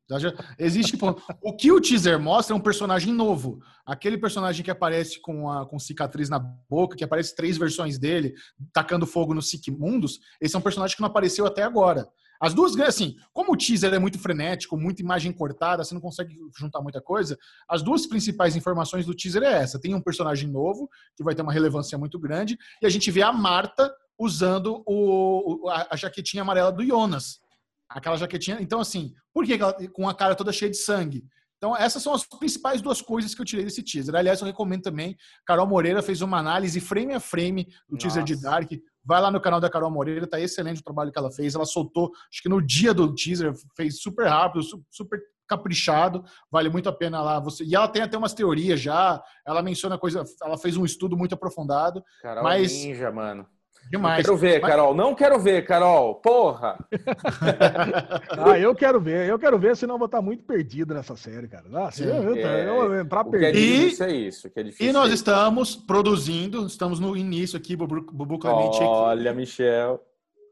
Existe ponto. O que o teaser mostra é um personagem novo. Aquele personagem que aparece com, a, com cicatriz na boca, que aparece três versões dele, tacando fogo nos Mundos, esse é um personagem que não apareceu até agora. As duas, assim, como o teaser é muito frenético, muita imagem cortada, você não consegue juntar muita coisa, as duas principais informações do teaser é essa. Tem um personagem novo, que vai ter uma relevância muito grande, e a gente vê a Marta usando o, a, jaquetinha amarela do Jonas. Aquela jaquetinha. Então, assim, por que ela, com a cara toda cheia de sangue? Então, essas são as principais duas coisas que eu tirei desse teaser. Aliás, eu recomendo também. Carol Moreira fez uma análise frame a frame do Nossa. teaser de Dark. Vai lá no canal da Carol Moreira, tá excelente o trabalho que ela fez. Ela soltou, acho que no dia do teaser, fez super rápido, super caprichado, vale muito a pena lá. Você e ela tem até umas teorias já. Ela menciona coisa, ela fez um estudo muito aprofundado. Carol mas ninja, mano. Demais. Não quero ver, Mas... Carol. Não quero ver, Carol. Porra! ah, eu quero ver. Eu quero ver, senão eu vou estar muito perdido nessa série, cara. Ah, se eu, eu, é... eu entrar perdido. É difícil é isso. Que é difícil e nós é estamos produzindo, estamos no início aqui, Bubu, Clemente. Olha, Michel.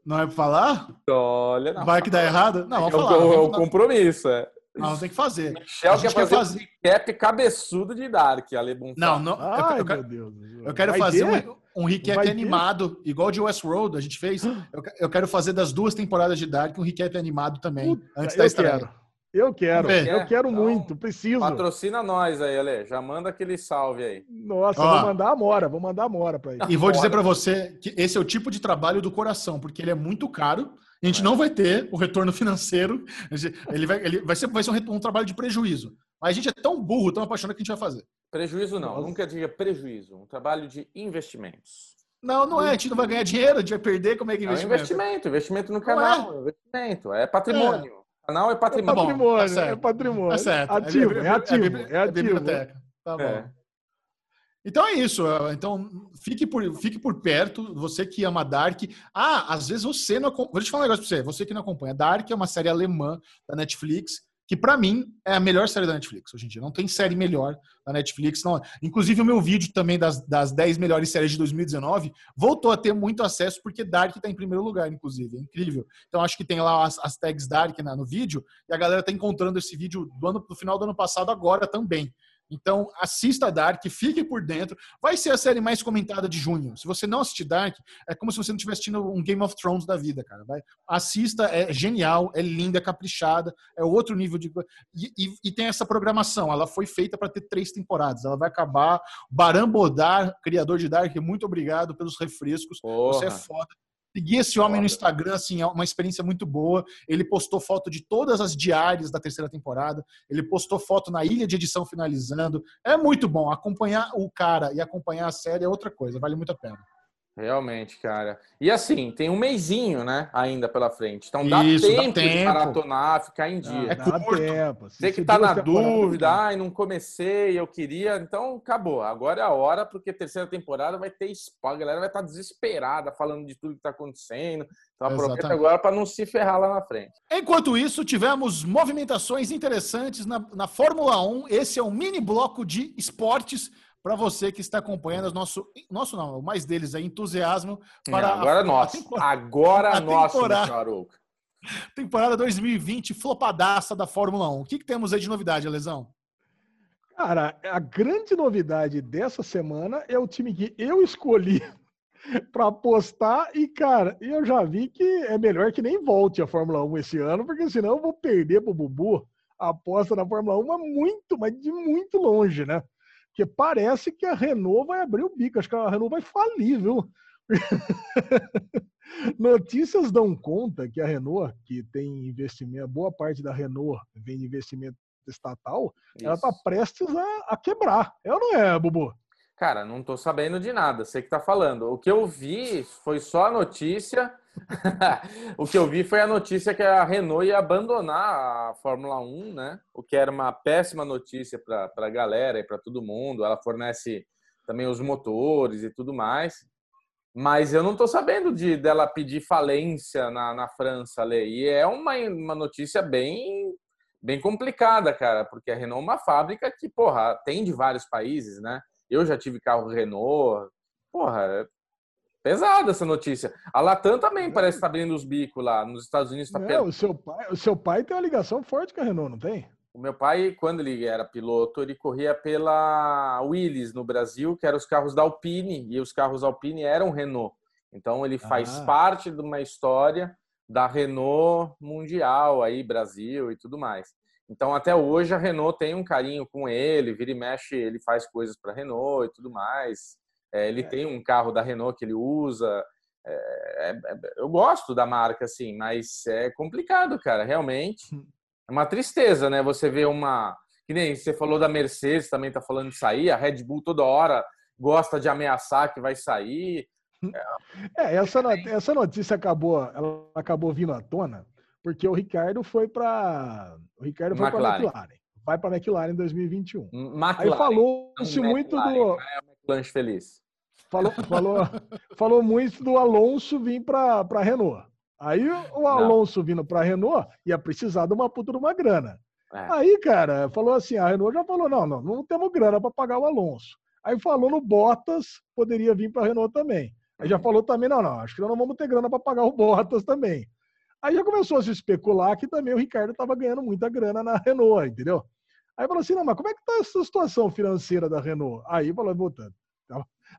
Não é pra falar? Olha. Não. Vai que dá errado? Não, vamos falar. É o compromisso, é. Não, tem que fazer. Michel quer fazer, quer fazer um cabeçudo de Dark, Ale Não, não. Ai, eu, eu, meu Deus. Eu quero Vai fazer um, um recap Vai animado, ter? igual de Westworld, a gente fez. Eu, eu, quero fazer das duas temporadas de Dark um recap animado também, Puta, antes da estreia. Quero. Eu quero, eu quero então, muito, preciso. Patrocina nós aí, Ale. Já manda aquele salve aí. Nossa, Ó, vou mandar a Mora, vou mandar a Mora para ele. E vou dizer para você que esse é o tipo de trabalho do coração, porque ele é muito caro. A gente é. não vai ter o retorno financeiro. Ele vai, ele vai ser, vai ser um, um, trabalho de prejuízo. Mas a gente é tão burro, tão apaixonado que a gente vai fazer. Prejuízo não, Nossa. nunca diga prejuízo. Um trabalho de investimentos. Não, não é. A gente não vai ganhar dinheiro, a gente vai perder. Como é que é investimento? É investimento, investimento no canal. É. Investimento, é patrimônio. É. Canal é patrimônio. É patrimônio, tá é patrimônio. É certo. Ativo, é, ativo. É, ativo. biblioteca. Tá bom. Então é isso. Então fique por, fique por perto. Você que ama Dark. Ah, às vezes você não. Vou te falar um negócio pra você. Você que não acompanha. Dark é uma série alemã da Netflix que para mim é a melhor série da Netflix hoje em dia. Não tem série melhor da Netflix. Não. Inclusive, o meu vídeo também das, das 10 melhores séries de 2019 voltou a ter muito acesso, porque Dark está em primeiro lugar, inclusive. É incrível. Então, acho que tem lá as, as tags Dark na, no vídeo, e a galera está encontrando esse vídeo do, ano, do final do ano passado agora também. Então, assista Dark, fique por dentro. Vai ser a série mais comentada de junho. Se você não assistir Dark, é como se você não estivesse assistindo um Game of Thrones da vida, cara. Vai, assista, é genial, é linda, é caprichada, é outro nível de. E, e, e tem essa programação. Ela foi feita para ter três temporadas. Ela vai acabar. Baran Bodar, criador de Dark, muito obrigado pelos refrescos. Porra. Você é foda. Segui esse homem no Instagram, assim, é uma experiência muito boa. Ele postou foto de todas as diárias da terceira temporada. Ele postou foto na ilha de edição finalizando. É muito bom. Acompanhar o cara e acompanhar a série é outra coisa. Vale muito a pena. Realmente, cara. E assim, tem um mêsinho, né, ainda pela frente. Então dá, Isso, tempo, dá tempo, de maratonar, ficar em dia. é curto. Tempo. Você que tá na dúvida, ai, não comecei, eu queria, então acabou. Agora é a hora, porque a terceira temporada vai ter spoiler, a galera vai estar tá desesperada falando de tudo que tá acontecendo. Então aproveita Exatamente. agora para não se ferrar lá na frente. Enquanto isso, tivemos movimentações interessantes na, na Fórmula 1. Esse é um mini bloco de esportes para você que está acompanhando nosso nosso não, mais deles é entusiasmo para agora a, nosso. A agora a nosso, temporada, temporada 2020 flopadaça da Fórmula 1. O que, que temos aí de novidade, Lesão? Cara, a grande novidade dessa semana é o time que eu escolhi para apostar e, cara, eu já vi que é melhor que nem volte a Fórmula 1 esse ano, porque senão eu vou perder pro Bubu a aposta na Fórmula 1 mas muito, mas de muito longe, né? Porque parece que a Renault vai abrir o bico. Acho que a Renault vai falir, viu? Notícias dão conta que a Renault, que tem investimento, boa parte da Renault vem de investimento estatal, Isso. ela está prestes a, a, quebrar. É ou não é, Bubu? Cara, não estou sabendo de nada, sei que está falando. O que eu vi foi só a notícia o que eu vi foi a notícia que a Renault ia abandonar a Fórmula 1, né? O que era uma péssima notícia para a galera e para todo mundo. Ela fornece também os motores e tudo mais. Mas eu não estou sabendo de dela pedir falência na, na França, Lê. E é uma, uma notícia bem, bem complicada, cara, porque a Renault é uma fábrica que, porra, tem de vários países, né? Eu já tive carro Renault. Porra, Pesada essa notícia. A Latam também parece estar abrindo os bicos lá. Nos Estados Unidos está perto. O seu, pai, o seu pai tem uma ligação forte com a Renault, não tem? O meu pai, quando ele era piloto, ele corria pela Willys no Brasil, que eram os carros da Alpine, e os carros Alpine eram Renault. Então ele faz ah. parte de uma história da Renault mundial aí, Brasil e tudo mais. Então até hoje a Renault tem um carinho com ele, vira e mexe, ele faz coisas para Renault e tudo mais. É, ele é. tem um carro da Renault que ele usa. É, é, é, eu gosto da marca, assim, mas é complicado, cara. Realmente hum. é uma tristeza, né? Você vê uma. Que nem você falou da Mercedes, também tá falando de sair. A Red Bull toda hora gosta de ameaçar que vai sair. Hum. É, essa, essa notícia acabou, ela acabou vindo à tona porque o Ricardo foi para o Ricardo foi para McLaren. Vai para a McLaren em 2021. McLaren, Aí falou-se muito do lanche feliz. Falou, falou, falou muito do Alonso vir para a Renault. Aí o Alonso Não. vindo para a Renault ia precisar de uma puta de uma grana. É. Aí, cara, falou assim: a Renault já falou: não, não, não temos grana para pagar o Alonso. Aí falou no Bottas, poderia vir para a Renault também. Aí já falou também: não, não, acho que nós não vamos ter grana para pagar o Bottas também. Aí já começou a se especular que também o Ricardo estava ganhando muita grana na Renault, entendeu? Aí falou assim: não, mas como é que tá essa situação financeira da Renault? Aí falou: puta,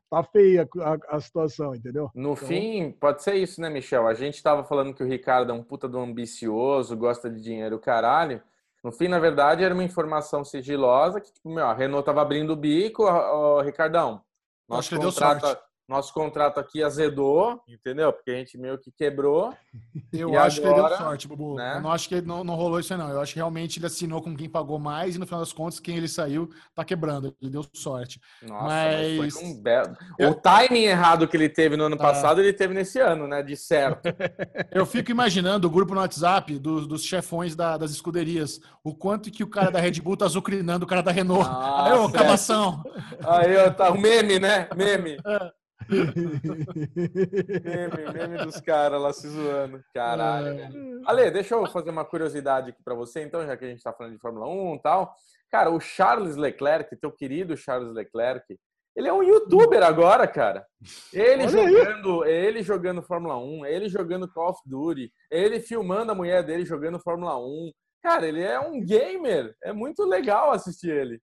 tá, tá feia a, a, situação, entendeu? No então... fim, pode ser isso, né, Michel? A gente tava falando que o Ricardo é um puta do ambicioso, gosta de dinheiro, caralho. No fim, na verdade, era uma informação sigilosa que, tipo, meu, a Renault tava abrindo o bico, ó, ó Ricardão. Nosso contrato, nosso contrato aqui azedou, entendeu? Porque a gente meio que quebrou. Eu acho agora, que ele deu sorte, Bubu. Né? Eu não acho que não, não rolou isso aí, não. Eu acho que realmente ele assinou com quem pagou mais e no final das contas, quem ele saiu tá quebrando. Ele deu sorte. Nossa, mas, mas foi um belo. Eu... O timing errado que ele teve no ano ah. passado, ele teve nesse ano, né? De certo. Eu fico imaginando o grupo no WhatsApp dos, dos chefões da, das escuderias. O quanto que o cara da Red Bull tá azucrinando o cara da Renault. Nossa, aí, ô, camação. Aí, ó, tá o meme, né? Meme. É. meme, meme dos caras lá se zoando. Caralho, velho. Ale, deixa eu fazer uma curiosidade aqui para você, então, já que a gente tá falando de Fórmula 1 e tal. Cara, o Charles Leclerc, teu querido Charles Leclerc, ele é um youtuber agora, cara. Ele jogando, ele jogando Fórmula 1, ele jogando Call of Duty, ele filmando a mulher dele jogando Fórmula 1. Cara, ele é um gamer. É muito legal assistir ele.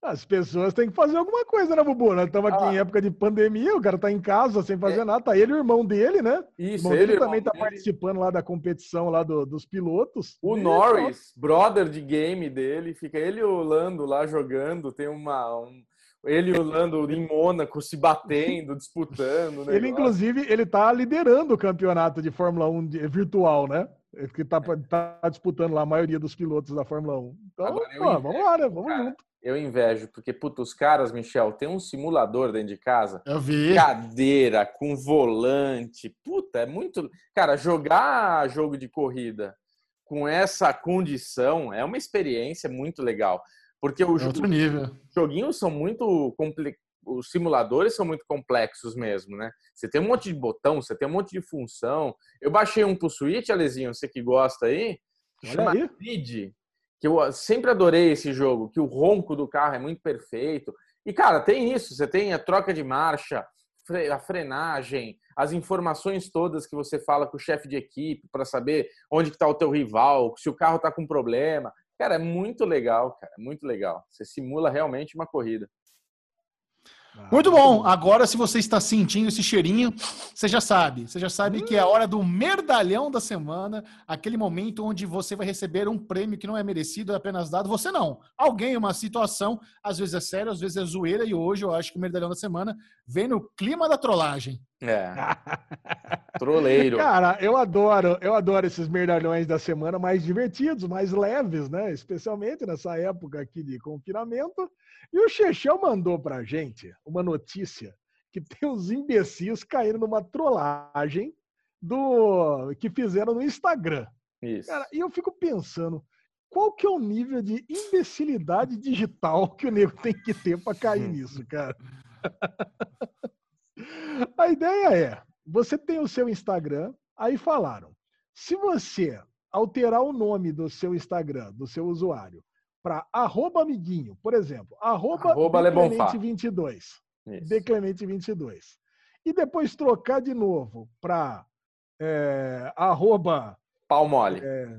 As pessoas têm que fazer alguma coisa, né, Bubu? Nós estamos aqui ah. em época de pandemia, o cara tá em casa sem fazer é. nada. Tá ele e o irmão dele, né? Isso, o irmão ele dele também tá dele. participando lá da competição lá do, dos pilotos. O Norris, brother de game dele, fica ele e o Lando lá jogando. Tem uma, um, ele e o Lando em Mônaco se batendo, disputando. Ele, inclusive, ele tá liderando o campeonato de Fórmula 1 virtual, né? Que tá, tá disputando lá a maioria dos pilotos da Fórmula 1. Então, Agora, vamos lá, né? Vamos cara, junto. Eu invejo, porque, puta, os caras, Michel, tem um simulador dentro de casa. Eu vi. Cadeira, com volante. Puta, é muito. Cara, jogar jogo de corrida com essa condição é uma experiência muito legal. Porque o é. Os joguinhos são muito complexos. Os simuladores são muito complexos mesmo, né? Você tem um monte de botão, você tem um monte de função. Eu baixei um pro Switch, Alezinho, você que gosta aí, Olha chama aí. Grid, que eu sempre adorei esse jogo, que o ronco do carro é muito perfeito. E, cara, tem isso, você tem a troca de marcha, a frenagem, as informações todas que você fala com o chefe de equipe para saber onde está o teu rival, se o carro está com problema. Cara, é muito legal, cara, é muito legal. Você simula realmente uma corrida. Muito bom. Agora, se você está sentindo esse cheirinho, você já sabe. Você já sabe que é a hora do merdalhão da semana, aquele momento onde você vai receber um prêmio que não é merecido, é apenas dado. Você não. Alguém, uma situação, às vezes é sério, às vezes é zoeira, e hoje eu acho que o merdalhão da semana vem no clima da trollagem. É. Troleiro. Cara, eu adoro, eu adoro esses merdalhões da semana mais divertidos, mais leves, né? Especialmente nessa época aqui de confinamento. E o Chechão mandou pra gente uma notícia que tem uns imbecis caindo numa trollagem do que fizeram no Instagram. Isso. Cara, e eu fico pensando, qual que é o nível de imbecilidade digital que o nego tem que ter para cair nisso, cara? A ideia é, você tem o seu Instagram, aí falaram, se você alterar o nome do seu Instagram, do seu usuário, para arroba amiguinho, por exemplo, arroba, arroba Declemente22. Declemente22. E depois trocar de novo para é, arroba Palmole. É,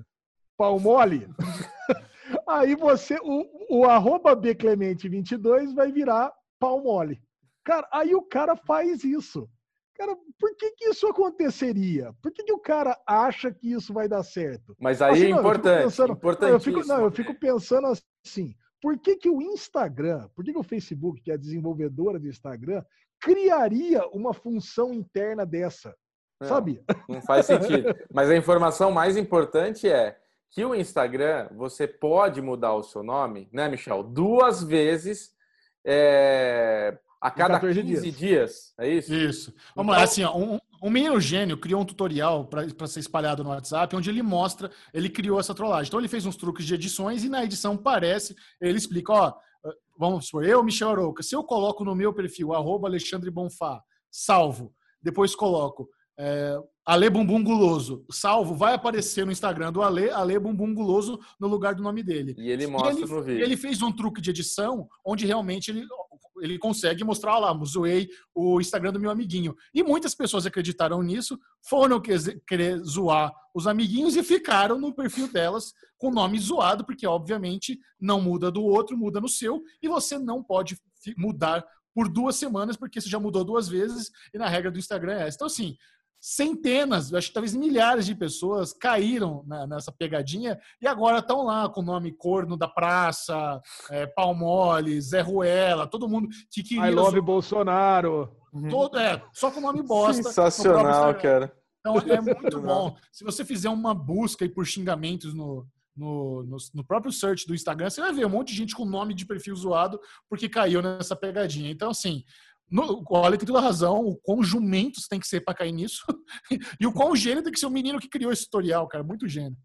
Palmole. Aí você, o, o arroba Beclemente22 vai virar Palmole. Cara, aí o cara faz isso. Cara, por que, que isso aconteceria? Por que, que o cara acha que isso vai dar certo? Mas aí assim, é importante. Pensando, não, eu fico, não, eu fico pensando assim: por que, que o Instagram, por que, que o Facebook, que é a desenvolvedora do Instagram, criaria uma função interna dessa? Não, sabe? Não faz sentido. Mas a informação mais importante é que o Instagram, você pode mudar o seu nome, né, Michel? Duas vezes é, a cada 15 dias. dias. é isso? Isso. Vamos então... lá, assim, ó, um, um menino gênio criou um tutorial para ser espalhado no WhatsApp, onde ele mostra, ele criou essa trollagem. Então ele fez uns truques de edições e na edição parece, ele explica, ó, vamos supor, eu, Michel Arouca, se eu coloco no meu perfil, arroba Alexandre Bonfá, salvo, depois coloco é, Ale Bumbum Guloso, salvo, vai aparecer no Instagram do Ale, Ale Bumbum Guloso no lugar do nome dele. E ele mostra e ele, no vídeo. Ele fez um truque de edição onde realmente ele ele consegue mostrar lá, zoei o Instagram do meu amiguinho. E muitas pessoas acreditaram nisso, foram querer zoar os amiguinhos e ficaram no perfil delas com o nome zoado, porque obviamente não muda do outro, muda no seu, e você não pode mudar por duas semanas, porque você já mudou duas vezes, e na regra do Instagram é essa. Então, assim, centenas, acho que talvez milhares de pessoas caíram nessa pegadinha e agora estão lá com o nome Corno da Praça, é, Palmole, Zé Ruela, todo mundo que queria... I love Bolsonaro. Todo, é, só com o nome bosta. Sensacional, cara. Então é muito bom. Se você fizer uma busca por xingamentos no, no, no, no, próprio search do Instagram, você vai ver um monte de gente com nome de perfil zoado porque caiu nessa pegadinha. Então, assim, no, o Ale tem toda a razão, o quão jumentos tem que ser para cair nisso, e o quão gênio tem que ser o menino que criou esse tutorial, cara, muito gênio.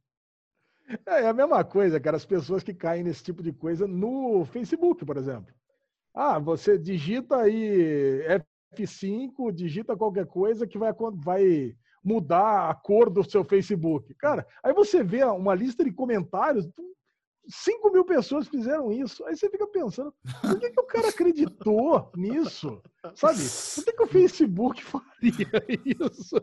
É, é a mesma coisa, cara, as pessoas que caem nesse tipo de coisa no Facebook, por exemplo. Ah, você digita aí F5, digita qualquer coisa que vai, vai mudar a cor do seu Facebook. Cara, aí você vê uma lista de comentários, 5 mil pessoas fizeram isso. Aí você fica pensando, por que, que o cara acreditou nisso? Sabe? Por que, que o Facebook faria isso?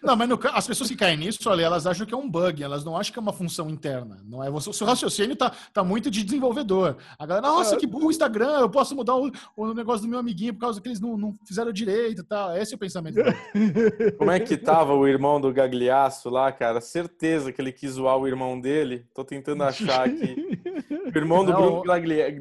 Não, mas no, as pessoas que caem nisso, olha, elas acham que é um bug, elas não acham que é uma função interna. Não é O seu raciocínio tá, tá muito de desenvolvedor. A galera, nossa, que burro o Instagram, eu posso mudar o, o negócio do meu amiguinho por causa que eles não, não fizeram direito e tal. Esse é o pensamento. Como é que tava o irmão do Gagliasso lá, cara? Certeza que ele quis zoar o irmão dele. Tô tentando achar aqui. O irmão do, Bruno,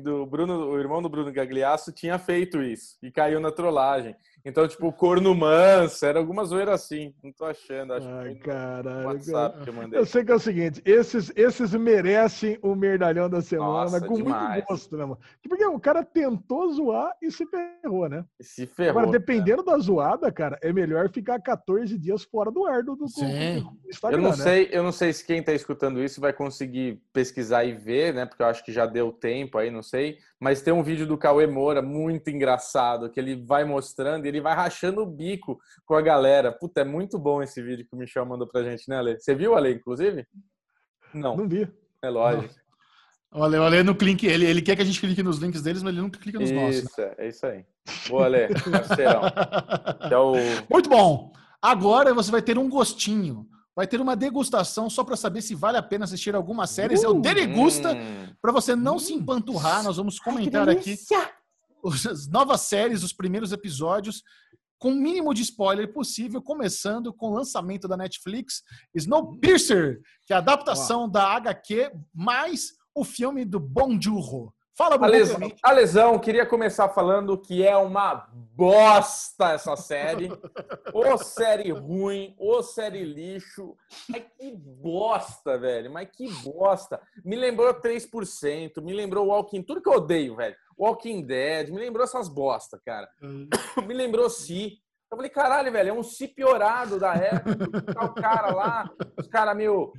do Bruno, o irmão do Bruno Gagliasso tinha feito isso e caiu na trollagem. Então, tipo, corno manso, era alguma zoeira assim. Não tô achando. Acho Ai, caralho. WhatsApp cara. que eu mandei. Eu sei que é o seguinte: esses, esses merecem o merdalhão da semana, Nossa, com demais. muito gosto, né, mano? Porque o cara tentou zoar e se ferrou, né? E se ferrou. Agora, dependendo cara. da zoada, cara, é melhor ficar 14 dias fora do ar do, do, Sim. do Instagram. Eu não, né? sei, eu não sei se quem tá escutando isso vai conseguir pesquisar e ver, né? Porque eu acho que já deu tempo aí, não sei. Mas tem um vídeo do Cauê Moura muito engraçado, que ele vai mostrando e ele vai rachando o bico com a galera. Puta, é muito bom esse vídeo que o Michel mandou pra gente, né, Ale? Você viu, Ale, inclusive? Não. Não vi. É lógico. O Ale, o Ale não clique, ele, ele quer que a gente clique nos links deles, mas ele nunca clica nos isso, nossos. Isso, né? é isso aí. Boa, Ale, parceirão. Então... Muito bom. Agora você vai ter um gostinho vai ter uma degustação só para saber se vale a pena assistir algumas séries. Uh, é o Derigusta, hum. para você não se empanturrar. Nós vamos comentar Ai, aqui as novas séries, os primeiros episódios, com o mínimo de spoiler possível, começando com o lançamento da Netflix, Snowpiercer, que é a adaptação da HQ mais o filme do Bong Joon-ho. Fala, Bruno. A lesão, queria começar falando que é uma bosta essa série. Ô série ruim, ô série lixo. Mas que bosta, velho. Mas que bosta. Me lembrou 3%, me lembrou Walking... Tudo que eu odeio, velho. Walking Dead, me lembrou essas bosta, cara. Hum. me lembrou Si. Eu falei, caralho, velho, é um si piorado da época. Tá o cara lá, os caras meio.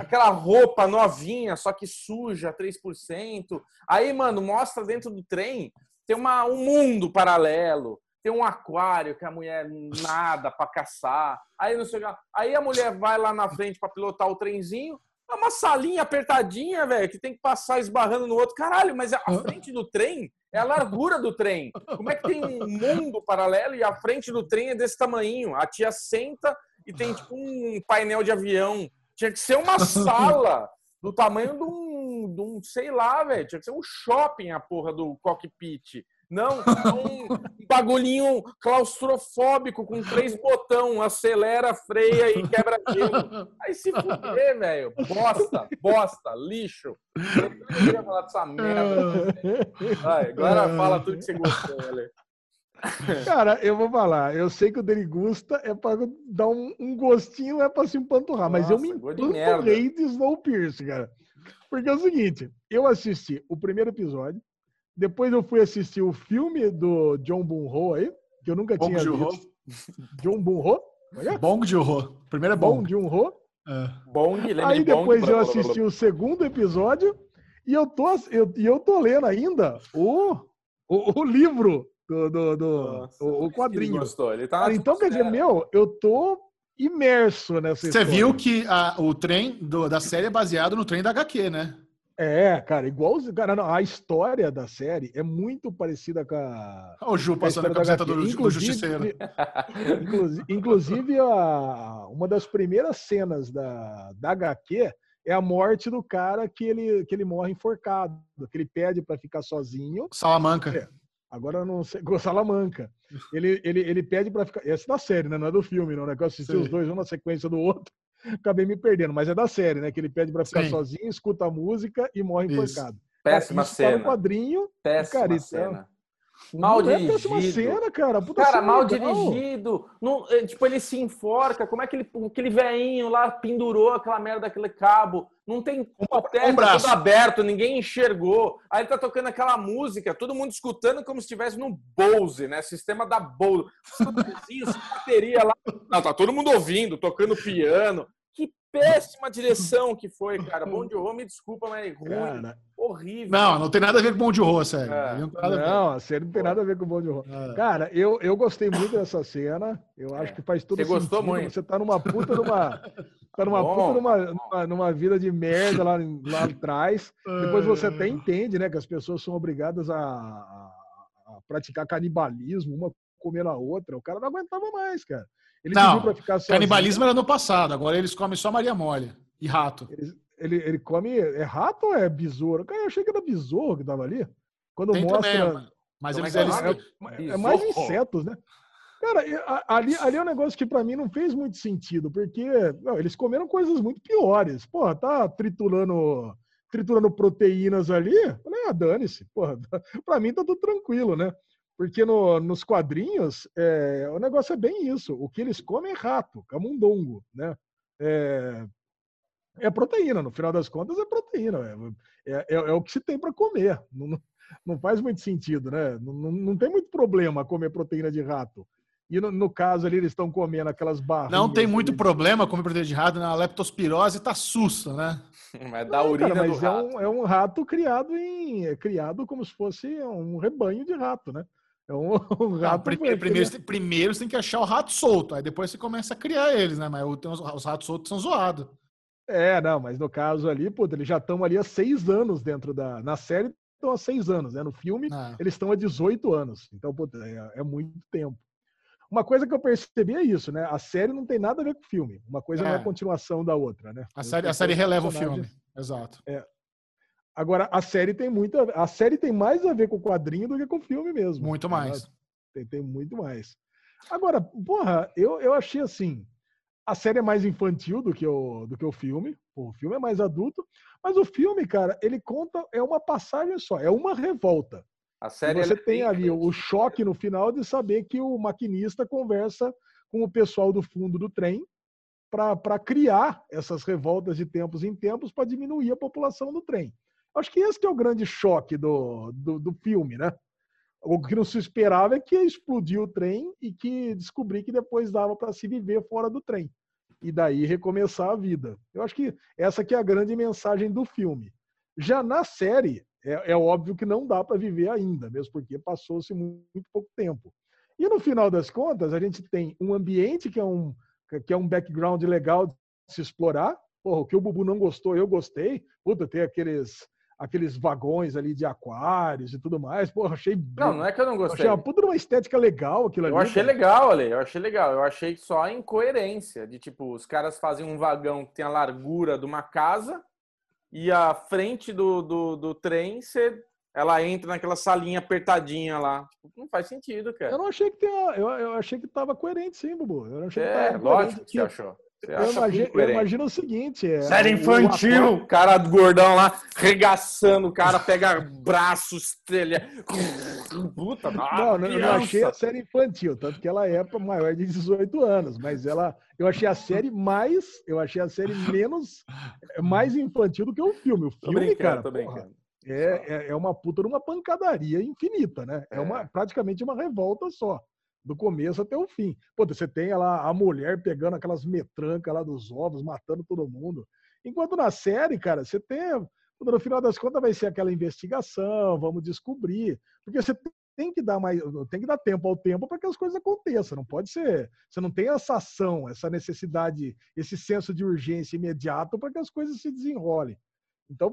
aquela roupa novinha, só que suja, 3%. Aí, mano, mostra dentro do trem, tem uma, um mundo paralelo. Tem um aquário que a mulher nada para caçar. Aí não sei Aí a mulher vai lá na frente para pilotar o trenzinho. É uma salinha apertadinha, velho, que tem que passar esbarrando no outro. Caralho, mas a frente do trem é a largura do trem. Como é que tem um mundo paralelo e a frente do trem é desse tamanho? A tia senta e tem tipo um painel de avião. Tinha que ser uma sala do tamanho de um, de um sei lá, velho. Tinha que ser um shopping a porra do cockpit. Não, um bagulhinho claustrofóbico com três botão, acelera, freia e quebra gelo. Aí se fuder, velho. Bosta, bosta, lixo. Eu não queria falar dessa merda. Vai, agora fala tudo que você gostou, velho. Cara, eu vou falar. Eu sei que o Derigusta é para dar um, um, gostinho, é para se empanturrar. Nossa, mas eu me empanturrei de, de Snowpiercer, cara. Porque é o seguinte, eu assisti o primeiro episódio, depois eu fui assistir o filme do John Boon-ho aí, que eu nunca Bong tinha visto. John Boon-ho? É? Bong Joon-ho. Primeiro é Bong. Bong Joon-ho. É. Bong, aí depois Bong, eu assisti blá, blá, blá. o segundo episódio e eu tô, eu, eu tô lendo ainda o, o, o livro do, do, do Nossa, o, o, quadrinho. Ele Ele tá então, quer dizer, meu, eu tô imerso nessa Você história. viu que a, o trem do, da série é baseado no trem da HQ, né? É, cara, igual. Cara, não, a história da série é muito parecida com a. Olha o Ju passando a, a camiseta do, do Justiceiro. Inclusive, inclusive a, uma das primeiras cenas da, da HQ é a morte do cara que ele, que ele morre enforcado, que ele pede para ficar sozinho. Salamanca. É, agora eu não sei. Salamanca. Ele, ele, ele pede para ficar. Essa é da série, né? Não é do filme, não, né? Que eu assisti Sim. os dois, um na sequência do outro acabei me perdendo, mas é da série, né? Que ele pede para ficar Sim. sozinho, escuta a música e morre enforcado. Péssima Isso cena. Tá no quadrinho. Péssima cara, cena. Mal não dirigido. É cena, cara. Puta cara, mal legal. dirigido. Não, é, tipo, ele se enforca. Como é que ele, aquele veinho lá pendurou aquela merda daquele cabo? Não tem um, um braço. tudo aberto, ninguém enxergou. Aí ele tá tocando aquela música, todo mundo escutando como se estivesse no Bose, né? Sistema da Bose. bateria lá. Não, tá todo mundo ouvindo, tocando piano. Péssima direção que foi, cara. Bom de Rô, me desculpa, mas ruim. Cara, horrível. Não, não tem nada a ver com Bom de Rô, sério. É. Não, a, não série não tem nada a ver com Bom de Rô. É. Cara, eu, eu gostei muito dessa cena. Eu acho é. que faz todo Você sentido. gostou muito. Você tá numa puta numa. Tá numa Bom. puta numa, numa, numa, vida de merda lá, lá atrás. Depois você até entende, né? Que as pessoas são obrigadas a, a, a praticar canibalismo, uma comendo a outra. O cara não aguentava mais, cara. Ele não, ficar sozinho. canibalismo era no passado, agora eles comem só Maria Mole e rato. Ele, ele, ele come. É rato ou é besouro? Cara, eu achei que era besouro que tava ali. Quando Tem mostra. Também, mas eles, é, é, é, mais insetos, né? Cara, ali, ali é um negócio que para mim não fez muito sentido, porque não, eles comeram coisas muito piores. Porra, tá triturando, triturando proteínas ali? Ah, dane-se. Porra, pra mim tá tudo tranquilo, né? Porque no, nos quadrinhos, é, o negócio é bem isso. O que eles comem é rato, camundongo, né? É, é proteína, no final das contas é proteína. É, é, é, é o que se tem para comer. Não, não, faz muito sentido, né? Não, não, não, tem muito problema comer proteína de rato. E no, no caso ali, eles estão comendo aquelas barras. Não tem muito ali. problema comer proteína de rato na leptospirose tá sussa, né? Mas da urina cara, mas do rato. É um, é um rato criado em. É criado como se fosse um rebanho de rato, né? É um, um rato. Não, primeiro, primeiro, você, primeiro você tem que achar o rato solto, aí depois você começa a criar eles, né? Mas os, os ratos soltos são zoados. É, não, mas no caso ali, pô, eles já estão ali há seis anos dentro da. Na série estão há seis anos, né? No filme, ah. eles estão há 18 anos. Então, pô, é, é, muito tempo. Uma coisa que eu percebi é isso, né? A série não tem nada a ver com o filme. Uma coisa é. não é continuação da outra, né? A série, a série releva o filme. Exato. É. Agora, a série tem muito a, a série tem mais a ver com o quadrinho do que com o filme mesmo. Muito mais. Tem, tem muito mais. Agora, porra, eu, eu achei assim, a série é mais infantil do que o, do que o filme. O filme é mais adulto. Mas o filme, cara, ele conta, é uma passagem só, é uma revolta. A série e você tem ali o choque no final de saber que o maquinista conversa com o pessoal do fundo do trem para criar essas revoltas de tempos em tempos para diminuir a população do trem. Acho que esse que é o grande choque do, do, do filme, né? O que não se esperava é que explodiu o trem e que descobri que depois dava para se viver fora do trem. E daí recomeçar a vida. Eu acho que essa que é a grande mensagem do filme. Já na série, é, é óbvio que não dá para viver ainda, mesmo porque passou-se muito, muito pouco tempo. E no final das contas, a gente tem um ambiente que é um, que é um background legal de se explorar. Porra, o que o Bubu não gostou, eu gostei. Puta, tem aqueles aqueles vagões ali de aquários e tudo mais. Porra, achei. Não, não é que eu não gostei. Achei uma puta uma estética legal aquilo ali. Eu achei cara. legal, Ale. Eu achei legal. Eu achei só a incoerência de tipo, os caras fazem um vagão que tem a largura de uma casa e a frente do, do, do trem você ela entra naquela salinha apertadinha lá. Tipo, não faz sentido, cara. Eu não achei que tenha, eu, eu achei que tava coerente, sim, Bubu. Eu achei é, que lógico que você achou. Eu imagino, eu imagino, o seguinte: é, série infantil, o cara gordão lá, regaçando, o cara pega braço, estrela. Puta, não, não, não, achei a série infantil, tanto que ela é maior de 18 anos, mas ela, eu achei a série mais, eu achei a série menos, mais infantil do que o filme. O filme, cara, porra, é, é, é uma puta de uma pancadaria infinita, né? É, uma, é. praticamente uma revolta só do começo até o fim. Pô, você tem lá a mulher pegando aquelas metrancas lá dos ovos, matando todo mundo. Enquanto na série, cara, você tem. No final das contas, vai ser aquela investigação, vamos descobrir. Porque você tem que dar mais, tem que dar tempo ao tempo para que as coisas aconteçam. Não pode ser. Você não tem essa ação, essa necessidade, esse senso de urgência imediato para que as coisas se desenrolem. Então,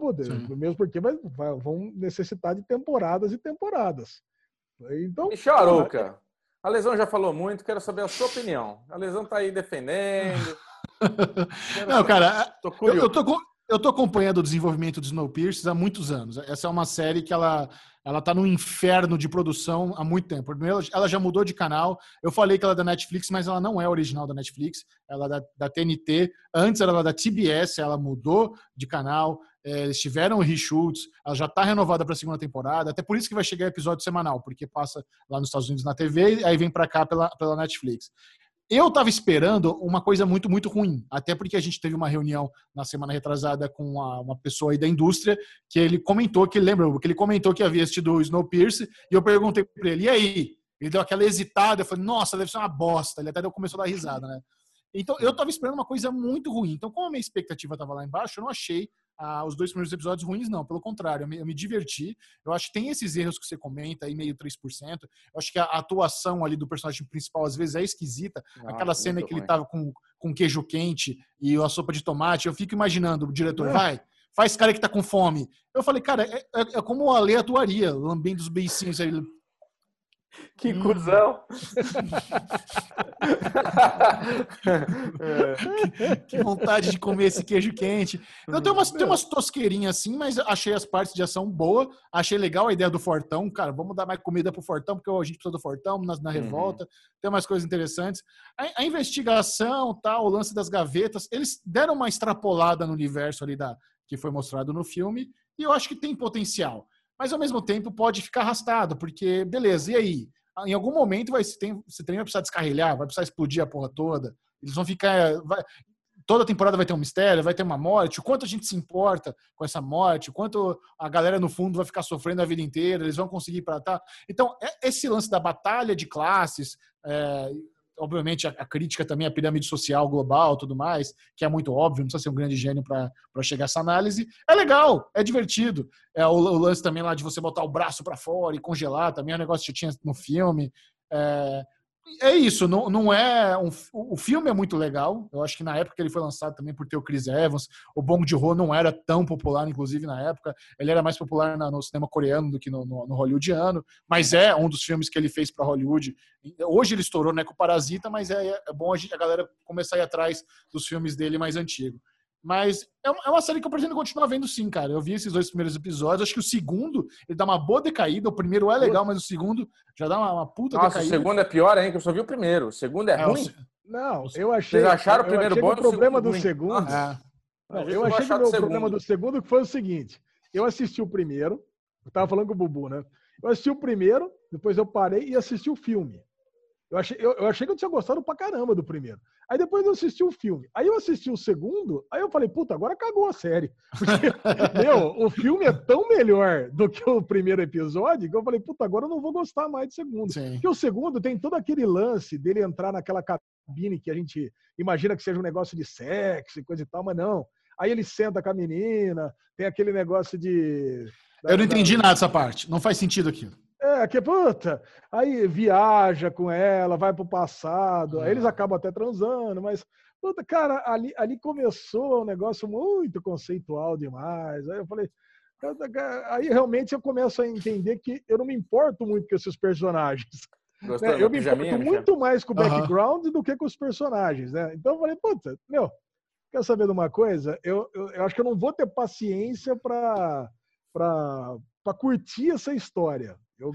mesmo porque vai, vai, vão necessitar de temporadas e temporadas. Então, e Charuca, a Lesão já falou muito, quero saber a sua opinião. A Lesão tá aí defendendo. Não, cara, tô eu, eu, tô, eu tô acompanhando o desenvolvimento do Snowpiercer há muitos anos. Essa é uma série que ela ela tá no inferno de produção há muito tempo. Primeiro, ela já mudou de canal. Eu falei que ela é da Netflix, mas ela não é original da Netflix. Ela é da, da TNT. Antes era da TBS, ela mudou de canal. É, eles tiveram reshoots, ela já está renovada para a segunda temporada, até por isso que vai chegar episódio semanal, porque passa lá nos Estados Unidos na TV, aí vem para cá pela, pela Netflix. Eu estava esperando uma coisa muito, muito ruim, até porque a gente teve uma reunião na semana retrasada com uma, uma pessoa aí da indústria, que ele comentou, que lembra, que ele comentou que havia assistido o Snowpiercer, e eu perguntei para ele, e aí? Ele deu aquela hesitada, eu falei, nossa, deve ser uma bosta. Ele até começou a dar risada, né? Então, eu tava esperando uma coisa muito ruim. Então, como a minha expectativa tava lá embaixo, eu não achei ah, os dois primeiros episódios ruins, não. Pelo contrário, eu me, eu me, diverti. Eu acho que tem esses erros que você comenta aí, meio 3%. Eu acho que a atuação ali do personagem principal, às vezes, é esquisita. Nossa, Aquela cena que ele tava com, com queijo quente e a sopa de tomate, eu fico imaginando, o diretor, é. vai, faz cara que tá com fome. Eu falei, cara, é, é, é como o Ale atuaria, lambendo os beicinhos aí. Que hum. cuzão! que, que, vontade de comer esse queijo quente. Então, tem umas, tem umas tosqueirinhas assim, mas achei as partes de ação boa. Achei legal a ideia do Fortão. Cara, vamos dar mais comida pro Fortão, porque a gente precisa do Fortão na, na revolta. Uhum. Tem umas coisas interessantes. A, a, investigação, tal, o lance das gavetas, eles deram uma extrapolada no universo ali da, que foi mostrado no filme, e eu acho que tem potencial mas ao mesmo tempo pode ficar arrastado, porque, beleza, e aí? Em algum momento vai, tem, você também vai precisar descarrilhar, vai precisar explodir a porra toda. Eles vão ficar. Vai, toda temporada vai ter um mistério, vai ter uma morte, o quanto a gente se importa com essa morte, o quanto a galera no fundo vai ficar sofrendo a vida inteira, eles vão conseguir tratar. Então, é, esse lance da batalha de classes, é, obviamente, a, a, crítica também à pirâmide social global tudo mais, que é muito óbvio, não precisa ser um grande gênio para chegar a essa análise. É legal, é divertido. É o, o lance também lá de você botar o braço para fora e congelar, também é um negócio que tinha no filme. É, é isso, não, não é. Um, o filme é muito legal. Eu acho que na época ele foi lançado também por ter o Chris Evans, o Bong Joon-ho não era tão popular, inclusive na época. Ele era mais popular na, no cinema coreano do que no, no, no, hollywoodiano, mas é um dos filmes que ele fez para Hollywood. Hoje ele estourou né, com o Parasita, mas é, é bom a, gente, a galera começar a ir atrás dos filmes dele mais antigos. Mas é, é uma série que eu pretendo continuar vendo sim, cara. Eu vi esses dois primeiros episódios. Acho que o segundo, ele dá uma boa decaída. O primeiro é legal, mas o segundo já dá uma, uma puta Nossa, decaída. o segundo é pior, hein? Que eu só vi o primeiro. O segundo é, é ruim? Não, eu achei... Vocês acharam o primeiro bom o problema do ruim. segundo... É. Não, eu achei que o problema do segundo foi o seguinte. Eu assisti o primeiro. Eu tava falando com o Bubu, né? Eu assisti o primeiro, depois eu parei e assisti o filme. Eu achei, eu, eu, achei que eu tinha gostado pra caramba do primeiro. Aí depois eu assisti o filme. Aí eu assisti o segundo, aí eu falei, puta, agora cagou a série. Porque, meu, o filme é tão melhor do que o primeiro episódio que eu falei, puta, agora eu não vou gostar mais do segundo. Sim. Porque o segundo tem todo aquele lance dele entrar naquela cabine que a gente imagina que seja um negócio de sexo e coisa e tal, mas não. Aí ele senta com a menina, tem aquele negócio de. Eu não entendi nada dessa parte. Não faz sentido aquilo. É, que puta, aí viaja com ela, vai pro passado, aí eles ah. acabam até transando, mas, puta, cara, ali, ali começou um negócio muito conceitual demais. Aí eu falei, aí realmente eu começo a entender que eu não me importo muito com esses personagens. Gostou, né? Eu me importo muito mais com o background uhum. do que com os personagens, né? Então eu falei, puta, meu, quer saber de uma coisa? Eu, eu, eu acho que eu não vou ter paciência para curtir essa história. Eu,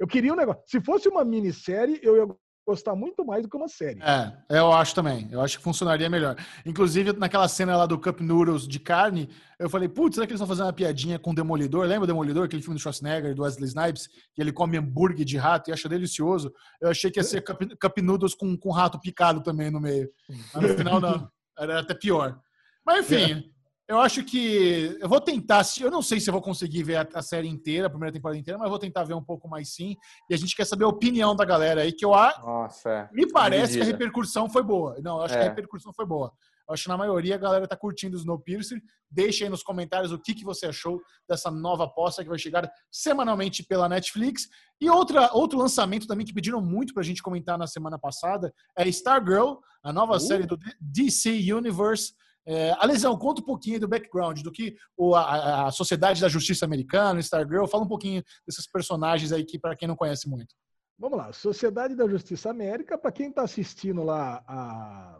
eu queria um negócio. Se fosse uma minissérie, eu ia gostar muito mais do que uma série. É, eu acho também. Eu acho que funcionaria melhor. Inclusive, naquela cena lá do Cup Noodles de carne, eu falei, putz, será que eles vão fazer uma piadinha com o Demolidor? Lembra o Demolidor, aquele filme do Schwarzenegger, do Wesley Snipes, que ele come hambúrguer de rato e acha delicioso? Eu achei que ia ser Cup, Cup Noodles com, com rato picado também no meio. Mas no final, não. Era até pior. Mas enfim, é. Eu acho que eu vou tentar, eu não sei se eu vou conseguir ver a, a, série inteira, a primeira temporada inteira, mas eu vou tentar ver um pouco mais sim. E a gente quer saber a opinião da galera aí, que eu acho. Nossa, é. me parece que a repercussão foi boa. Não, eu acho é. que a repercussão foi boa. Eu acho que na maioria a galera tá curtindo o Snowpiercer. Deixa aí nos comentários o que, que você achou dessa nova aposta que vai chegar semanalmente pela Netflix. E outra, outro lançamento também que pediram muito pra gente comentar na semana passada é Stargirl, a nova uh. série do DC Universe. É, Alesão, conta um pouquinho do background, do que o, a, a, Sociedade da Justiça Americana, Stargirl, fala um pouquinho desses personagens aí que para quem não conhece muito. Vamos lá, Sociedade da Justiça América, para quem está assistindo lá a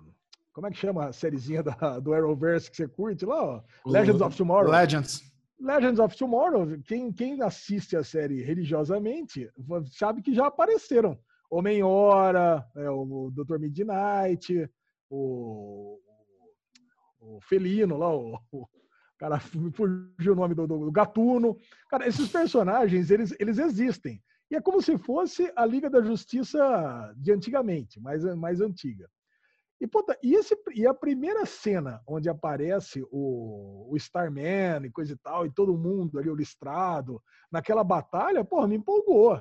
como é que chama a sériezinha do Arrowverse que você curte lá, ó? Legends of Tomorrow. Legends. Legends of Tomorrow, quem, quem assiste a série religiosamente sabe que já apareceram. Homem-Hora, é, o Dr. Midnight, o, o Felino lá, o, o cara, fugiu o nome do, do, do, Gatuno. Cara, esses personagens, eles, eles existem. E é como se fosse a Liga da Justiça de antigamente, mais, mais antiga. E, puta, e, esse, e a primeira cena onde aparece o, o Starman e coisa e tal, e todo mundo ali, o listrado, naquela batalha, porra, me empolgou.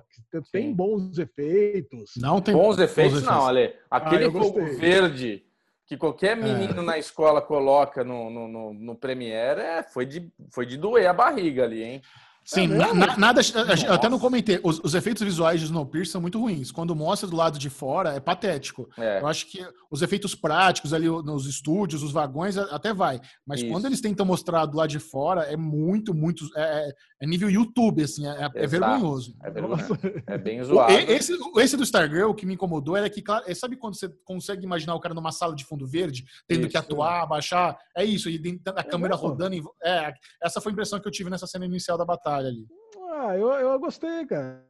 Tem Sim. bons efeitos. Não tem bons efeitos, bons efeitos. não, Ale. Aquele ah, fogo verde que qualquer menino é. na escola coloca no, no, no, no Premiere, é, foi, de, foi de doer a barriga ali, hein? Sim, é na, nada. Eu até não comentei. Os, os, efeitos visuais de Snowpiercer são muito ruins. Quando mostra do lado de fora, é patético. É. Eu acho que os efeitos práticos ali nos estúdios, os vagões, até vai. Mas Isso. quando eles tentam mostrar do lado de fora, é muito, muito. É, é, é nível YouTube, assim. É, é vergonhoso. É, vergonhoso. é bem zoado. Esse, esse do Stargirl, o que me incomodou era que, claro, é, sabe quando você consegue imaginar o cara numa sala de fundo verde, tendo isso. que atuar, baixar? É isso. E a câmera rodando. Em, é, essa foi a impressão que eu tive nessa cena inicial da batalha ali? Ah, eu, eu gostei, cara.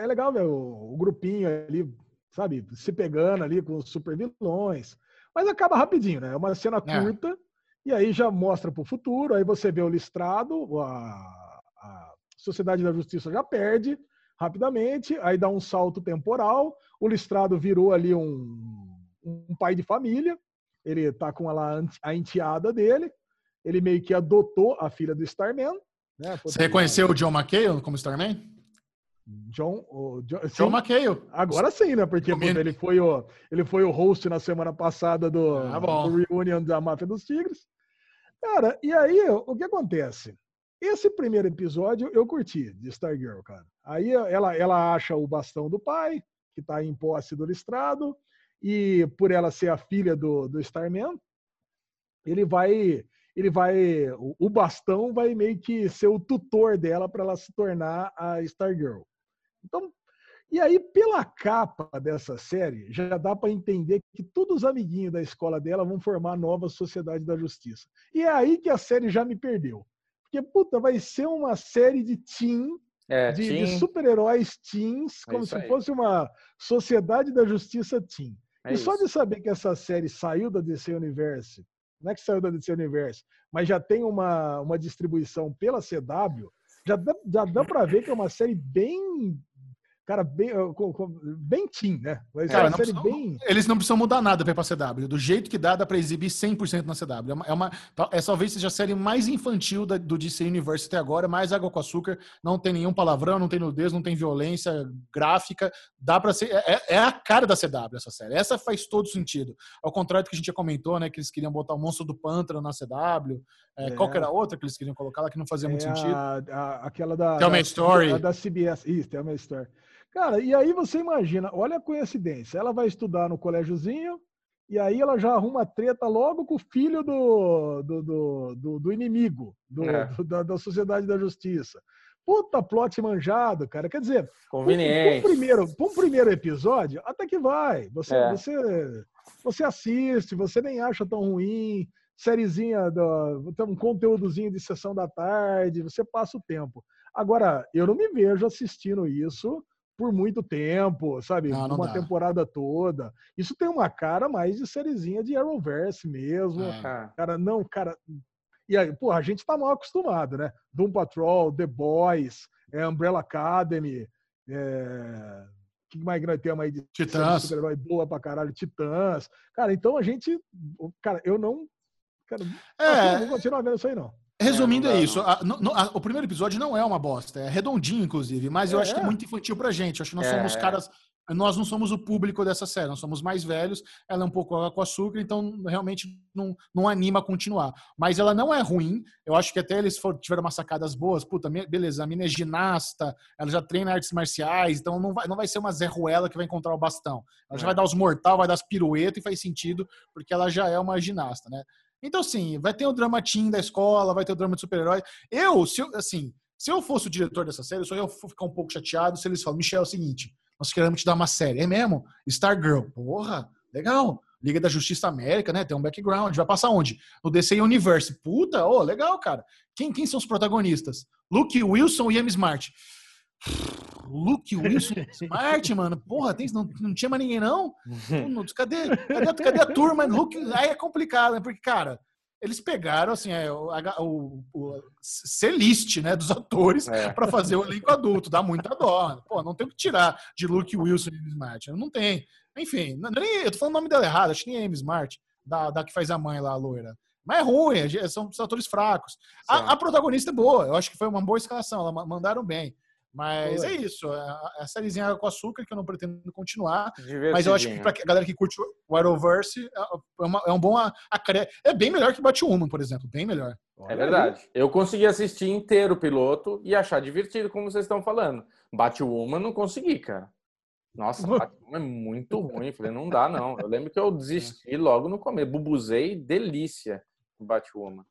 É legal ver o, o grupinho ali, sabe, se pegando ali com os super vilões. Mas acaba rapidinho, né? É uma cena é. curta é. e aí já mostra para o futuro. Aí você vê o listrado, a Sociedade da Justiça já perde rapidamente, aí dá um salto temporal. O listrado virou ali um, um pai de família. Ele tá com ela, a enteada dele. Ele meio que adotou a filha do Starman né? Você reconheceu o John McHale como Starman? John, o John, John McHale. Agora sim, né? Porque ele foi, o, ele foi o host na semana passada do, ah, do Reunion da Máfia dos Tigres. Cara, e aí, o que acontece? Esse primeiro episódio eu curti de Stargirl, cara. Aí ela, ela acha o bastão do pai, que está em posse do listrado, e por ela ser a filha do, do Starman, ele vai ele vai, o bastão vai meio que ser o tutor dela para ela se tornar a Stargirl. Então, e aí pela capa dessa série já dá para entender que todos os amiguinhos da escola dela vão formar a nova Sociedade da Justiça. E é aí que a série já me perdeu. Porque puta, vai ser uma série de teen é, de, de super-heróis teens, é como é se aí. fosse uma Sociedade da Justiça teen. É e isso. só de saber que essa série saiu da DC Universe não é que saiu da DC Universe, mas já tem uma, uma distribuição pela CW, já dá, já dá para ver que é uma série bem cara, bem, bem teen, né? Mas cara, não precisam, bem... Eles não precisam mudar nada para CW. Do jeito que dá, dá pra exibir 100% na CW. É, uma, é, uma, é talvez seja a série mais infantil da, do DC Universe até agora, mais água com açúcar, não tem nenhum palavrão, não tem nudez, não tem violência gráfica. Dá para ser. É, é, a cara da CW essa série. Essa faz todo sentido. Ao contrário do que a gente já comentou, né? Que eles queriam botar o monstro do pântano na CW. É, qual que era a outra que eles queriam colocar lá que não fazia muito sentido? A, a, aquela da. Tell da, Story. Da, da CBS. Isso, Tell Me Story. Cara, e aí você imagina, olha a coincidência. Ela vai estudar no colégiozinho e aí ela já arruma treta logo com o filho do, do, do, do, do inimigo, do, é. do, da, da Sociedade da Justiça. Puta plot manjado, cara. Quer dizer, Conveniente. Para um primeiro, um primeiro episódio, até que vai. Você, é. você, você assiste, você nem acha tão ruim. Sériezinha, do, um conteúdozinho de sessão da tarde, você passa o tempo. Agora, eu não me vejo assistindo isso por muito tempo, sabe? Não, não uma dá. temporada toda. Isso tem uma cara mais de sériezinha de Arrowverse mesmo. É. Cara, não, cara. E aí, pô, a gente tá mal acostumado, né? Doom Patrol, The Boys, é, Umbrella Academy, é... que mais grande tem aí de Titãs. super-herói boa pra caralho, Titãs. Cara, então a gente. Cara, eu não. Cara, é... não vou continuar vendo isso aí, não. Resumindo, é, é isso. A, no, a, o primeiro episódio não é uma bosta. É redondinho, inclusive. Mas eu é. acho que é muito infantil pra gente. Eu acho que nós é. somos caras. Nós não somos o público dessa série, nós somos mais velhos. Ela é um pouco com açúcar, então realmente não, não anima a continuar. Mas ela não é ruim. Eu acho que até eles for, tiveram umas sacadas boas. Puta, beleza, a mina é ginasta, ela já treina artes marciais, então não vai, não vai ser uma Zé Ruela que vai encontrar o bastão. Ela já vai dar os mortal, vai dar as piruetas e faz sentido, porque ela já é uma ginasta, né? Então, assim, vai ter o drama teen da escola, vai ter o drama de super-herói. Eu, se eu, assim, se eu fosse o diretor dessa série, eu só ia ficar um pouco chateado se eles falam, Michel, é o seguinte, nós queremos te dar uma série. É mesmo? Stargirl. Porra, legal. Liga da Justiça América, né? Tem um background. Vai passar onde? No DC Universe. Puta, ô, oh, legal, cara. Quem, quem são os protagonistas? Luke Wilson e Amy Smart. Luke Wilson Smart, mano. Porra, tem, não, não tinha mais ninguém, não? Cadê, cadê, cadê a turma? Luke, aí é complicado, né? Porque, cara, eles pegaram, assim, é, o, o, o C-list, né, dos atores é. para fazer o elenco adulto. Dá muita dó. Pô, não tem o que tirar de Luke Wilson e Smart. Não tem. Enfim, nem, eu tô falando o nome dela errado. Acho que nem é Amy Smart, da, da que faz a mãe lá, a loira. Mas é ruim, é, são, são atores fracos. A, a, protagonista é boa, eu acho que foi uma boa escalação, ela mandaram bem. Mas é isso. É a sériezinha Água com Açúcar, que eu não pretendo continuar. Mas eu acho que pra galera que curte o Arrowverse, é, é, uma, é um bom. É bem melhor que Batwoman, por exemplo. Bem melhor. É verdade. Eu consegui assistir inteiro o piloto e achar divertido, como vocês estão falando. Batwoman não consegui, cara. Nossa, Batwoman é muito ruim. Falei, não dá, não. Eu lembro que eu desisti logo no começo. Bubuzei, delícia, Batwoman.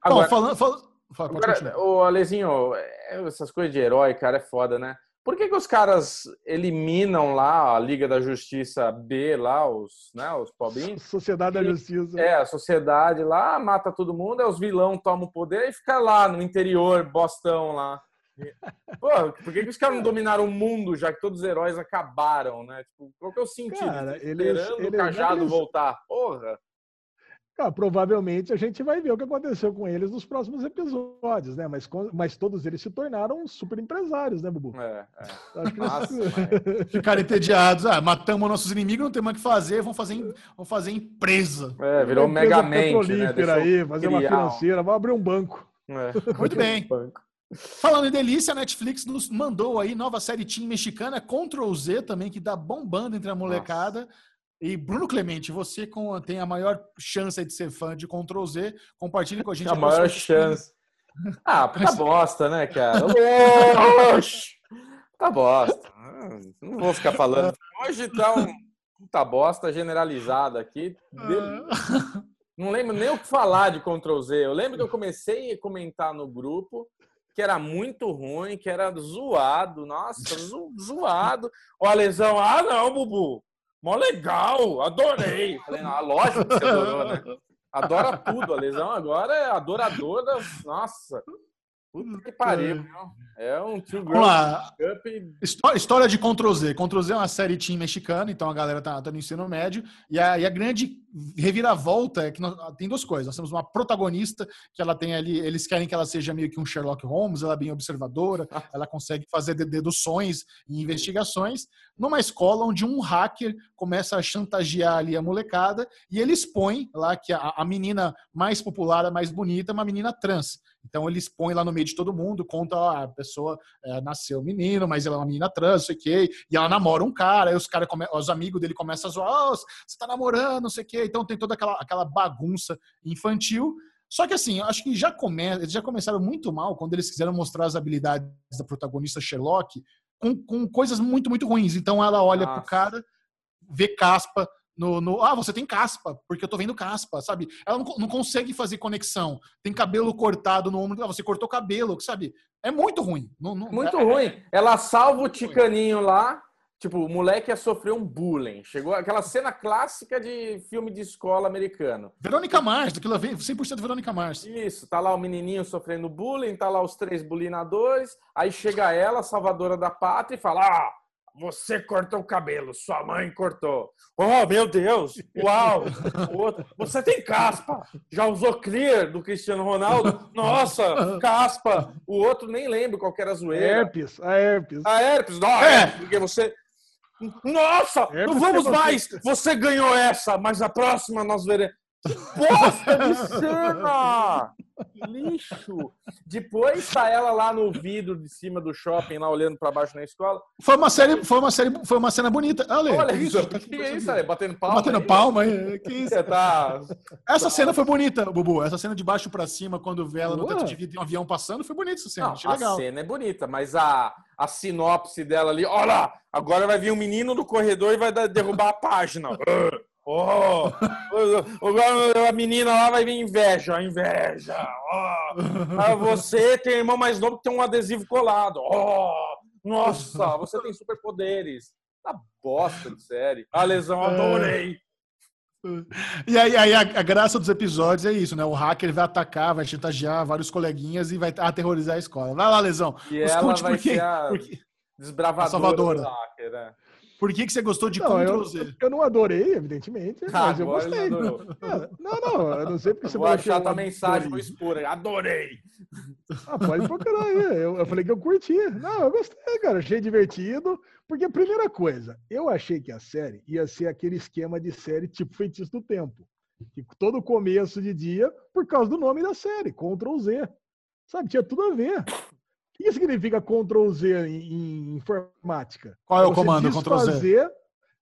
Agora, Bom, falando, falando, Agora, o Alezinho, é, essas coisas de herói, cara, é foda, né? Por que, que os caras eliminam lá a Liga da Justiça B, lá, os, né, os pobrinhos? Sociedade da Justiça. É, a sociedade lá, mata todo mundo, aí os vilão tomam o poder e fica lá no interior, Bostão lá. Pô, por que, que os caras não dominaram o mundo, já que todos os heróis acabaram, né? Tipo, qual que é o sentido? Cara, eles, esperando eles, o cajado eles... voltar. Porra! Cara, provavelmente a gente vai ver o que aconteceu com eles nos próximos episódios, né? Mas, mas todos eles se tornaram super empresários, né, Bubu? É, é. Acho que Nossa, mas... Ficaram entediados. Ah, matamos nossos inimigos, não tem mais o que fazer, vamos fazer, vamos fazer empresa. É, virou um megamente, né? aí, fazer uma financeira, vamos abrir um banco. É. Muito bem. Falando em delícia, a Netflix nos mandou aí nova série Team mexicana, Ctrl Z também, que dá bombando entre a molecada. Nossa. E Bruno Clemente, você com, tem a maior chance de ser fã de Ctrl Z, compartilhe com a gente. A maior chance. Ah, tá bosta, né, cara? tá bosta. Não vou ficar falando. Hoje tá um tá bosta generalizada aqui. Não lembro nem o que falar de Ctrl Z. Eu lembro que eu comecei a comentar no grupo que era muito ruim, que era zoado. Nossa, zoado. Ó, a lesão. Ah, não, Bubu. Mó legal, adorei. Falei, não, lógico que você adorou, né? Adora tudo. A lesão agora é adoradora. Nossa. Puta que pariu, É um Two Girls lá. Cup. História de Ctrl Z. Ctrl Z é uma série team mexicana, então a galera tá, tá no ensino médio. E a, e a grande reviravolta é que nós, tem duas coisas. Nós temos uma protagonista que ela tem ali, eles querem que ela seja meio que um Sherlock Holmes, ela é bem observadora, ela consegue fazer deduções e investigações, numa escola onde um hacker começa a chantagear ali a molecada e ele expõe lá que a, a menina mais popular, a mais bonita, é uma menina trans. Então ele expõe lá no meio de todo mundo, conta ó, a pessoa é, nasceu menino, mas ela é uma menina trans, sei que, e ela namora um cara, aí os cara os amigos dele começam a zoar, oh, você tá namorando, não sei o quê. Então tem toda aquela, aquela bagunça infantil. Só que assim, acho que já come, eles já começaram muito mal quando eles quiseram mostrar as habilidades da protagonista Sherlock com, com coisas muito, muito ruins. Então ela olha Nossa. pro cara, vê caspa, no, no, ah, você tem caspa, porque eu tô vendo caspa, sabe? Ela não, não consegue fazer conexão. Tem cabelo cortado no ombro, ah, você cortou cabelo, sabe? É muito ruim. Não, não, muito é, ruim. É, ela salva o ticaninho lá, tipo, o moleque ia sofrer um bullying. Chegou aquela cena clássica de filme de escola americano. Verônica Mars, daquilo vem 100% Verônica Mars. Isso, tá lá o menininho sofrendo bullying, tá lá os três bulinadores, aí chega ela, salvadora da pátria, e fala: "Ah, você cortou o cabelo, sua mãe cortou. Oh, meu Deus! Uau! Outro, você tem caspa! Já usou clear do Cristiano Ronaldo? Nossa, caspa! O outro nem lembro qual era a zoeira. Herpes, a herpes. A herpes, não, é, porque você. Nossa, herpes não vamos mais! Você ganhou essa, mas a próxima nós veremos. Bosta de cena! Lixo! Depois tá ela lá no vidro de cima do shopping, lá olhando para baixo na escola. Foi uma série, foi uma série, foi uma cena bonita. Ale, Olha isso, tá que é isso, Ale? Batendo palma. Batendo aí. palma aí. Que isso? Você tá... Essa cena foi bonita, Bubu. Essa cena de baixo para cima, quando vê ela no teto de vidro e um avião passando, foi bonita essa cena. Não, Achei legal. A cena é bonita, mas a, a sinopse dela ali, olha, agora vai vir um menino no corredor e vai derrubar a página. Oh, a menina lá vai vir inveja, inveja. Oh, você tem irmão mais novo que tem um adesivo colado. Oh, nossa, você tem superpoderes. Tá bosta de série. A lesão, adorei. E aí, aí a, a, graça dos episódios é isso, né? O hacker vai atacar, vai chantagear vários coleguinhas e vai aterrorizar a escola. Vai lá, Lesão. E ela vai por quê? ser a desbravadora a salvadora. do hacker, né? Por que, que você gostou de não, Ctrl eu, Z? Eu não adorei, evidentemente, ah, mas eu gostei. Não, não, eu não sei porque você Vou achar tua mensagem, vou expor. Adorei! Ah, pode procurar aí. Eu, eu falei que eu curti. Não, eu gostei, cara. Achei divertido. Porque a primeira coisa, eu achei que a série ia ser aquele esquema de série tipo Feitiço do Tempo. Que todo começo de dia, por causa do nome da série, Ctrl Z. Sabe, tinha tudo a ver. O que significa Ctrl Z em, em informática? Qual é o comando Ctrl Z?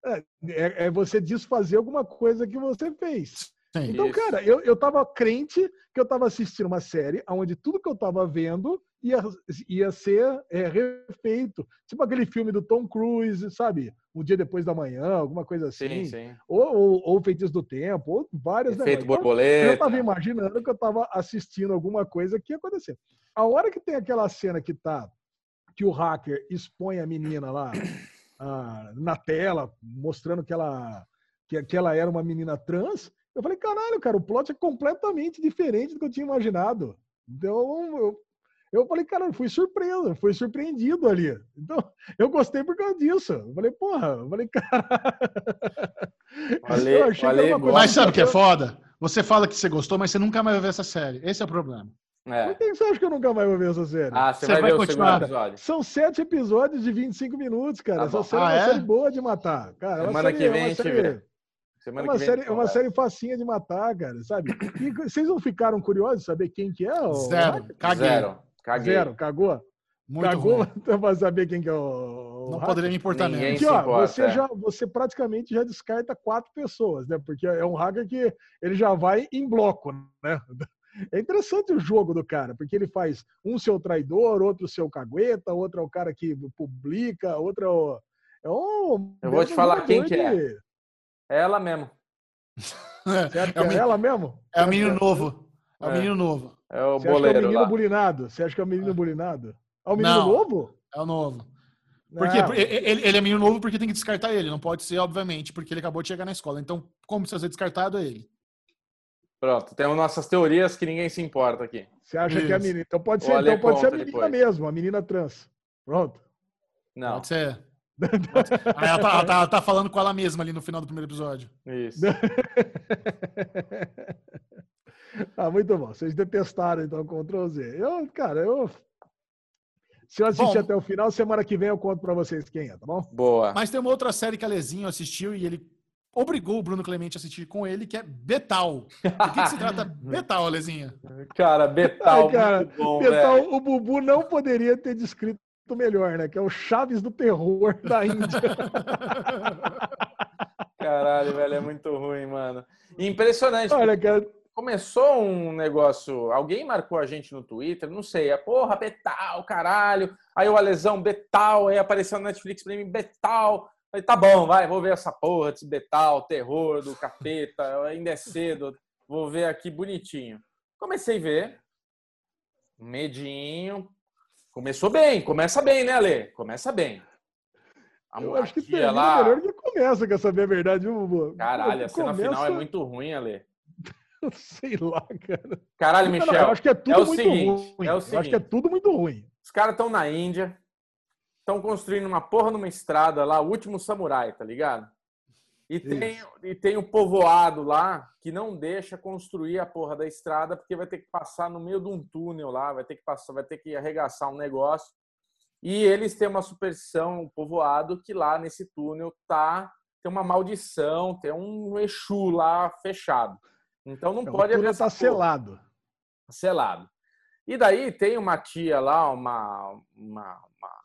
É, é, é, você desfazer alguma coisa que você fez. Sim, então, isso. cara, eu, eu tava crente que eu tava assistindo uma série onde tudo que eu tava vendo ia, ia ser é, refeito. Tipo aquele filme do Tom Cruise, sabe? Um dia depois da manhã, alguma coisa assim. Sim, sim. Ou, ou, ou Feitiço do Tempo, ou várias Efeito negócios. borboleta. Eu tava imaginando que eu tava assistindo alguma coisa que ia acontecer. A hora que tem aquela cena que tá que o hacker expõe a menina lá ah, na tela, mostrando que ela, que, que ela era uma menina trans, eu falei, caralho, cara, o plot é completamente diferente do que eu tinha imaginado. Então, eu, eu falei, cara, fui surpreso, fui surpreendido ali. Então, eu gostei por causa disso. Eu falei, porra, eu falei, cara. Valeu, valeu, mas sabe o que é foda? Você fala que você gostou, mas você nunca mais vai ver essa série. Esse é o problema. É. Por que você acha que eu nunca mais vou ver essa série? Ah, você, você vai, vai, ver continuar. o segundo episódio. São sete episódios de 25 minutos, cara. Tá essa série ah, é uma é? série boa de matar. Cara, é Semana série, que vem a gente vê. Semana é uma, série, é uma série facinha de matar, cara, sabe? E vocês não ficaram curiosos de saber quem que é? Zero. Caguei. Zero. Caguei. Zero. Cagou? Muito Cagou para saber quem que é o. Não poderia me importar mesmo. Porque, ó, importa, você, é. já, você praticamente já descarta quatro pessoas, né? Porque é um hacker que ele já vai em bloco, né? É interessante o jogo do cara, porque ele faz um seu traidor, outro seu cagueta, outro é o cara que publica, outro é o. É um, Eu vou te falar quem que é. É ela mesmo. Que é, é ela mesmo? É o menino novo. É o menino novo. É o Você boleiro. Acha que é o menino lá. bulinado? Você acha que é o menino bulinado? É o menino não, novo? É o novo. Porque ele, ele, é menino novo porque tem que descartar ele. Não pode ser, obviamente, porque ele acabou de chegar na escola. Então, como precisa ser descartado, é ele. Pronto, temos nossas teorias que ninguém se importa aqui. Você acha Isso. que é a menina? Então pode ser, então pode ser a menina depois. mesmo, a menina trans. Pronto. Não. Pode ser. Aí ela tá, ela, tá, ela tá, falando com ela mesma ali no final do primeiro episódio. Isso. ah, muito bom. Vocês detestaram então o Ctrl Z. Eu, cara, eu. Se eu assistir bom, até o final, semana que vem eu conto pra vocês quem é, tá bom? Boa. Mas tem uma outra série que a Lezinho assistiu e ele obrigou o Bruno Clemente a assistir com ele, que é Betal. Do que, que se trata Betal, Lezinha? Cara, Betal. Ai, cara, bom, Betal, velho. o Bubu não poderia ter descrito melhor, né? Que é o Chaves do terror da Índia. Caralho, velho, é muito ruim, mano. Impressionante. Olha, cara. Começou um negócio. Alguém marcou a gente no Twitter, não sei. É porra, Betal, caralho. Aí o Alesão, Betal. Aí apareceu no Netflix pra mim, Betal. Falei, tá bom, vai, vou ver essa porra desse Betal, terror do capeta. Ainda é cedo. Vou ver aqui bonitinho. Comecei a ver. Medinho, Começou bem, começa bem, né, Ale? Começa bem. A eu acho que termina lá... melhor que começa, quer saber a verdade? Caralho, a cena começa... final é muito ruim, Ale. Sei lá, cara. Caralho, Michel. eu acho que é tudo é muito seguinte, ruim. É o seguinte, eu acho que é tudo muito ruim. Os caras estão na Índia, estão construindo uma porra numa estrada lá, o último samurai, tá ligado? E tem, e tem o povoado lá que não deixa construir a porra da estrada porque vai ter que passar no meio de um túnel lá, vai ter que passar, vai ter que arregaçar um negócio. E eles têm uma superstição, um povoado que lá nesse túnel tá tem uma maldição, tem um Exu lá fechado. Então não pode abrir essa tá selado. Selado. E daí tem uma tia lá, uma, uma, uma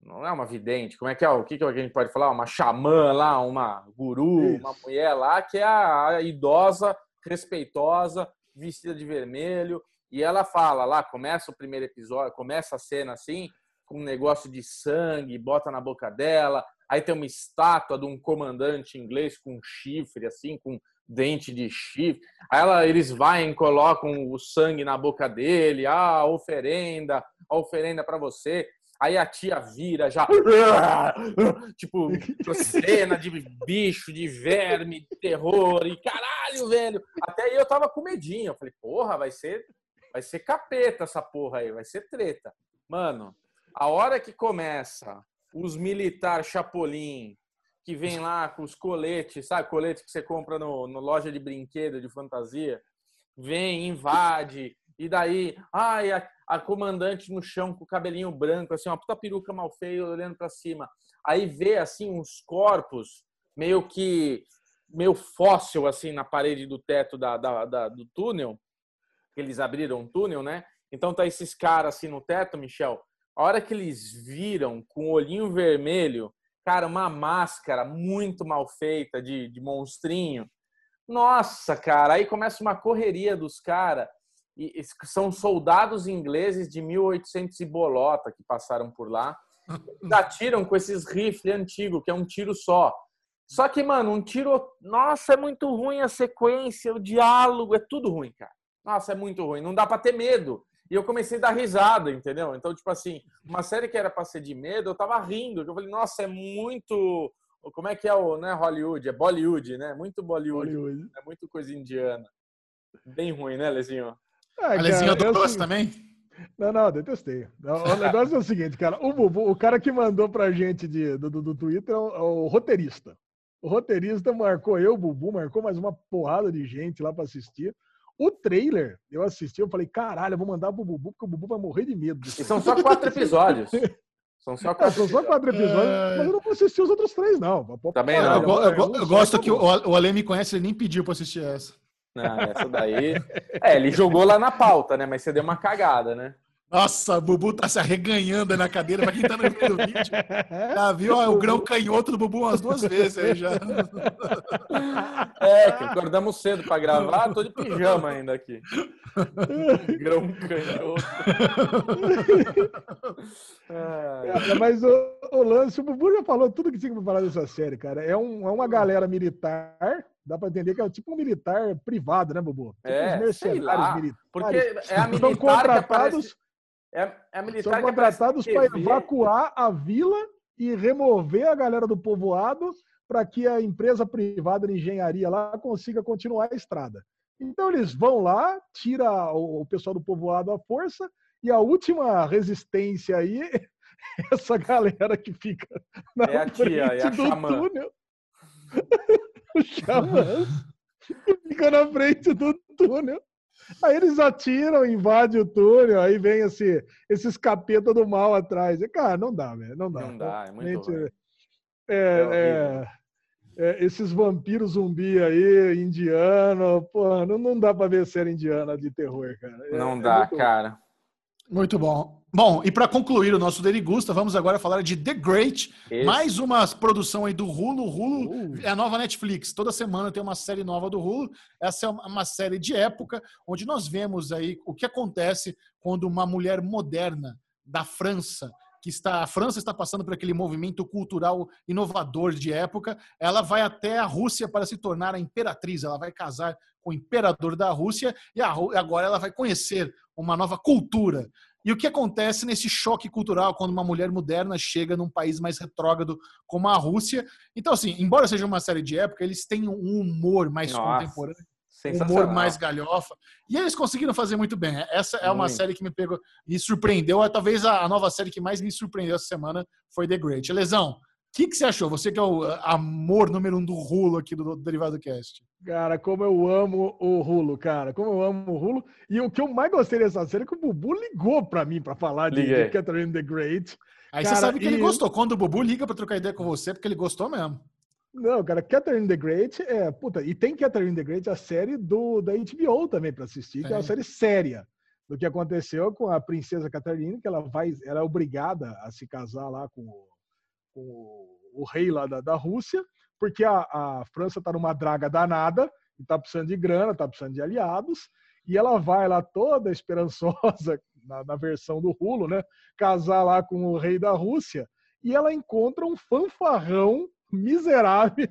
não é uma vidente, como é que é? O que, que a gente pode falar? Uma xamã lá, uma guru, Isso. uma mulher lá, que é a, a, idosa, respeitosa, vestida de vermelho. E ela fala lá, começa o primeiro episódio, começa a cena assim, com um negócio de sangue, bota na boca dela. Aí tem uma estátua de um comandante inglês com chifre, assim, com dente de chifre. Aí ela, eles vão colocam o sangue na boca dele, ah, oferenda, a oferenda para você. Aí a tia vira já, tipo, cena de bicho, de verme, de terror, e caralho, velho. Até aí eu tava com medinho. Eu falei, porra, vai ser, vai ser capeta essa porra aí, vai ser treta. Mano, a hora que começa os militar chapolim, que vem lá com os coletes, sabe? Colete que você compra no, no loja de brinquedo, de fantasia. Vem, invade, e daí, ai, a, a, comandante no chão com o cabelinho branco, assim, uma puta peruca mal feia, olhando para cima. Aí vê, assim, uns corpos meio que, meio fóssil, assim, na parede do teto da, da, da do túnel. Eles abriram um túnel, né? Então tá esses caras, assim, no teto, Michel, A hora que eles viram com o olhinho vermelho, cara, uma máscara muito mal feita de, de monstrinho. Nossa, cara, aí começa uma correria dos caras. E são soldados ingleses de 1800 e bolota que passaram por lá. Atiram com esses rifles antigos, que é um tiro só. Só que, mano, um tiro. Nossa, é muito ruim a sequência, o diálogo, é tudo ruim, cara. Nossa, é muito ruim. Não dá para ter medo. E eu comecei a dar risada, entendeu? Então, tipo assim, uma série que era pra ser de medo, eu tava rindo. Eu falei, nossa, é muito. Como é que é o né, Hollywood? É Bollywood, né? Muito Bollywood. Bollywood. É muito coisa indiana. Bem ruim, né, Lezinho? Ah, Lezinho, eu gosto também? Não, não, detestei. O negócio é o seguinte, cara. O, Bubu, o cara que mandou pra gente de, do, do, do Twitter é o, é o roteirista. O roteirista marcou eu, o Bubu, marcou mais uma porrada de gente lá para assistir. O trailer, eu assisti, eu falei, caralho, eu vou mandar pro Bubu, porque o Bubu vai morrer de medo. E são só quatro episódios. São só quatro, é, são só quatro episódios, é... mas eu não vou assistir os outros três, não. Também não. Eu, eu, eu, eu gosto que o, o Ale me conhece, ele nem pediu pra assistir essa. Não, essa daí. É, ele jogou lá na pauta, né? Mas você deu uma cagada, né? Nossa, o Bubu tá se arreganhando na cadeira pra quem tá no meio do vídeo. Já viu ó, o grão canhoto do Bubu umas duas vezes aí já. É, que acordamos cedo pra gravar, tô de pijama ainda aqui. grão canhoto. É, mas o, o, lance, o Bubu já falou tudo que tinha pra falar dessa série, cara. É, um, é uma galera militar dá para entender que é tipo um militar privado, né, Bubu? Tipo é, mercenários militares. Porque é a militar contratados, é, é militar São contratados para evacuar a vila e remover a galera do povoado para que a empresa privada de engenharia lá consiga continuar a estrada. Então eles vão lá, tira o pessoal do povoado à força e a última resistência aí é essa galera que fica na é a tia, frente é a do xamã. túnel. o xamã fica na frente do túnel. Aí eles atiram, invadem o túnel, aí vem esse, esses capeta do mal atrás. E, cara, não dá, velho. Não dá. Não dá, é muito é, é, é, é, Esses vampiros zumbi aí, indiano, pô, não, não dá pra ver série indiana de terror, cara. É, não dá, cara. Muito bom. Bom, e para concluir o nosso Derigusta, vamos agora falar de The Great, Esse. mais uma produção aí do Hulu. Hulu uh. é a nova Netflix. Toda semana tem uma série nova do Hulu. Essa é uma série de época onde nós vemos aí o que acontece quando uma mulher moderna da França que está a França está passando por aquele movimento cultural inovador de época, ela vai até a Rússia para se tornar a imperatriz, ela vai casar com o imperador da Rússia e agora ela vai conhecer uma nova cultura. E o que acontece nesse choque cultural quando uma mulher moderna chega num país mais retrógrado como a Rússia? Então, assim, embora seja uma série de época, eles têm um humor mais Nossa. contemporâneo humor mais galhofa. E eles conseguiram fazer muito bem. Essa é uma muito. série que me pegou, me surpreendeu. Talvez a, nova série que mais me surpreendeu essa semana foi The Great. Lesão, o que, que você achou? Você que é o amor número um do Rulo aqui do, do Derivado Cast. Cara, como eu amo o Rulo, cara. Como eu amo o Rulo. E o que eu mais gostei dessa série é que o Bubu ligou pra mim pra falar de, de Catherine the Great. Aí cara, você sabe que e... ele gostou. Quando o Bubu liga pra trocar ideia com você, é porque ele gostou mesmo. Não, cara, Catherine the Great é. Puta, e tem Catherine the Great, a série do, da HBO também para assistir, que é. é uma série séria do que aconteceu com a princesa Catherine, que ela vai, ela é obrigada a se casar lá com o, com o, o rei lá da, da Rússia, porque a, a França está numa draga danada e está precisando de grana, está precisando de aliados, e ela vai lá toda esperançosa, na, na versão do Rulo, né? Casar lá com o rei da Rússia, e ela encontra um fanfarrão miserável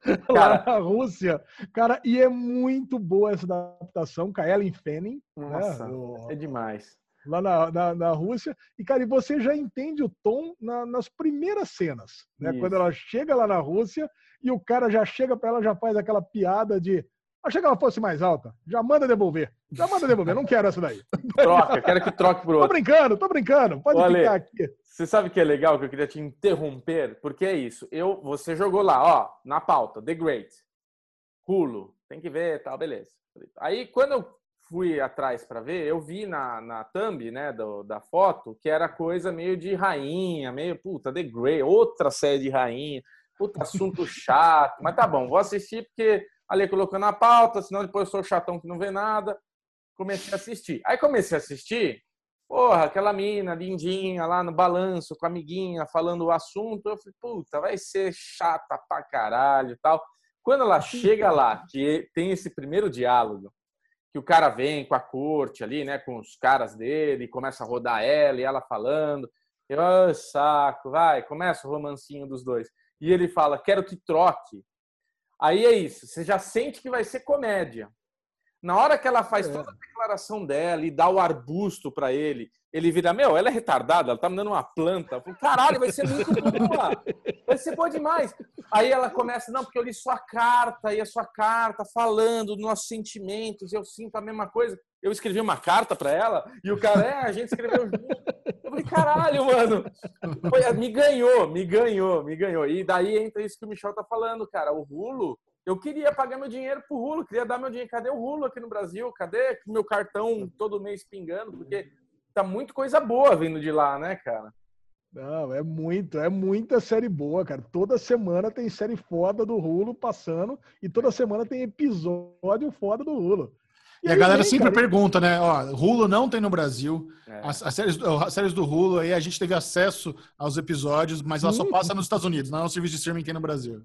lá na Rússia. Cara, e é muito boa essa adaptação com a Ellen Fanning. Nossa, né? o, é demais. Lá na, na, na, Rússia. E, cara, e você já entende o tom na, nas primeiras cenas. Né? Quando ela chega lá na Rússia e o cara já chega para ela, já faz aquela piada de Achei que ela fosse mais alta. Já manda devolver. Já manda devolver. Não quero essa daí. Troca, quero que troque pro outro. Tô brincando, tô brincando. Pode Olha, ficar aqui. Você sabe que é legal que eu queria te interromper? Porque é isso. Eu, você jogou lá, ó, na pauta, The Great. Hulu. Tem que ver tal, beleza. Aí, quando eu fui atrás para ver, eu vi na, na thumb, né, do, da foto, que era coisa meio de rainha, meio, puta, The Great, outra série de rainha. Puta, assunto chato. Mas tá bom, vou assistir porque ali colocando a pauta, senão depois eu sou chatão que não vê nada. Comecei a assistir. Aí comecei a assistir, Porra, aquela mina lindinha lá no balanço com a amiguinha falando o assunto. Eu falei, puta, vai ser chata pra caralho e tal. Quando ela chega lá, que tem esse primeiro diálogo, que o cara vem com a corte ali, né, com os caras dele, começa a rodar ela e ela falando. Eu, oh, saco, vai, começa o romancinho dos dois. E ele fala, quero que troque. Aí é isso, você já sente que vai ser comédia. Na hora que ela faz é. toda a declaração dela e dá o arbusto para ele, ele vira, meu, ela é retardada, ela tá me dando uma planta. Falo, Caralho, vai ser muito boa. Vai ser boa demais. Aí ela começa, não, porque eu li sua carta, e a sua carta falando dos nossos sentimentos, eu sinto a mesma coisa. Eu escrevi uma carta para ela, e o cara, é, a gente escreveu junto. Eu falei, caralho, mano. Foi, me ganhou, me ganhou, me ganhou. E daí entra isso que o Michel tá falando, cara. O Rulo, eu queria pagar meu dinheiro pro Rulo, queria dar meu dinheiro. Cadê o Rulo aqui no Brasil? Cadê meu cartão todo mês pingando? Porque tá muito coisa boa vindo de lá, né, cara? Não, é muito, é muita série boa, cara. Toda semana tem série foda do Rulo passando e toda semana tem episódio foda do Rulo. E, e a galera vem, sempre cara, pergunta, né? Ó, Rulo não tem no Brasil. É. As, as, séries, as séries do Rulo aí a gente teve acesso aos episódios, mas ela só passa nos Estados Unidos, não é um serviço de streaming aqui no Brasil.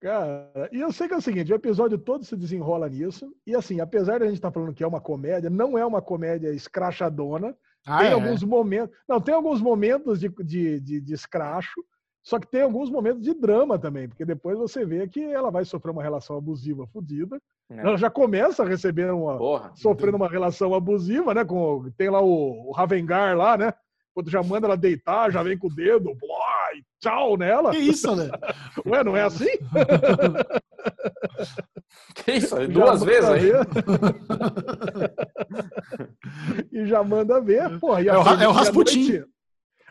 Cara, e eu sei que é o seguinte, o episódio todo se desenrola nisso. E assim, apesar de a gente estar tá falando que é uma comédia, não é uma comédia escrachadona. Ah, tem é? alguns momentos. Não, tem alguns momentos de, de, de, de escracho, só que tem alguns momentos de drama também, porque depois você vê que ela vai sofrer uma relação abusiva fodida. É. Ela já começa a receber uma. Porra, sofrendo uma relação abusiva, né? Com, tem lá o, o Ravengar lá, né? Quando já manda ela deitar, já vem com o dedo, blá, e tchau nela. Que isso, né? Ué, não é assim? que isso? Duas vezes aí? e já manda ver, porra. é, o, é o Rasputin.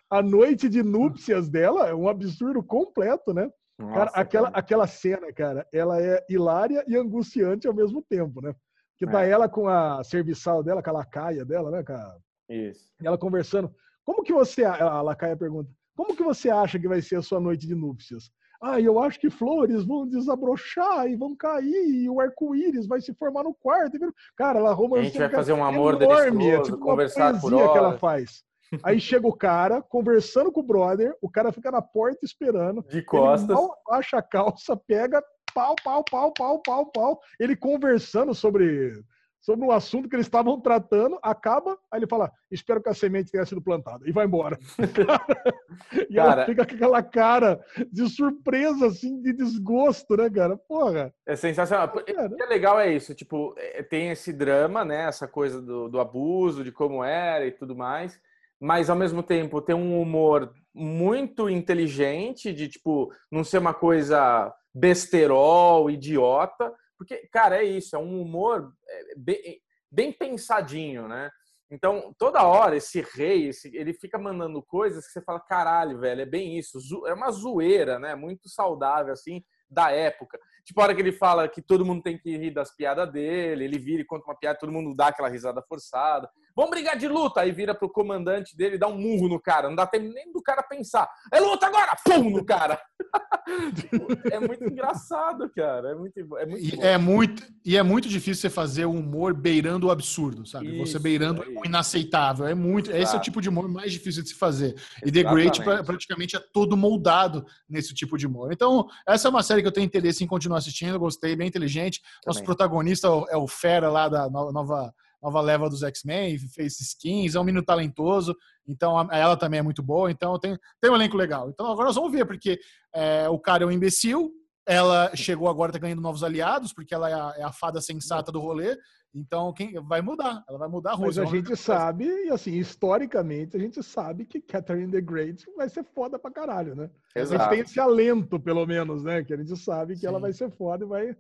A noite de núpcias dela é um absurdo completo, né? Nossa, cara, aquela, cara. aquela cena, cara, ela é hilária e angustiante ao mesmo tempo, né? Que tá é. ela com a serviçal dela, com a lacaia dela, né, cara? Isso. E ela conversando. Como que você, a Lacaia pergunta, como que você acha que vai ser a sua noite de núpcias? Ah, eu acho que flores vão desabrochar e vão cair e o arco-íris vai se formar no quarto. Cara, ela romance. A gente vai fazer um amor enorme, é tipo conversar por que ela faz. Aí chega o cara conversando com o brother, o cara fica na porta esperando. De costas. Ele baixa a calça, pega pau, pau, pau, pau, pau, pau. Ele conversando sobre sobre um assunto que eles estavam tratando, acaba, aí ele fala, espero que a semente tenha sido plantada, e vai embora. e cara, ela fica com aquela cara de surpresa, assim, de desgosto, né, cara? Porra. É sensacional. O que é legal é isso, tipo, é, tem esse drama, né, essa coisa do, do abuso, de como era e tudo mais, mas ao mesmo tempo tem um humor muito inteligente, de, tipo, não ser uma coisa besterol, idiota, porque, cara, é isso, é um humor é, bem, bem pensadinho, né? Então, toda hora, esse rei, esse, ele fica mandando coisas que você fala, caralho, velho, é bem isso. É uma zoeira, né? Muito saudável, assim, da época. Tipo, a hora que ele fala que todo mundo tem que rir das piadas dele, ele vira e conta uma piada, todo mundo dá aquela risada forçada. Vamos brigar de luta! Aí vira pro comandante dele e dá um murro no cara. Não dá tempo nem do cara pensar. É luta agora! Pum no cara! é muito engraçado, cara. É muito, é muito, e é muito E é muito difícil você fazer um humor beirando o absurdo, sabe? Isso, você beirando é o inaceitável. É muito. Exato. Esse é o tipo de humor mais difícil de se fazer. E The Great praticamente é todo moldado nesse tipo de humor. Então, essa é uma série que eu tenho interesse em continuar assistindo. Gostei, bem inteligente. Também. Nosso protagonista é o Fera lá da nova nova leva dos X-Men, fez skins, é um menino talentoso, então ela também é muito boa, então tem, tem um elenco legal. Então agora nós vamos ver, porque é, o cara é um imbecil, ela chegou agora, tá ganhando novos aliados, porque ela é a, é a fada sensata do rolê, então quem vai mudar, ela vai mudar a Mas a gente sabe, e assim, historicamente, a gente sabe que Catherine the Great vai ser foda pra caralho, né? Exato. A gente tem esse alento, pelo menos, né? Que a gente sabe que Sim. ela vai ser foda e vai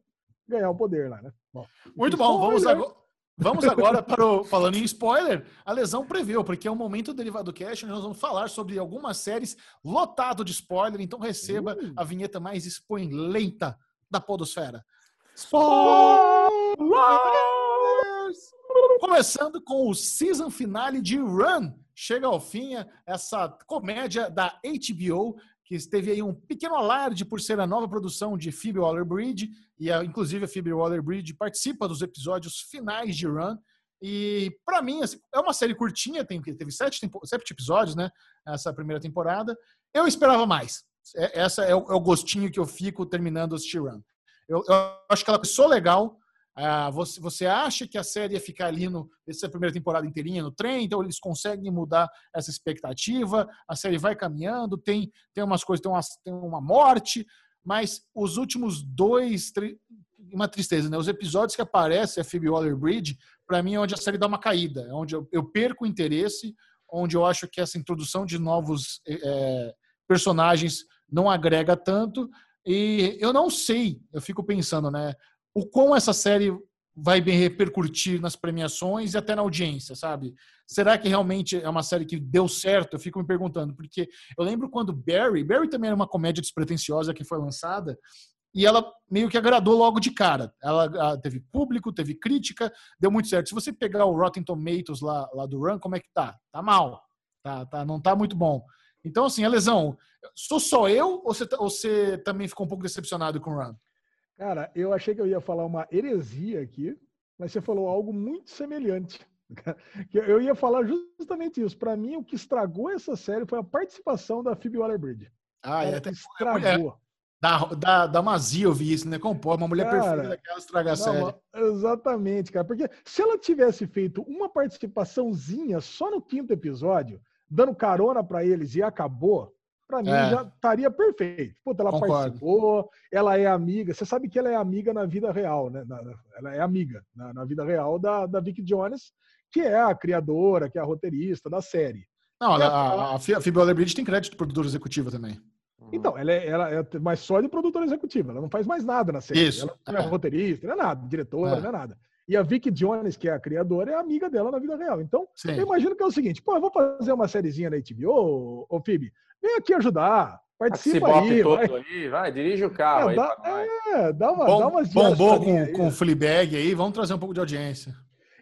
ganhar o poder lá, né? Bom, Muito bom, vamos agora. Vamos agora para o. Falando em spoiler, a lesão preveu, porque é um momento derivado cash, nós vamos falar sobre algumas séries lotado de spoiler, então receba uh. a vinheta mais spoilerenta da Podosfera. Spoilers! Começando com o season finale de Run. Chega ao fim essa comédia da HBO que teve aí um pequeno alarde por ser a nova produção de Phoebe Waller-Bridge, e a, inclusive a Phoebe Waller-Bridge participa dos episódios finais de Run, E para mim, assim, é uma série curtinha, tem, teve sete, sete episódios, né? Essa primeira temporada. Eu esperava mais. É, essa é o, é o gostinho que eu fico terminando assistir Run. Eu, eu acho que ela começou legal. Ah, você, você acha que a série ia ficar ali no, nessa primeira temporada inteirinha no trem, então eles conseguem mudar essa expectativa, a série vai caminhando, tem, tem umas coisas, tem uma, tem uma morte, mas os últimos dois, três, uma tristeza, né? Os episódios que aparece a Phoebe Waller-Bridge, para mim é onde a série dá uma caída, é onde eu, eu, perco o interesse, onde eu acho que essa introdução de novos é, personagens não agrega tanto. E eu não sei, eu fico pensando, né? O quão essa série vai bem repercutir nas premiações e até na audiência, sabe? Será que realmente é uma série que deu certo? Eu fico me perguntando, porque eu lembro quando Barry, Barry também era uma comédia despretensiosa que foi lançada, e ela meio que agradou logo de cara. Ela teve público, teve crítica, deu muito certo. Se você pegar o Rotten Tomatoes lá, lá do Run, como é que tá? Tá mal. Tá, tá, não tá muito bom. Então, assim, a lesão, sou só eu ou você, tá, ou você também ficou um pouco decepcionado com o Run? Cara, eu achei que eu ia falar uma heresia aqui, mas você falou algo muito semelhante. Eu ia falar justamente isso. Para mim, o que estragou essa série foi a participação da Phoebe Waller-Bridge. Ah, é, até estragou. Dá, dá, dá uma zia ouvir isso, né? Como pode? Uma mulher cara, perfeita daquela estragar a série. Exatamente, cara. Porque se ela tivesse feito uma participaçãozinha só no quinto episódio, dando carona para eles e acabou, para mim é. já estaria perfeito. Puta, ela Concordo. participou, ela é amiga. Você sabe que ela é amiga na vida real, né? Ela é amiga na, na vida real da, da Vicky Jones, que é a criadora, que é a roteirista da série. Não, a, a, a Phoebe Waller-Bridge tem crédito de produtora executiva também. Então, ela é, ela é mais só de produtora executiva, ela não faz mais nada na série. Isso. Ela não é, é roteirista, não é nada, diretora, é. não é nada. E a Vicky Jones, que é a criadora, é amiga dela na vida real. Então, Sim. eu imagino que é o seguinte: pô, eu vou fazer uma sériezinha na HBO, ô, ô Phoebe, vem aqui ajudar. Participa aí, vai. aí, vai, dirige o carro é, aí dá, é, dá, uma, bom, dá umas Bombou com, aí. com Fleabag aí, vamos trazer um pouco de audiência.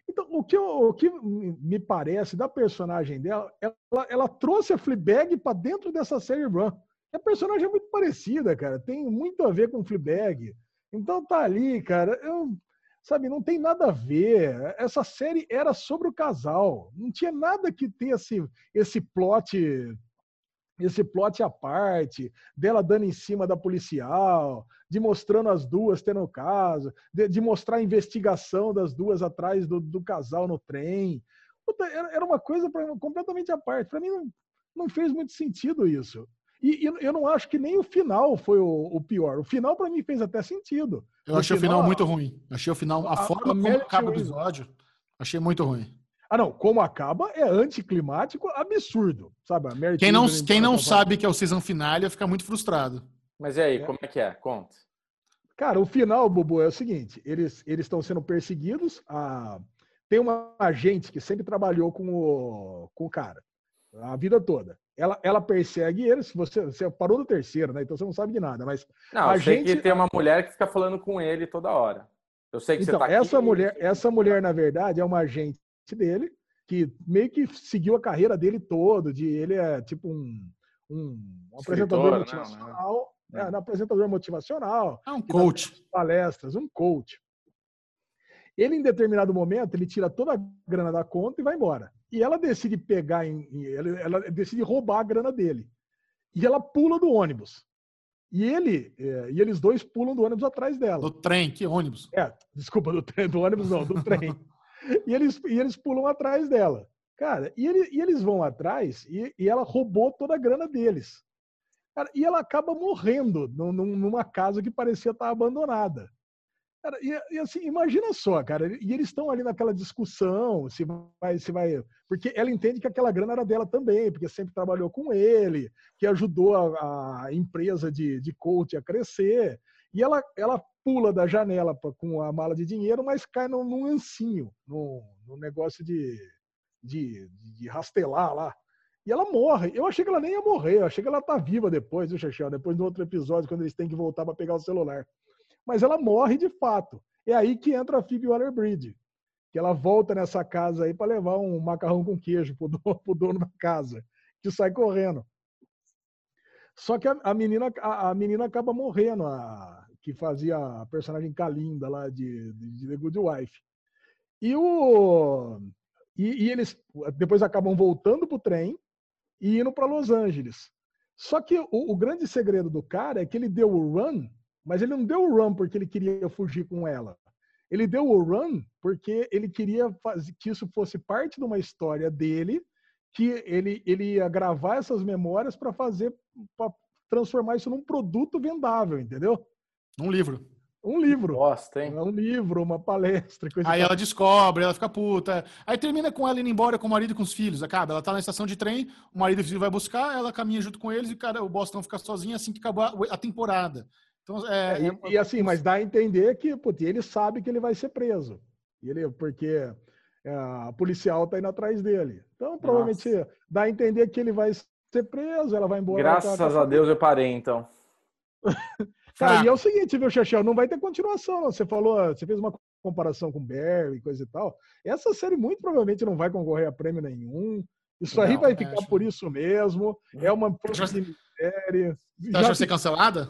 Então, o que, eu, o que me parece da personagem dela, ela, ela trouxe a Fleabag para dentro dessa série Run. A personagem é muito parecida, cara. Tem muito a ver com Fleabag. Então tá ali, cara. Eu, sabe, não tem nada a ver. Essa série era sobre o casal. Não tinha nada que ter esse, esse plot esse plot à parte, dela dando em cima da policial, de mostrando as duas tendo o caso, de, de, mostrar a investigação das duas atrás do, do casal no trem. Puta, era, uma coisa pra, completamente à parte. Para mim, não, não fez muito sentido isso. E, e, eu não acho que nem o final foi o, o pior. O final, para mim, fez até sentido. Eu achei final, o final muito ruim. Achei o final, a, a forma a como acaba o episódio, achei muito ruim. Ah, não, como acaba é anticlimático, absurdo, sabe? quem não, quem não sabe que é o season finale fica muito frustrado. Mas e aí, é. como é que é? Conta. Cara, o final, Bubu, é o seguinte: eles eles estão sendo perseguidos. A... Tem uma agente que sempre trabalhou com o, com o cara a vida toda. Ela, ela persegue eles. Você, você parou no terceiro, né? Então você não sabe de nada. Mas não, a gente tem uma mulher que fica falando com ele toda hora. Eu sei que então, você tá essa aqui, mulher, essa mulher na verdade é uma agente dele que meio que seguiu a carreira dele todo. De ele é tipo um, um, um apresentador né? motivacional. Não, é, um apresentador motivacional. É um coach. Palestras, um coach. Ele, em determinado momento, ele tira toda a grana da conta e vai embora. E ela decide pegar, em, ela, ela decide roubar a grana dele. E ela pula do ônibus. E ele é, e eles dois pulam do ônibus atrás dela. Do trem, que ônibus? É, desculpa, do, trem, do ônibus não, do trem. e, eles, e eles pulam atrás dela. Cara, e, ele, e eles vão atrás e, e, ela roubou toda a grana deles. Cara, e ela acaba morrendo numa casa que parecia estar abandonada. Cara, e, e, assim, imagina só, cara, e eles estão ali naquela discussão, se vai, se vai. Porque ela entende que aquela grana era dela também, porque sempre trabalhou com ele, que ajudou a, a empresa de, de coach a crescer. E ela, ela pula da janela pra, com a mala de dinheiro, mas cai num, num ancinho, num, num negócio de, de, de rastelar lá. E ela morre. Eu achei que ela nem ia morrer, eu achei que ela tá viva depois, viu, Chechel? Depois do outro episódio, quando eles têm que voltar para pegar o celular mas ela morre de fato. É aí que entra a Phoebe Waller-Bridge, que ela volta nessa casa aí para levar um macarrão com queijo pro dono, pro dono da casa, que sai correndo. Só que a, a menina, a, a, menina acaba morrendo, a, que fazia a personagem Kalinda lá de, de, The Good Wife. E o e, e eles depois acabam voltando pro trem e indo para Los Angeles. Só que o, o, grande segredo do cara é que ele deu o run, mas ele não deu o run porque ele queria fugir com ela. Ele deu o run porque ele queria fazer, que isso fosse parte de uma história dele, que ele, ele ia gravar essas memórias para fazer, para transformar isso num produto vendável, entendeu? Um livro. Um livro. Bosta, hein? É um livro, uma palestra. aí ela descobre, ela fica puta. Aí termina com ela indo embora com o marido e com os filhos. Acaba. Ela tá na estação de trem, o marido e o filho vai buscar, ela caminha junto com eles e cara, o Boston fica sozinho assim que acabou a temporada. Então, é, é, e, e, assim, mas dá a entender que putz, ele sabe que ele vai ser preso. Ele, porque é, a policial tá indo atrás dele. Então, provavelmente Nossa. dá a entender que ele vai ser preso, ela vai embora. Graças a Deus eu parei, então. Cara, e é o seguinte, viu, Xaxel? Não vai ter continuação. Você falou, você fez uma comparação com Barry e coisa e tal. Essa série muito provavelmente não vai concorrer a prêmio nenhum. Isso não, aí vai ficar acho... por isso mesmo. É uma minissérie. Você acha que ser cancelada?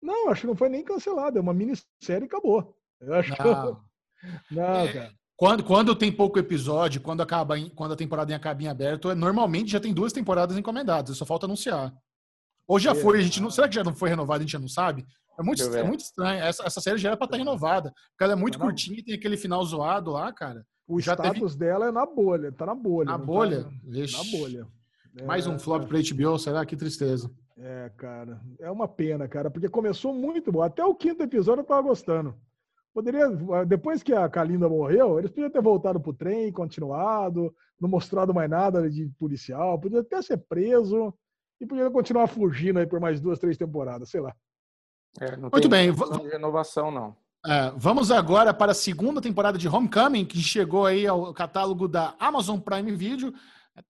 Não, acho que não foi nem cancelada. É uma minissérie e acabou. Eu acho não. que. Não, é, cara. Quando, quando tem pouco episódio, quando, acaba em, quando a temporada acaba em aberto, é, normalmente já tem duas temporadas encomendadas, só falta anunciar. Ou já foi, a gente não. Será que já não foi renovado, a gente já não sabe? É muito, é muito estranho. Essa, essa série já era pra estar tá renovada. Porque ela é muito curtinha, tem aquele final zoado lá, cara. O já status teve... dela é na bolha, tá na bolha. Na bolha? Tá... Na bolha. Mais um flop pra HBO, será? Que tristeza. É, cara. É uma pena, cara, porque começou muito bom. Até o quinto episódio eu tava gostando. Poderia, depois que a Kalinda morreu, eles podiam ter voltado pro trem, continuado, não mostrado mais nada de policial, podia até ser preso e podia continuar fugindo aí por mais duas, três temporadas, sei lá. É, Muito bem. Renovação, não. É, vamos agora para a segunda temporada de Homecoming, que chegou aí ao catálogo da Amazon Prime Video.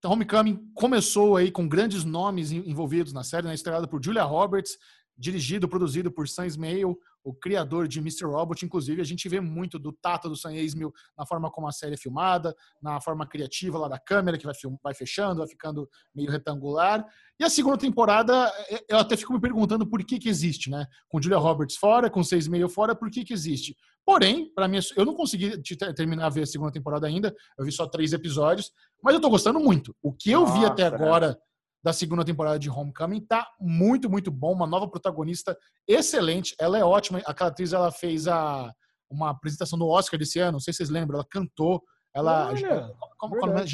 Homecoming começou aí com grandes nomes envolvidos na série, né, estreada por Julia Roberts, dirigido, produzido por Sam Ismail, o criador de Mr. Robot. Inclusive, a gente vê muito do tato do Sam Ismail na forma como a série é filmada, na forma criativa lá da câmera, que vai, vai fechando, vai ficando meio retangular. E a segunda temporada, eu até fico me perguntando por que que existe, né? Com Julia Roberts fora, com Sam Ismail fora, por que que existe? Porém, para mim, eu não consegui terminar a ver a segunda temporada ainda, eu vi só três episódios, mas eu tô gostando muito. O que eu Nossa, vi até agora da segunda temporada de Homecoming. Tá muito, muito bom. Uma nova protagonista excelente. Ela é ótima. Aquela atriz, ela fez a, uma apresentação do Oscar desse ano. Não sei se vocês lembram. Ela cantou. Ela. Olha, como, qual, é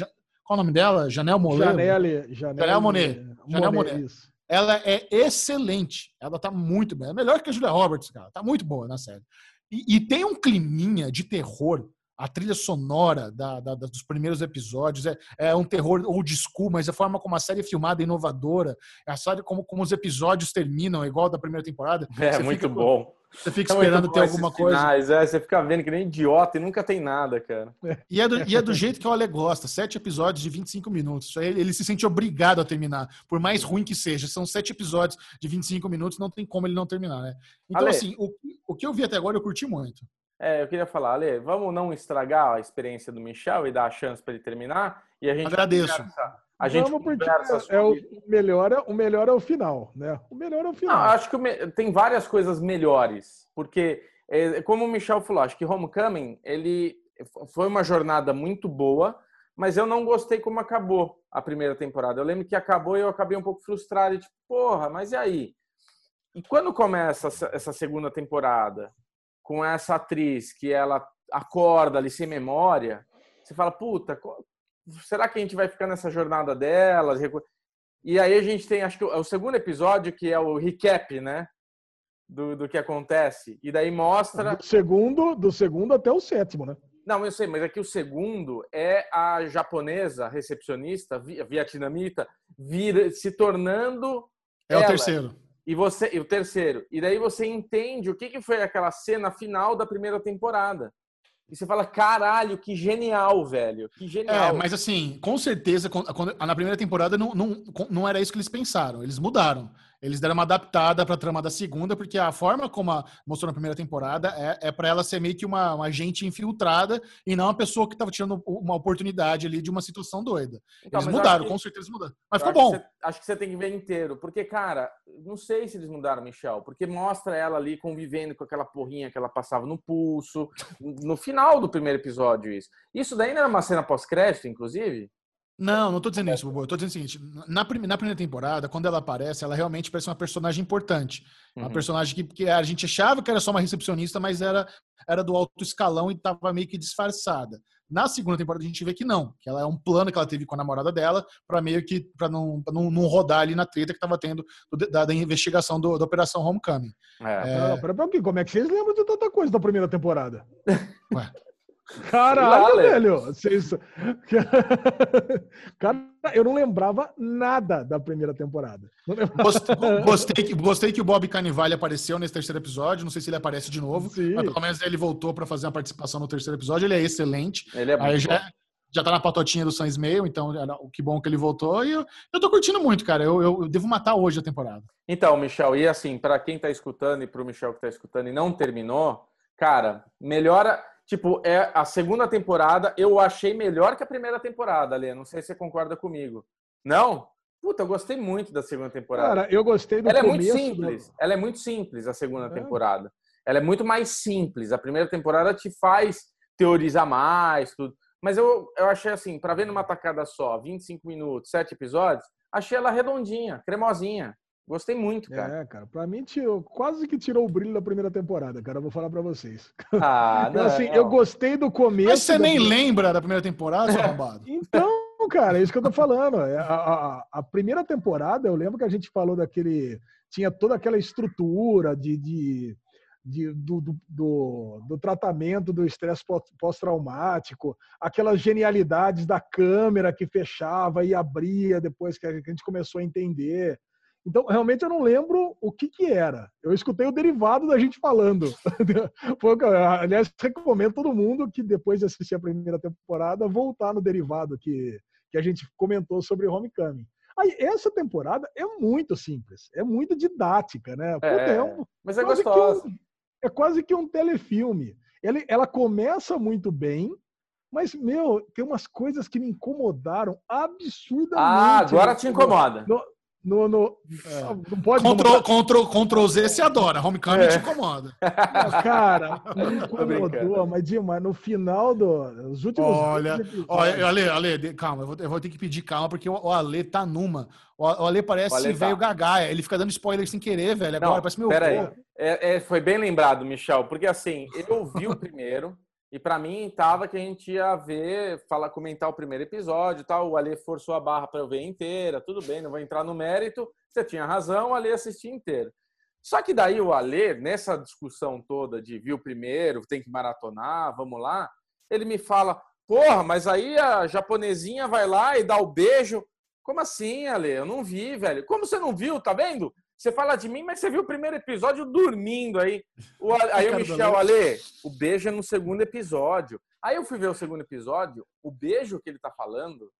qual, o nome dela? Janelle Monet. Janelle, Janelle, Monet. Janelle Monet. Ela é excelente. Ela tá muito bem. É melhor que a Julia Roberts, cara. Tá muito boa na série. E, e tem um climinha de terror a trilha sonora da, da, dos primeiros episódios é, é, um terror old school, mas a forma como a série é filmada é inovadora. A série como, como os episódios terminam, é igual da primeira temporada. É, muito fica, bom. Você fica é esperando ter alguma coisa. Finais, é, você fica vendo que nem idiota e nunca tem nada, cara. E é do, e é do jeito que o Ale gosta. Sete episódios de 25 minutos. Ele, ele se sente obrigado a terminar. Por mais ruim que seja. São sete episódios de 25 minutos, não tem como ele não terminar, né? Então, Ale, assim, o, o que eu vi até agora eu curti muito. É, eu queria falar, Ale, vamos não estragar a experiência do Michel e dar a chance para ele terminar? E a gente Agradeço. Conversa, a gente vamos porque é o melhor, é, o melhor é o final, né? O melhor é o final. Não, acho que tem várias coisas melhores, porque é, como o Michel falou, acho que Homecoming ele foi uma jornada muito boa, mas eu não gostei como acabou a primeira temporada. Eu lembro que acabou e eu acabei um pouco frustrado, tipo, porra, mas e aí? E quando começa essa segunda temporada? Com essa atriz que ela acorda ali sem memória, você fala, puta, será que a gente vai ficar nessa jornada delas? E aí a gente tem, acho que é o segundo episódio, que é o recap, né? Do, do que acontece. E daí mostra. Do segundo, do segundo até o sétimo, né? Não, eu sei, mas aqui o segundo é a japonesa recepcionista, vietnamita, vira, se tornando. É ela. o terceiro. E você, e o terceiro, e daí você entende o que, que foi aquela cena final da primeira temporada. E você fala, caralho, que genial, velho. Que genial. É, mas assim, com certeza, na primeira temporada não, não, não era isso que eles pensaram. Eles mudaram. Eles deram uma adaptada para a trama da segunda, porque a forma como a, mostrou na primeira temporada é, é para ela ser meio que uma, uma agente infiltrada e não uma pessoa que estava tirando uma oportunidade ali de uma situação doida. Então, eles mudaram, que, com certeza mudaram. Mas ficou bom. Acho que, você, acho que você tem que ver inteiro, porque, cara, não sei se eles mudaram, Michel, porque mostra ela ali convivendo com aquela porrinha que ela passava no pulso, no final do primeiro episódio, isso. Isso daí não era uma cena pós-crédito, inclusive? Não, não tô dizendo isso, Bobo. Eu tô dizendo o seguinte: na, na, primeira temporada, quando ela aparece, ela realmente parece uma personagem importante. Uma uhum. personagem que, que, a gente achava que era só uma recepcionista, mas era, era do alto escalão e tava meio que disfarçada. Na segunda temporada a gente vê que não, que ela é um plano que ela teve com a namorada dela para meio que para não, não, não rodar ali na treta que tava tendo do, da, da, investigação do, da Operação Homecoming. É. É... Não, pera, pera, como é que vocês lembram de tanta coisa da primeira temporada? Ué. Caralho, velho! Vocês... Cara, eu não lembrava nada da primeira temporada. Gostei, gostei, que, gostei que o Bob Carnivale apareceu nesse terceiro episódio. Não sei se ele aparece de novo, Sim. mas pelo menos ele voltou para fazer uma participação no terceiro episódio. Ele é excelente. Ele é Aí já, já tá na patotinha do Sans Meio, então que bom que ele voltou. E eu, eu tô curtindo muito, cara. Eu, eu, eu devo matar hoje a temporada. Então, Michel, e assim, para quem tá escutando e pro Michel que tá escutando e não terminou, cara, melhora Tipo, é a segunda temporada eu achei melhor que a primeira temporada, Lê. Não sei se você concorda comigo. Não? Puta, eu gostei muito da segunda temporada. Cara, eu gostei do Ela é muito simples. Ela é muito simples, a segunda é. temporada. Ela é muito mais simples. A primeira temporada te faz teorizar mais, tudo. Mas eu, eu achei assim, para ver numa tacada só, 25 minutos, 7 episódios, achei ela redondinha, cremosinha. Gostei muito, cara. É, cara, pra mim tirou, quase que tirou o brilho da primeira temporada, cara. Eu vou falar pra vocês. Ah, não, assim, eu gostei do começo. Mas você nem lembra da primeira temporada, seu arrombado? então, cara, é isso que eu tô falando. É, a, a, a, primeira temporada, eu lembro que a gente falou daquele. Tinha toda aquela estrutura de. de, de do, do, do, do tratamento do estresse pós-traumático, aquelas genialidades da câmera que fechava e abria depois que a gente começou a entender. Então, realmente, eu não lembro o que, que era. Eu escutei o derivado da gente falando. aliás, recomendo todo mundo que, depois de assistir a primeira temporada, voltar no derivado que, que a gente comentou sobre Homecoming. Aí, essa temporada é muito simples, é muito didática, né? É, é um, mas é gostosa. Um, é quase que um telefilme. Ela, ela começa muito bem, mas, meu, tem umas coisas que me incomodaram absurdamente. Ah, agora te incomoda. No, no, no é. Não pode Ctrl, Ctrl, Ctrl Z se adora, Homecoming é. te incomoda. Não, cara, me incomodou, mas demais. No final dos últimos. Olha, olha Ale, Ale, calma, eu vou, eu vou, ter que pedir calma, porque o Ale tá numa. O Ale parece Ale velho tá. gagaia. Ele fica dando spoiler sem querer, velho. Agora Não, parece meu. Pera aí. É, é, foi bem lembrado, Michel, porque assim, eu vi o primeiro. E para mim tava que a gente ia ver, falar, comentar o primeiro episódio, tal. O Ale forçou a barra para eu ver inteira. Tudo bem, não vou entrar no mérito. Você tinha razão, Ale assistiu inteiro. Só que daí o Ale, nessa discussão toda de viu primeiro, tem que maratonar, vamos lá, ele me fala: "Porra, mas aí a japonesinha vai lá e dá o beijo". Como assim, Ale? Eu não vi, velho. Como você não viu? Tá vendo? Você fala de mim, mas você viu o primeiro episódio dormindo aí. O, aí o Michel, Ale, o beijo é no segundo episódio. Aí eu fui ver o segundo episódio, o beijo que ele tá falando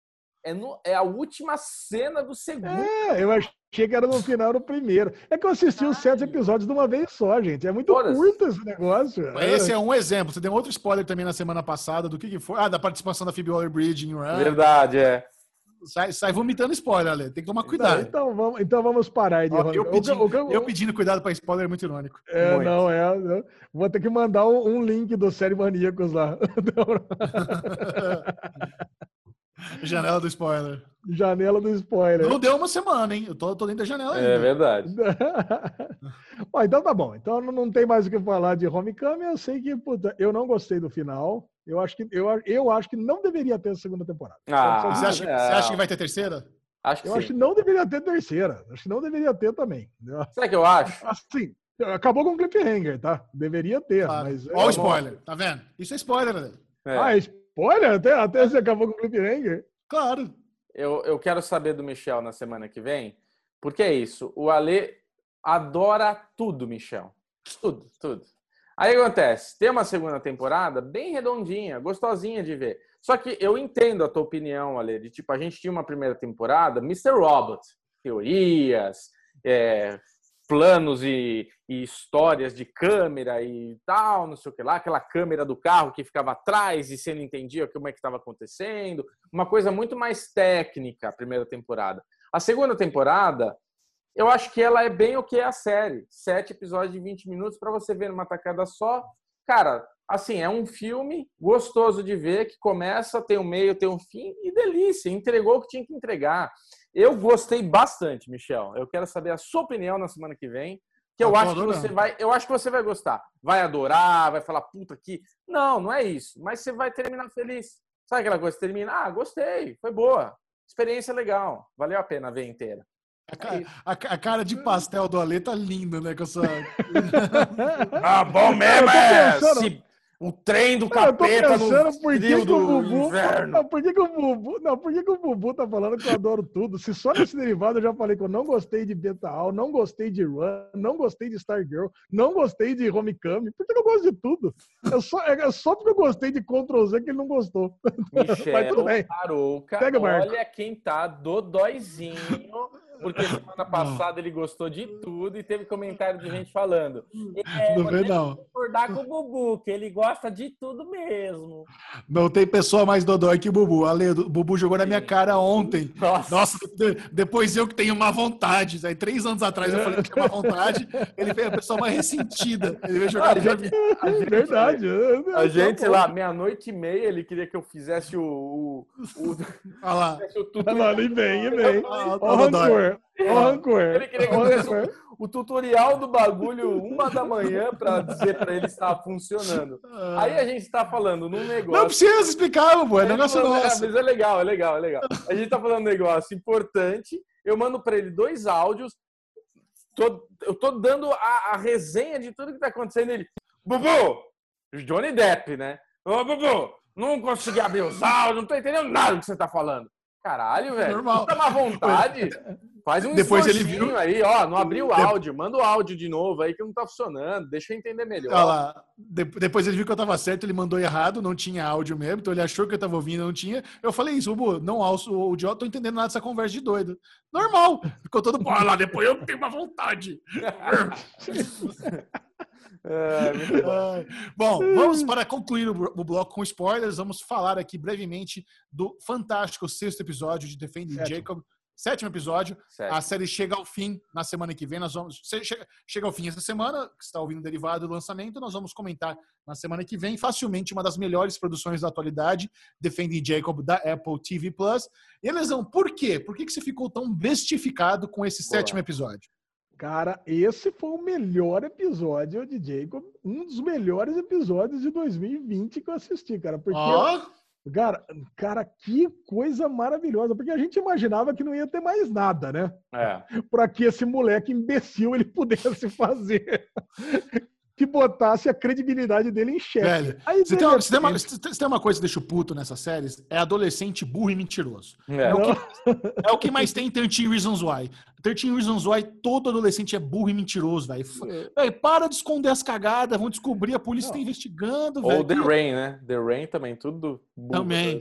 é, no, é a última cena do segundo. É, eu achei que era no final do primeiro. É que eu assisti Ai. os sete episódios de uma vez só, gente. É muito curto esse negócio. Esse é um exemplo. Você deu outro spoiler também na semana passada do que, que foi. Ah, da participação da Phoebe Waller-Bridge em Run. Verdade, é. Sai, sai vomitando spoiler, Ale. Tem que tomar cuidado. Então, então vamos, então vamos parar de Ó, eu, pedindo, o, o, eu pedindo cuidado para spoiler é muito irônico. É, muito. não, é. Não. Vou ter que mandar um, um link do Série Maníacos lá. janela do spoiler. Janela do spoiler. Não deu uma semana, hein? Eu tô, tô dentro da janela É verdade. bom, então tá bom. Então não tem mais o que falar de Homecoming. Eu sei que, puta, eu não gostei do final. Eu acho que, eu, eu acho que não deveria ter a segunda temporada. Ah, você, acha, você acha que vai ter terceira? Acho que eu sim. acho que não deveria ter terceira. Acho que não deveria ter também. O que eu acho? Assim, acabou com o cliffhanger, tá? Deveria ter, claro. mas... Olha o spoiler, tá vendo? Isso é spoiler, né? É. Ah, spoiler? Até, até você acabou com o cliffhanger? Claro. Eu, eu quero saber do Michel na semana que vem, porque é isso. O Ale adora tudo, Michel. Tudo, tudo. Aí acontece, tem uma segunda temporada bem redondinha, gostosinha de ver. Só que eu entendo a tua opinião, Ale, de tipo, a gente tinha uma primeira temporada, Mr. Robot, teorias, é, planos e, e, histórias de câmera e tal, não sei o que lá, aquela câmera do carro que ficava atrás e você não entendia como é que estava acontecendo, uma coisa muito mais técnica a primeira temporada. A segunda temporada, eu acho que ela é bem o que é a série, sete episódios de 20 minutos para você ver numa tacada só. Cara, assim, é um filme gostoso de ver que começa, tem um meio, tem um fim e delícia, entregou o que tinha que entregar. Eu gostei bastante, Michel. Eu quero saber a sua opinião na semana que vem. Que eu, eu acho que você vai, eu acho que você vai gostar. Vai adorar, vai falar puta que. Não, não é isso. Mas você vai terminar feliz. Sabe aquela coisa? Termina, ah, gostei, foi boa, experiência legal, valeu a pena ver inteira. A, é a, a, cara de pastel do Ale tá linda, né? Com essa... ah, bom mesmo é! Se, o trem do capeta no por que, que o Bubu, Não, por que, que o Bubu, não, por que, que o Bubu tá falando que eu adoro tudo? Se só nesse derivado eu já falei que eu não gostei de Beta Al, não gostei de Run, não gostei de Stargirl, não gostei de Homecoming. Por que eu gosto de tudo? É só, é só porque eu gostei de Ctrl Z que ele não gostou. Michel Mas tudo bem. Arouca, Pega, olha quem tá dodóizinho porque semana passada ele gostou de tudo e teve comentário de gente falando. É, não vê, não. concordar com o Bubu, que ele gosta de tudo mesmo. Não tem pessoa mais dodói que o Bubu. Ale, o Bubu jogou na minha cara ontem. Nossa. Nossa, depois eu que tenho uma vontade. Aí, três anos atrás, eu falei que tinha uma vontade. Ele veio a pessoa mais ressentida. Ele veio jogar. A gente, a gente, Verdade. A gente, lá, meia-noite e meia, ele queria que eu fizesse o. o, o Olha lá. O tutorial. Não, vem, vem. Olha o rancor. Rancor. Ele queria que eu fizesse o, o, tutorial do bagulho uma da manhã para dizer para ele estar funcionando. Ah. Aí a gente está falando num negócio. Não precisa explicar, pô. É negócio nosso. Mas é legal, é legal, é legal. A gente está falando um negócio importante. Eu mando para ele dois áudios. Tô, eu tô dando a, a resenha de tudo que está acontecendo. Ele, Bubu, Johnny Depp, né? Ô, Bubu, não consegui abrir os áudios, não tô entendendo nada do que você tá falando. Caralho, velho. Normal. Tá má vontade. Faz um Depois ele viu aí, ó, não abriu o áudio, manda o áudio de novo aí que não tá funcionando, deixa eu entender melhor. Olha lá, depois ele viu que eu tava certo, ele mandou errado, não tinha áudio mesmo, então ele achou que eu tava ouvindo, não tinha. Eu falei isso, Ubu, não alço o idiota, tô entendendo nada dessa conversa de doido. Normal. Ficou todo, pô, lá, depois eu tenho uma vontade. É, bom. bom, vamos para concluir o bloco com spoilers. Vamos falar aqui brevemente do fantástico sexto episódio de Defending Jacob. Sétimo episódio. Sétimo. A série chega ao fim na semana que vem. Nós vamos chega, ao fim essa semana, que está ouvindo derivado do lançamento. Nós vamos comentar na semana que vem. Facilmente uma das melhores produções da atualidade, Defending Jacob da Apple TV Plus. E Elisão, por quê? Por que, que você ficou tão bestificado com esse Boa. sétimo episódio? Cara, esse foi o melhor episódio de Jacob, um dos melhores episódios de 2020 que eu assisti, cara. Porque, oh. cara, cara, que coisa maravilhosa. Porque a gente imaginava que não ia ter mais nada, né? É. Para que esse moleque imbecil ele pudesse fazer que botasse a credibilidade dele em xeque. Velho, Aí, se, tem uma, se, tem uma, se, tem uma, coisa que deixa o puto nessas séries, é adolescente burro e mentiroso. É, é, o, que, é o, que, mais tem em 13 Reasons Why. 13 Reasons Why, todo adolescente é burro e mentiroso, velho. É. Para de esconder as cagadas, vão descobrir, a polícia está investigando, Ou The Rain, né? The Rain também, tudo burro. Também.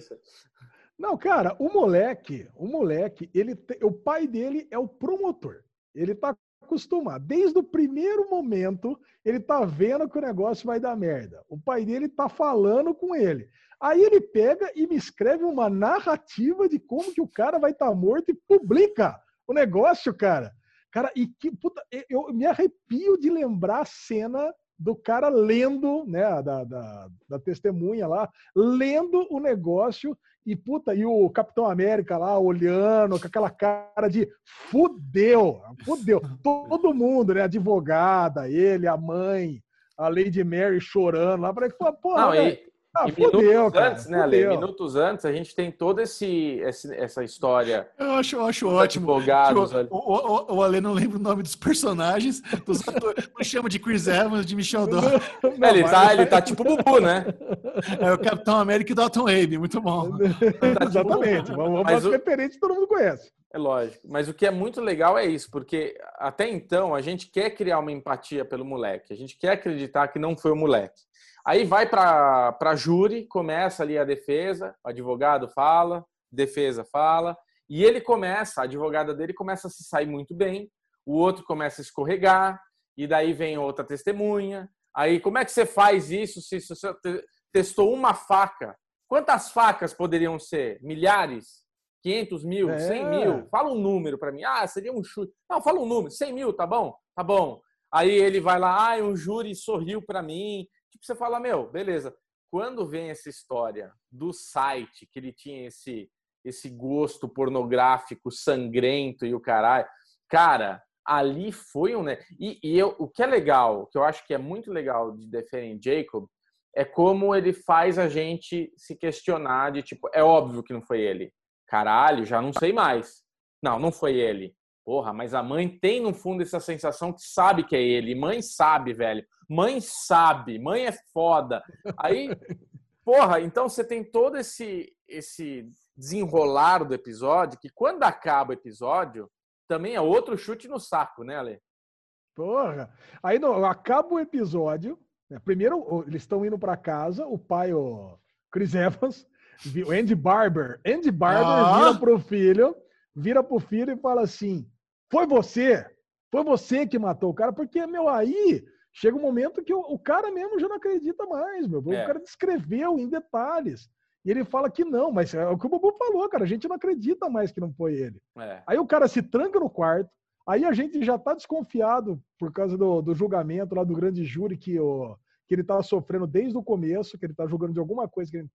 Não, cara, o moleque, o moleque, ele, o pai dele é o promotor. Ele tá acostumar. Desde o primeiro momento, ele tá vendo que o negócio vai dar merda. O pai dele tá falando com ele. Aí ele pega e me escreve uma narrativa de como que o cara vai estar tá morto e publica o negócio, cara. Cara, e que puta, eu me arrepio de lembrar a cena do cara lendo, né, da, da, da testemunha lá, lendo o negócio e, puta, e o Capitão América lá olhando com aquela cara de fudeu, fudeu. Todo mundo, né? Advogada, ele, a mãe, a Lady Mary chorando lá. Para que, pô, Não, e, ah, e fudeu, minutos cara, antes, né, Ale? Minutos antes, a gente tem toda esse, esse essa história. Eu acho, eu acho ótimo. Advogados, tipo, o, o, o, Ale não lembra o nome dos personagens, dos atores, não chama de Chris Evans, de Michel Dó. É, ele, tá, ele tá tipo Bubu, né? É o Capitão América e Dalton Abe, muito bom. Tá tipo Exatamente, vamos o... referente todo mundo conhece. É lógico, mas o que é muito legal é isso, porque até então a gente quer criar uma empatia pelo moleque, a gente quer acreditar que não foi o moleque. Aí vai para a júri, começa ali a defesa, o advogado fala, defesa fala, e ele começa, a advogada dele começa a se sair muito bem. o outro começa a escorregar, e daí vem outra testemunha. Aí, como é que você faz isso se você testou uma faca? Quantas facas poderiam ser? Milhares? 500 mil? É. 100 mil? Fala um número para mim. Ah, seria um chute. Não, fala um número. 100 mil, tá bom? Tá bom. Aí ele vai lá, ah, um júri sorriu para mim. Tipo, você fala, meu, beleza. Quando vem essa história do site, que ele tinha esse, esse gosto pornográfico sangrento e o caralho, cara, ali foi um. Né? E, e eu, o que é legal, que eu acho que é muito legal de Defending Jacob, é como ele faz a gente se questionar de tipo, é óbvio que não foi ele. Caralho, já não sei mais. Não, não foi ele. Porra, mas a mãe tem no fundo essa sensação que sabe que é ele. Mãe sabe, velho. Mãe sabe. Mãe é foda. Aí, porra, então você tem todo esse esse desenrolar do episódio que quando acaba o episódio, também é outro chute no saco, né, Ale? Porra. Aí não, acaba o episódio. Né? Primeiro, eles estão indo para casa, o pai, o Chris Evans, o Andy Barber. Andy Barber ah. vira pro filho, vira pro filho e fala assim: Foi você? Foi você que matou o cara? Porque, meu, aí chega um momento que o, o cara mesmo já não acredita mais, meu. O é. cara descreveu em detalhes. E ele fala que não, mas é o que o Bubu falou, cara. A gente não acredita mais que não foi ele. É. Aí o cara se tranca no quarto. Aí a gente já tá desconfiado por causa do, do julgamento lá do grande júri que, o, que ele tava sofrendo desde o começo, que ele tá julgando de alguma coisa que,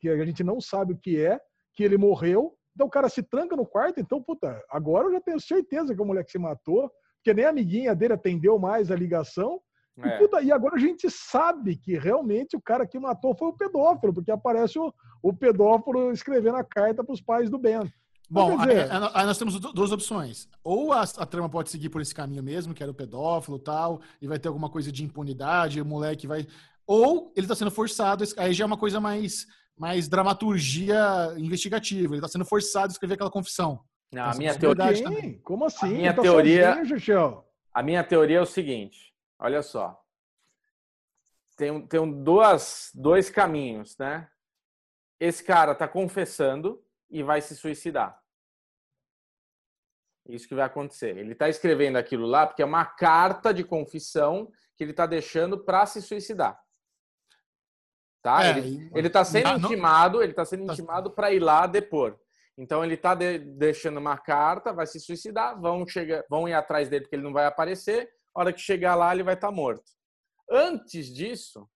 que a gente não sabe o que é, que ele morreu. Então o cara se tranca no quarto. Então, puta, agora eu já tenho certeza que o moleque se matou, porque nem a amiguinha dele atendeu mais a ligação. É. E, puta, e, agora a gente sabe que realmente o cara que matou foi o pedófilo, porque aparece o, o pedófilo escrevendo a carta para os pais do Ben. Bom, dizer... aí, aí, nós temos duas opções. Ou a, a, trama pode seguir por esse caminho mesmo, que era o pedófilo e tal, e vai ter alguma coisa de impunidade, o moleque vai. Ou ele está sendo forçado, aí já é uma coisa mais, mais dramaturgia investigativa. Ele está sendo forçado a escrever aquela confissão. Não, a minha teoria. Também. Como assim? A minha tá teoria. Sozinho, a minha teoria é o seguinte: olha só. Tem, tem duas, dois caminhos, né? Esse cara está confessando e vai se suicidar. Isso que vai acontecer. Ele está escrevendo aquilo lá porque é uma carta de confissão que ele está deixando para se suicidar. Tá? É, ele está sendo não, intimado, ele está sendo tá... intimado para ir lá depor. Então ele está de, deixando uma carta, vai se suicidar, vão chegar, vão ir atrás dele porque ele não vai aparecer a hora que chegar lá, ele vai estar tá morto. Antes disso,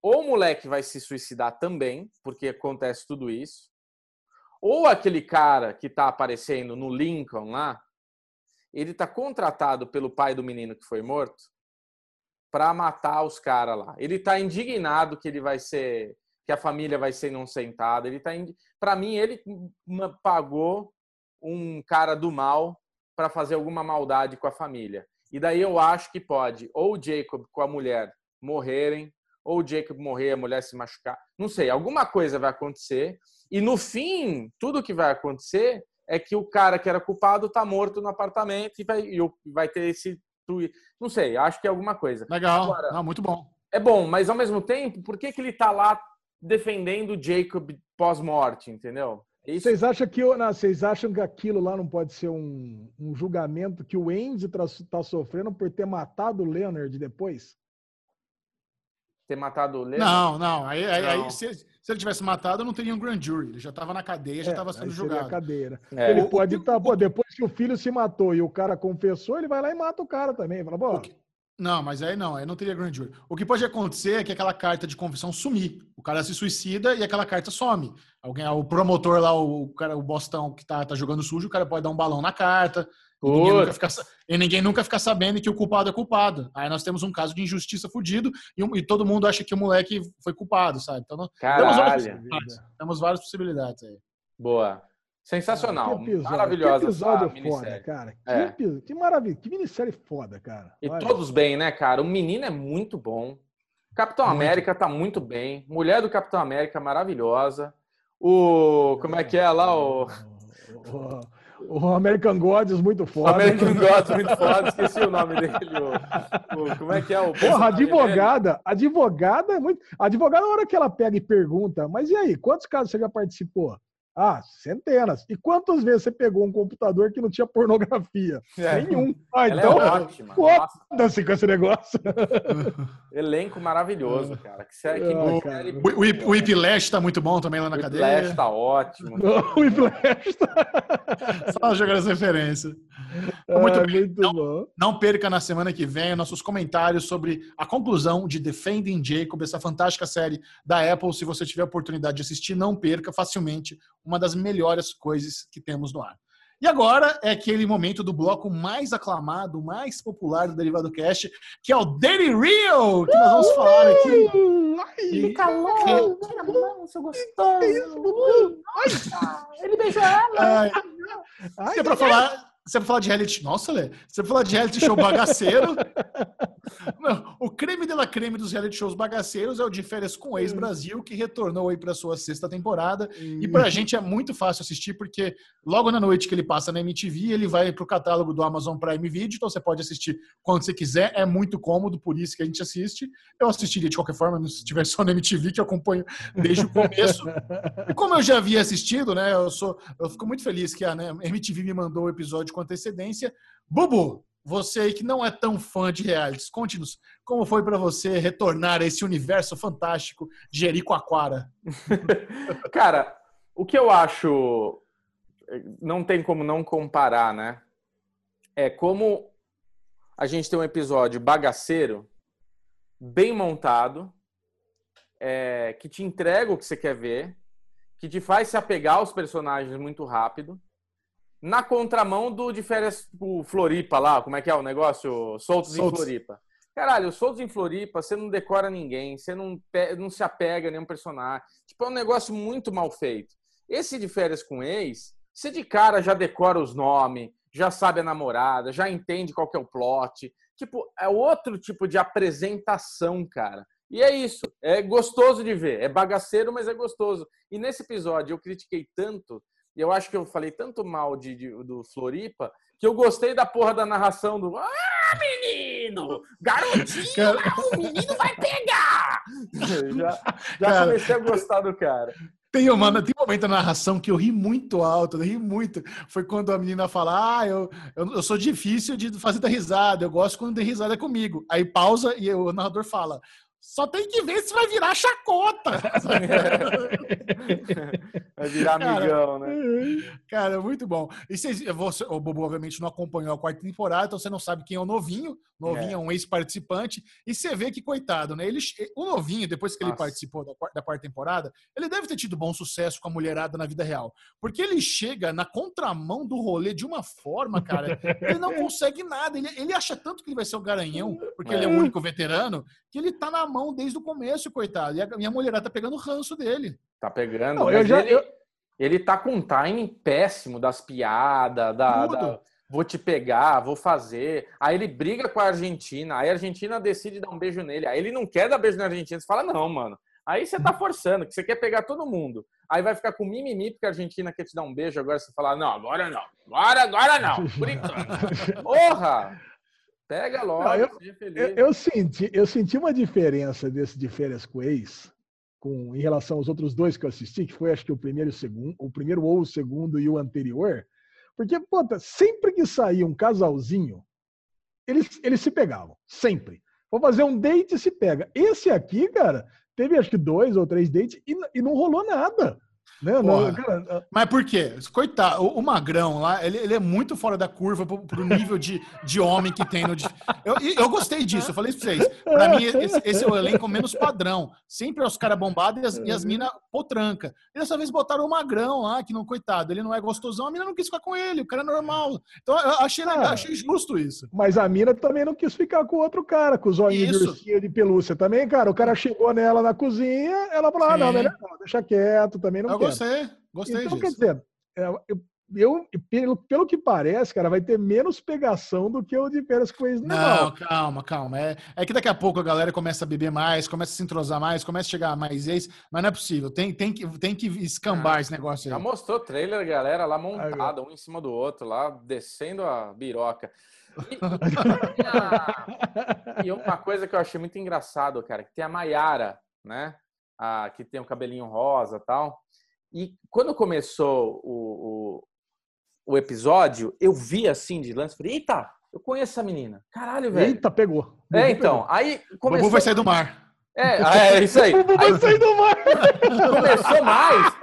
ou o moleque vai se suicidar também, porque acontece tudo isso, ou aquele cara que está aparecendo no Lincoln lá, ele está contratado pelo pai do menino que foi morto para matar os caras lá. Ele está indignado que ele vai ser, que a família vai ser inocentada. Ele tá, para mim, ele pagou um cara do mal para fazer alguma maldade com a família. E daí eu acho que pode ou o Jacob com a mulher morrerem, ou o Jacob morrer, a mulher se machucar. Não sei, alguma coisa vai acontecer. E no fim, tudo que vai acontecer é que o cara que era culpado está morto no apartamento e vai, e vai ter esse. Não sei, acho que é alguma coisa. Legal. Agora, não, muito bom. É bom, mas ao mesmo tempo, por que, que ele está lá defendendo o Jacob pós-morte, entendeu? Isso... Vocês acham que não, vocês acham que aquilo lá não pode ser um, um julgamento que o Andy está tá sofrendo por ter matado o Leonard depois? Ter matado o Leonard? Não, não. Aí, não. aí se, se, ele tivesse matado, não teria um grand jury. Ele já estava na cadeia, já estava é, sendo julgado. Cadeira. É. Ele pode estar, tá, depois que o filho se matou e o cara confessou, ele vai lá e mata o cara também. Fala, pô, não, mas aí não, aí não teria grand jury. O que pode acontecer é que aquela carta de confissão sumir. O cara se suicida e aquela carta some. Alguém, o promotor lá, o cara, o Bostão que tá, tá jogando sujo, o cara pode dar um balão na carta. E ninguém, nunca fica, e ninguém nunca fica sabendo que o culpado é culpado. Aí nós temos um caso de injustiça fudido e, e todo mundo acha que o moleque foi culpado, sabe? Então, temos várias, temos várias possibilidades aí. Boa. Sensacional. Que episódio, Maravilhosa. Que episódio foda, cara. É. Que, que maravilha. Que minissérie foda, cara. E Olha. todos bem, né, cara? O menino é muito bom. Capitão muito. América tá muito bem. Mulher do Capitão América maravilhosa. O. Como é que é lá? O. O, o American Gods muito foda. American Gods muito foda. Esqueci o nome dele. O, o, como é que é o. Porra, advogada. Advogada é muito. Advogada, na hora que ela pega e pergunta, mas e aí, quantos casos você já participou? Ah, centenas. E quantas vezes você pegou um computador que não tinha pornografia? É. Nenhum. Ah, Ela então, é ótima. Foda-se com esse negócio. Elenco maravilhoso, cara. Que série, ah, cara. O, o, o Whiplash tá muito bom também lá na o cadeia. O Whiplash tá ótimo. o Whiplash tá... Só jogando as referências. Ah, muito bem. Muito não, não, perca na semana que vem nossos comentários sobre a conclusão de Defending Jacob, essa fantástica série da Apple. Se você tiver a oportunidade de assistir, não perca facilmente uma das melhores coisas que temos no ar. E agora é aquele momento do bloco mais aclamado, mais popular do Derivado Cast, que é o Daily Real, que nós vamos falar aqui. Calor, tira a mão, seu gostoso. Ai, ele beijou ela. Ai, é pra falar, você vai falar de reality. Nossa, Lê. Você vai falar de reality show bagaceiro. o creme de la creme dos reality shows bagaceiros é o de férias com o ex-Brasil, que retornou aí para sua sexta temporada. E para a gente é muito fácil assistir, porque logo na noite que ele passa na MTV, ele vai para o catálogo do Amazon Prime Video, então você pode assistir quando você quiser. É muito cômodo, por isso que a gente assiste. Eu assistiria de qualquer forma, se tiver só na MTV, que eu acompanho desde o começo. E como eu já havia assistido, né? Eu, sou, eu fico muito feliz que a né, MTV me mandou o episódio com antecedência. Bubu, você que não é tão fã de realities, conte-nos como foi para você retornar a esse universo fantástico de Jericoacoara. Cara, o que eu acho não tem como não comparar, né? É como a gente tem um episódio bagaceiro, bem montado, é, que te entrega o que você quer ver, que te faz se apegar aos personagens muito rápido, na contramão do de férias o Floripa lá, como é que é o negócio? Soltos, Soltos. em Floripa. Caralho, Soltos em Floripa, você não decora ninguém, você não, não se apega a nenhum personagem. Tipo, é um negócio muito mal feito. Esse de férias com ex, você de cara já decora os nomes, já sabe a namorada, já entende qual que é o plot. Tipo, é outro tipo de apresentação, cara. E é isso. É gostoso de ver. É bagaceiro, mas é gostoso. E nesse episódio eu critiquei tanto e eu acho que eu falei tanto mal de, de, do Floripa que eu gostei da porra da narração do. Ah, menino! Garotinho! Cara... O menino vai pegar! já já cara... comecei a gostar do cara. Tem, uma, tem um momento na narração que eu ri muito alto, eu ri muito. Foi quando a menina fala: Ah, eu, eu, eu sou difícil de fazer da risada, eu gosto quando tem risada comigo. Aí pausa e o narrador fala: só tem que ver se vai virar chacota. vai virar amigão, cara, né? Cara, muito bom. E você, o Bobo, obviamente, não acompanhou a quarta temporada, então você não sabe quem é o novinho. Novinho é, é um ex-participante. E você vê que, coitado, né? Ele, o novinho, depois que Nossa. ele participou da, da quarta temporada, ele deve ter tido bom sucesso com a mulherada na vida real. Porque ele chega na contramão do rolê de uma forma, cara, ele não consegue nada. Ele, ele acha tanto que ele vai ser o garanhão, porque é. ele é o único veterano, que ele tá na mão desde o começo, coitado. E a minha mulherada tá pegando o ranço dele. Tá pegando. Não, eu já, ele, eu... ele tá com um timing péssimo das piadas, da, da, vou te pegar, vou fazer. Aí ele briga com a Argentina, aí a Argentina decide dar um beijo nele. Aí ele não quer dar beijo na Argentina, você fala, não, mano. Aí você tá forçando, que você quer pegar todo mundo. Aí vai ficar com mimimi porque a Argentina quer te dar um beijo, agora você fala, não, agora não. Agora, agora não. Por enquanto. Porra! Pega logo, não, eu, eu, eu, senti, eu senti uma diferença desse de férias com ex, com, em relação aos outros dois que eu assisti, que foi acho que o primeiro e o segundo, o primeiro ou o segundo e o anterior. Porque, puta, sempre que saía um casalzinho, eles, eles se pegavam. Sempre. Vou fazer um date se pega. Esse aqui, cara, teve acho que dois ou três dates e, e não rolou nada. Né? Não, cara, mas por quê? Coitado, o, o Magrão lá, ele, ele, é muito fora da curva pro, pro nível de, de homem que tem no. Eu, eu gostei disso, eu falei isso pra vocês. Pra mim, esse, esse é o elenco menos padrão. Sempre é os caras bombados e as, e as minas potranca. E dessa vez botaram o Magrão lá, que não, coitado, ele não é gostosão, a mina não quis ficar com ele, o cara é normal. Então eu achei legal, ah, achei justo isso. Mas a mina também não quis ficar com outro cara, com os olhinhos de ursinho de pelúcia também, cara. O cara chegou nela na cozinha, ela falou: ah, não, melhor não, deixa quieto, também não eu. Gostei, gostei então, disso. quer dizer, é, eu, eu, pelo, pelo que parece, cara, vai ter menos pegação do que o de férias com ex Não, calma, calma. É, é que daqui a pouco a galera começa a beber mais, começa a se entrosar mais, começa a chegar a mais ex, mas não é possível. Tem, tem, que, tem que escambar ah, esse negócio aí. Já mostrou trailer, galera, lá montada, um em cima do outro, lá descendo a biroca. E, e uma coisa que eu achei muito engraçado, cara, que tem a Maiara, né? A, que tem o cabelinho rosa tal. E quando começou o, o, o episódio, eu vi assim de lance, falei, eita, eu conheço essa menina. Caralho, velho. Eita, pegou. É, então, pegou. aí O começou... Bubu vai sair do mar. É, é isso aí. Bubu Aí vai sair do mar. começou mais.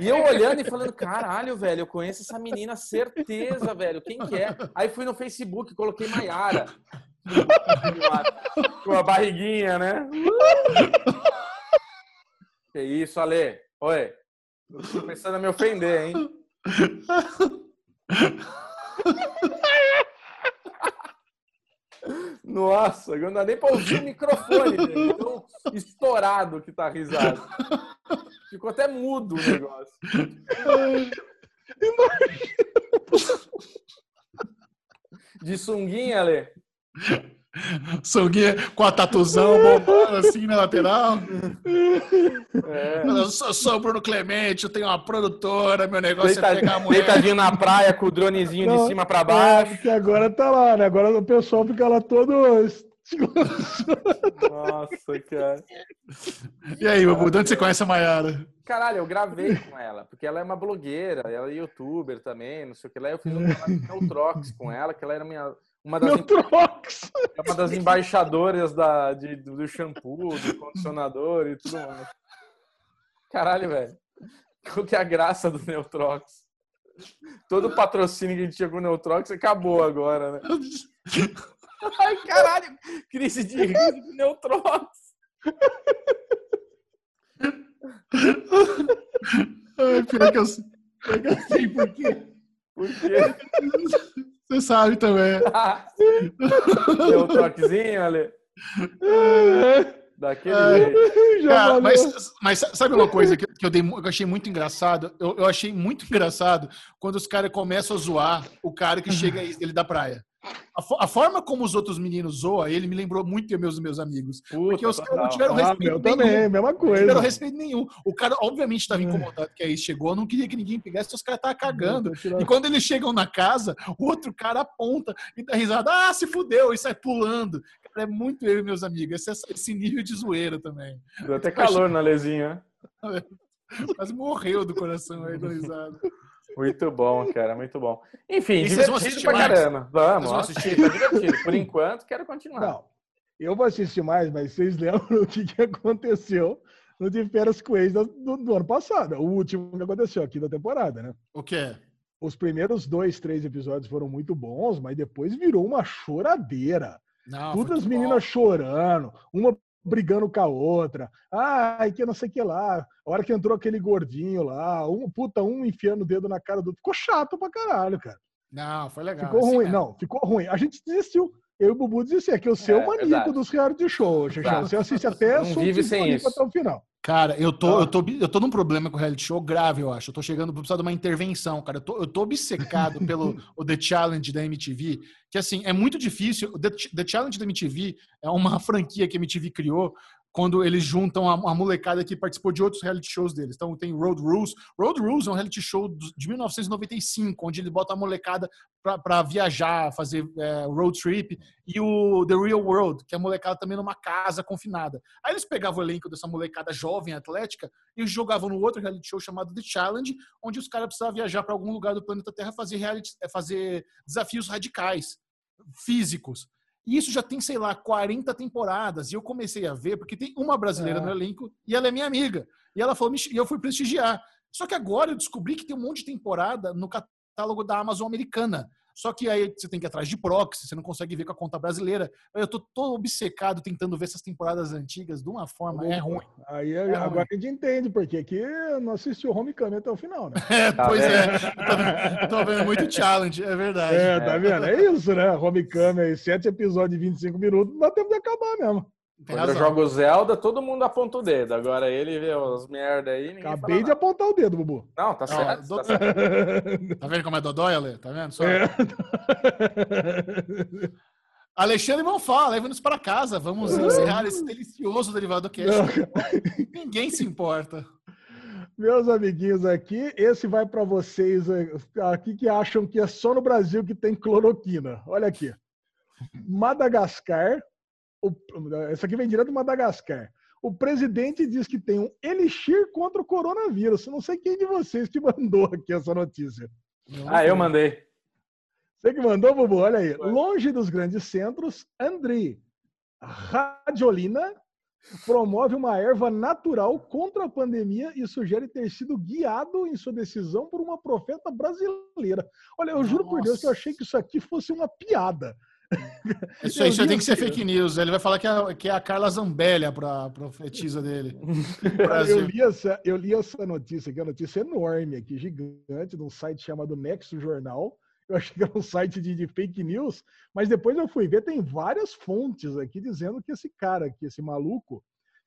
E eu olhando e falando, caralho, velho, eu conheço essa menina, certeza, velho. Quem que é? Aí fui no Facebook, coloquei Maiara. Com a barriguinha, né? Que isso, Ale? Oi. Tô começando a me ofender, hein? Nossa, não dá nem pra ouvir o microfone. Tão estourado que tá a risada. Ficou até mudo o negócio. De sunguinha, Ale? Sanguinha com a tatuzão bombando assim na lateral. É. Eu sou, sou o Bruno Clemente, eu tenho uma produtora, meu negócio é Deita- pegar a mulher. deitadinho na praia com o dronezinho de Não, cima pra É, baixo. porque agora tá lá, né? Agora o pessoal fica lá todo. Nossa, cara. E aí, Bubu, de onde você conhece a Mayara? Caralho, eu gravei com ela, porque ela é uma blogueira, ela é youtuber também, não sei o que lá. Eu fiz um trabalho de Neutrox com ela, que ela era minha, uma, das, Meu trox. uma das embaixadoras da, de- do shampoo, do condicionador e tudo mais. Caralho, velho. Qual que é a graça do Neutrox? Todo o patrocínio que a gente tinha com o Neutrox acabou agora, né? Ai, caralho! Crise de riso do Neutrox. Ai, pior que eu, pior que eu sei por quê. Por quê? Você sabe também. Neutroxinho, Ale. Daquele Ai. jeito. Já Cara, valeu. mas, mas sabe uma coisa que, que eu, dei, eu achei muito engraçado? Eu, eu achei muito engraçado quando os caras começam a zoar o cara que chega aí, ele da praia. A, fo- a forma como os outros meninos zoam ele me lembrou muito de meus meus amigos. Porque os caras não tiveram Ah, respeito meu nenhum. também, mesma Não coisa. tiveram respeito nenhum. O cara, obviamente, estava incomodado que aí chegou, não queria que ninguém pegasse, os caras estavam cagando. E quando eles chegam na casa, o outro cara aponta e dá risada. Ah, se fudeu! E sai pulando. Cara, é muito eu e meus amigos. Esse, esse nível de zoeira também. Deu até calor na lezinha. Mas morreu do coração aí da risada. Muito bom, cara, muito bom. Enfim, E vocês vão assistir pra mais? caramba. Vamos, Vocês vão vamos assistir, tá divertido. Por enquanto, quero continuar. Não, eu vou assistir mais, mas vocês lembram o que, que aconteceu no de férias com ex do, do ano passado? O último que aconteceu aqui da temporada, né? O que é? Os primeiros dois, três episódios foram muito bons, mas depois virou uma choradeira. Não, Todas as meninas bom. chorando, uma brigando com a outra. Ai, que não sei o que lá. A hora que entrou aquele gordinho lá, um, puta, um enfiando o dedo na cara do outro. Ficou chato pra caralho, cara. Não, foi legal. Ficou assim ruim. mesmo. Não, ficou ruim. A gente desistiu. Eu e o Bubu desistiu. É que eu sei É, o maníaco verdade. dos reality show, Xexão. Exato. Você assiste até Não vive sem isso. até o final. Cara, eu tô, Ah. eu, tô, eu tô num problema com o reality show grave, eu acho. Eu tô chegando, precisar de uma intervenção, cara. Eu tô, eu tô obcecado pelo o The Challenge da MTV, que assim, é muito difícil. The, The Challenge da MTV é uma franquia que a MTV criou quando eles juntam a, a molecada que participou de outros reality shows deles. Então tem Road Rules. Road Rules é um reality show de 1995, onde ele bota a molecada pra viajar, fazer é, road trip. E o The Real World, que é a molecada também numa casa confinada. Aí eles pegavam o elenco dessa molecada jovem, atlética, e jogavam no outro reality show chamado The Challenge, onde os caras precisavam viajar para algum lugar do planeta Terra fazer, reality, eh, fazer desafios radicais, físicos. E isso já tem, sei lá, 40 temporadas. E eu comecei a ver, porque tem uma brasileira É. no elenco e ela é minha amiga. E ela falou, e eu fui prestigiar. Só que agora eu descobri que tem um monte de temporada no catálogo da Amazon americana. Só que aí você tem que ir atrás de proxy, você não consegue ver com a conta brasileira. Eu tô todo obcecado tentando ver essas temporadas antigas de uma forma. É ruim. Aí É agora a gente entende, porque aqui não assistiu Homecoming até o final, né? É, Tá pois vendo? é. Tô tô vendo muito challenge, é verdade. É, tá vendo? É isso, né? Homecoming aí, sete episódios de 25 minutos, não dá tempo de acabar mesmo. Tem Quando eu jogo Zelda, todo mundo aponta o dedo. Agora ele vê as merda aí, Acabei de apontar o dedo, Bubu. Não, tá Não, certo, do- tá certo. Tá vendo como é dodói, Ale? Tá vendo? Só... É. Alexandre Bonfá, leve-nos para casa. Vamos encerrar esse delicioso derivado cast. Ninguém se importa. Meus amiguinhos aqui, esse vai para vocês eh, aqui que acham que é só no Brasil que tem cloroquina. Olha aqui. Madagascar. O- essa aqui vem direto do Madagascar. O presidente diz que tem um elixir contra o coronavírus. Eu não sei quem de vocês que mandou aqui essa notícia. Ah, eu mandei. Você que mandou, Bubu? Olha aí. Longe dos grandes centros, Andrei Radiolina promove uma erva natural contra a pandemia e sugere ter sido guiado em sua decisão por uma profeta brasileira. Olha, eu juro por Deus que eu achei que isso aqui fosse uma piada. Isso aí, aí tem que ser fake news. Ele vai falar que é, que é a Carla Zambellia para profetisa dele. eu, li essa, eu li essa notícia aqui, uma notícia enorme aqui, gigante, num site chamado Nexo Jornal. Eu achei que era um site de, de, fake news, mas depois eu fui ver, tem várias fontes aqui dizendo que esse cara aqui, esse maluco,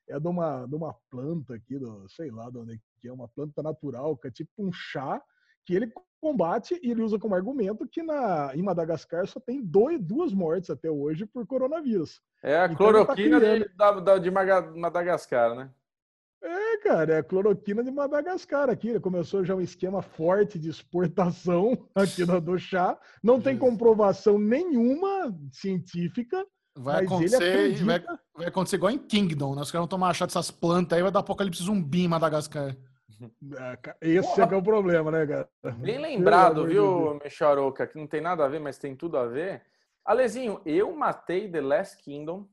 é de uma, de uma planta aqui, do, sei lá de onde é que é, uma planta natural, que é tipo um chá, que ele combate e ele usa como argumento que na, em Madagascar só tem dois, duas mortes até hoje por coronavírus. É a então, tá cloroquina tá de, da, de Madagascar, né? É, cara, é a cloroquina de Madagascar aqui. Ele começou já um esquema forte de exportação aqui do chá. Não tem comprovação nenhuma científica. Vai acontecer, vai, vai, acontecer igual em Kingdom, né? Os caras vão tomar chá dessas plantas aí, vai dar apocalipse zumbi em Madagascar. É, esse Porra. é que é o problema, né, cara? Bem lembrado, viu, Micharoca, que não tem nada a ver, mas tem tudo a ver. Alezinho, eu matei The Last Kingdom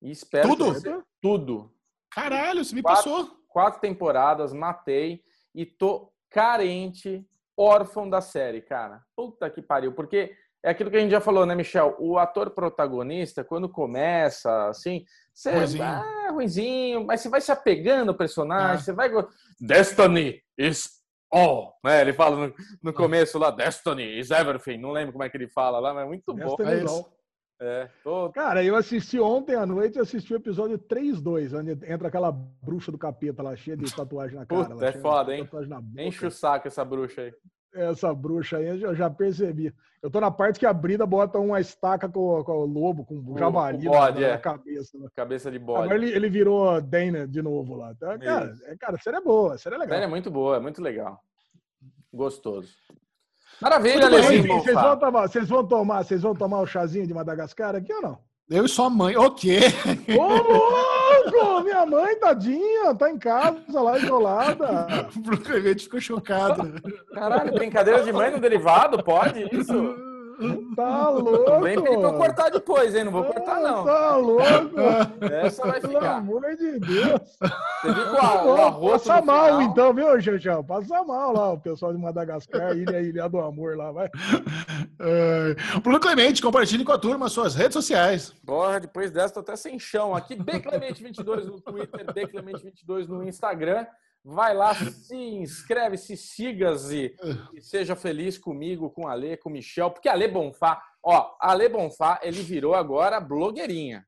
e espero tudo? Você... Tudo. Caralho, você me quatro, passou. Quatro temporadas, matei e tô carente, órfão da série, cara. Puta que pariu, porque é aquilo que a gente já falou, né, Michel? O ator protagonista, quando começa, assim, você ruizinho. Ah, ruizinho, mas você vai se apegando ao personagem, ah. você vai. Destiny is all, né? Ele fala no, no, começo lá, Destiny is everything. Não lembro como é que ele fala lá, mas é muito Destiny bom. É, é, tô... Cara, eu assisti ontem à noite, assisti o episódio 3-2, onde entra aquela bruxa do capeta lá, cheia de tatuagem na cara. Puta, é foda, hein? Enche o saco essa bruxa aí essa bruxa aí, eu já percebi. Eu tô na parte que a Brida bota uma estaca com, com o lobo, com o javali bode, na, é. cabeça. Né? Cabeça de bode. Agora ele, ele virou Dana de novo lá. Então, cara, é, cara, a série é boa, a série é legal. A série é muito boa, é muito legal. Gostoso. Maravilha, Lezinho. Vocês vão tomar, vocês vão tomar, vocês vão tomar o chazinho de Madagascar aqui ou não? Eu e sua mãe, o quê? Ô, louco! Minha mãe, tadinha, tá em casa lá, isolada. o Bruno ficou chocado. Caralho, brincadeira de mãe no derivado? Pode isso? Tá louco. Vem pedir pra eu cortar depois, hein? Não vou cortar, não. Tá louco. Essa vai ficar. Pelo amor de Deus. Você viu com a, o arroz Passa mal, final. então, viu, Xexão? Passa mal lá, o pessoal de Madagascar, Ilha, Ilha do Amor lá, vai. É... Bruno Clemente, compartilhe com a turma suas redes sociais. Porra, depois dessa tô até sem chão. Aqui, Bclemente22 no Twitter, Bclemente22 no Instagram. Vai lá, se inscreve, se siga e, e, seja feliz comigo, com a Lê, com o Michel, porque a Lê Bonfá, ó, a Lê Bonfá, ele virou agora blogueirinha.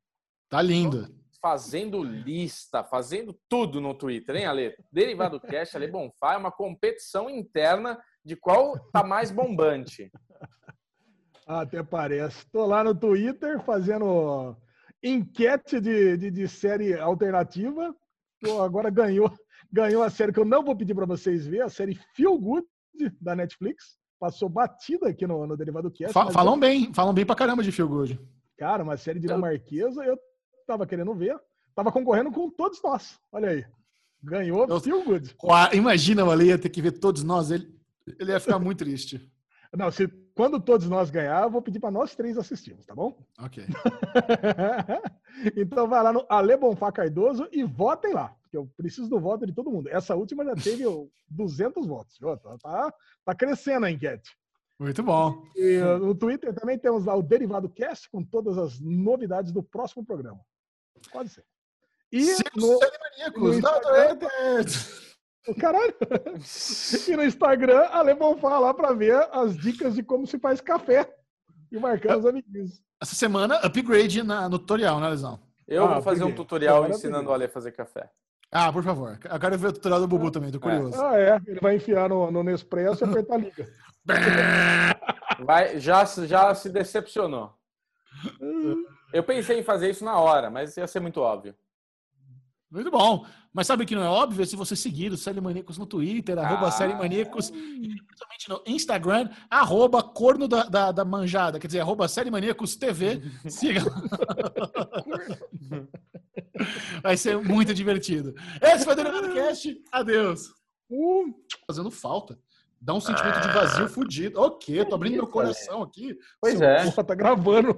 Tá lindo. Fazendo lista, fazendo tudo no Twitter, hein, Ale? Derivado Cash, a Lê Bonfá é uma competição interna de qual tá mais bombante. Até parece. Tô lá no Twitter fazendo enquete de, de, de série alternativa. Tô, agora ganhou ganhou a série que eu não vou pedir para vocês ver, a série Feel Good da Netflix. Passou batida aqui no, no Derivado Cast. Fa falam eu... bem, falam bem pra caramba de Feel Good. Cara, uma série dinamarquesa, eu tava querendo ver. Tava concorrendo com todos nós. Olha aí. Ganhou eu... Feel Good. Imagina o Ale ia ter que ver todos nós. Ele, ele ia ficar muito triste. Não, se quando todos nós ganhar, eu vou pedir para nós três assistirmos, tá bom? Ok. então vai lá no Ale Bonfá Cardoso e votem lá porque eu preciso do voto de todo mundo. Essa última já teve 200 votos. Tá, tá, tá crescendo a enquete. Muito bom. E no Twitter também temos lá o Derivado Cast com todas as novidades do próximo programa. Pode ser. E no, no Instagram, o caralho. e no Instagram, Alemão fala lá para ver as dicas de como se faz café e marcar os amiguinhos. Essa semana, upgrade na, no tutorial, né, Lesão? Eu ah, vou fazer um tutorial ensinando o Ale a fazer café. Ah, por favor. Eu quero ver o tutorial do Bubu também, tô curioso. Ah, é. Ele vai enfiar no, no Nespresso e apertar a liga. Vai, já, já se decepcionou. Eu pensei em fazer isso na hora, mas ia ser muito óbvio. Muito bom. Mas sabe o que não é óbvio? É se você seguir o Série Maníacos no Twitter, ah. arroba Série Maníacos, e principalmente no Instagram, arroba corno da, da, da, manjada, quer dizer, arroba Série Maníacos TV. Siga. Vai ser muito divertido. Esse foi o Derivado Cast. Adeus. Uh, fazendo falta. Dá um sentimento de vazio fudido. Ok, tô abrindo meu coração aqui. Pois é. Porra, tá gravando.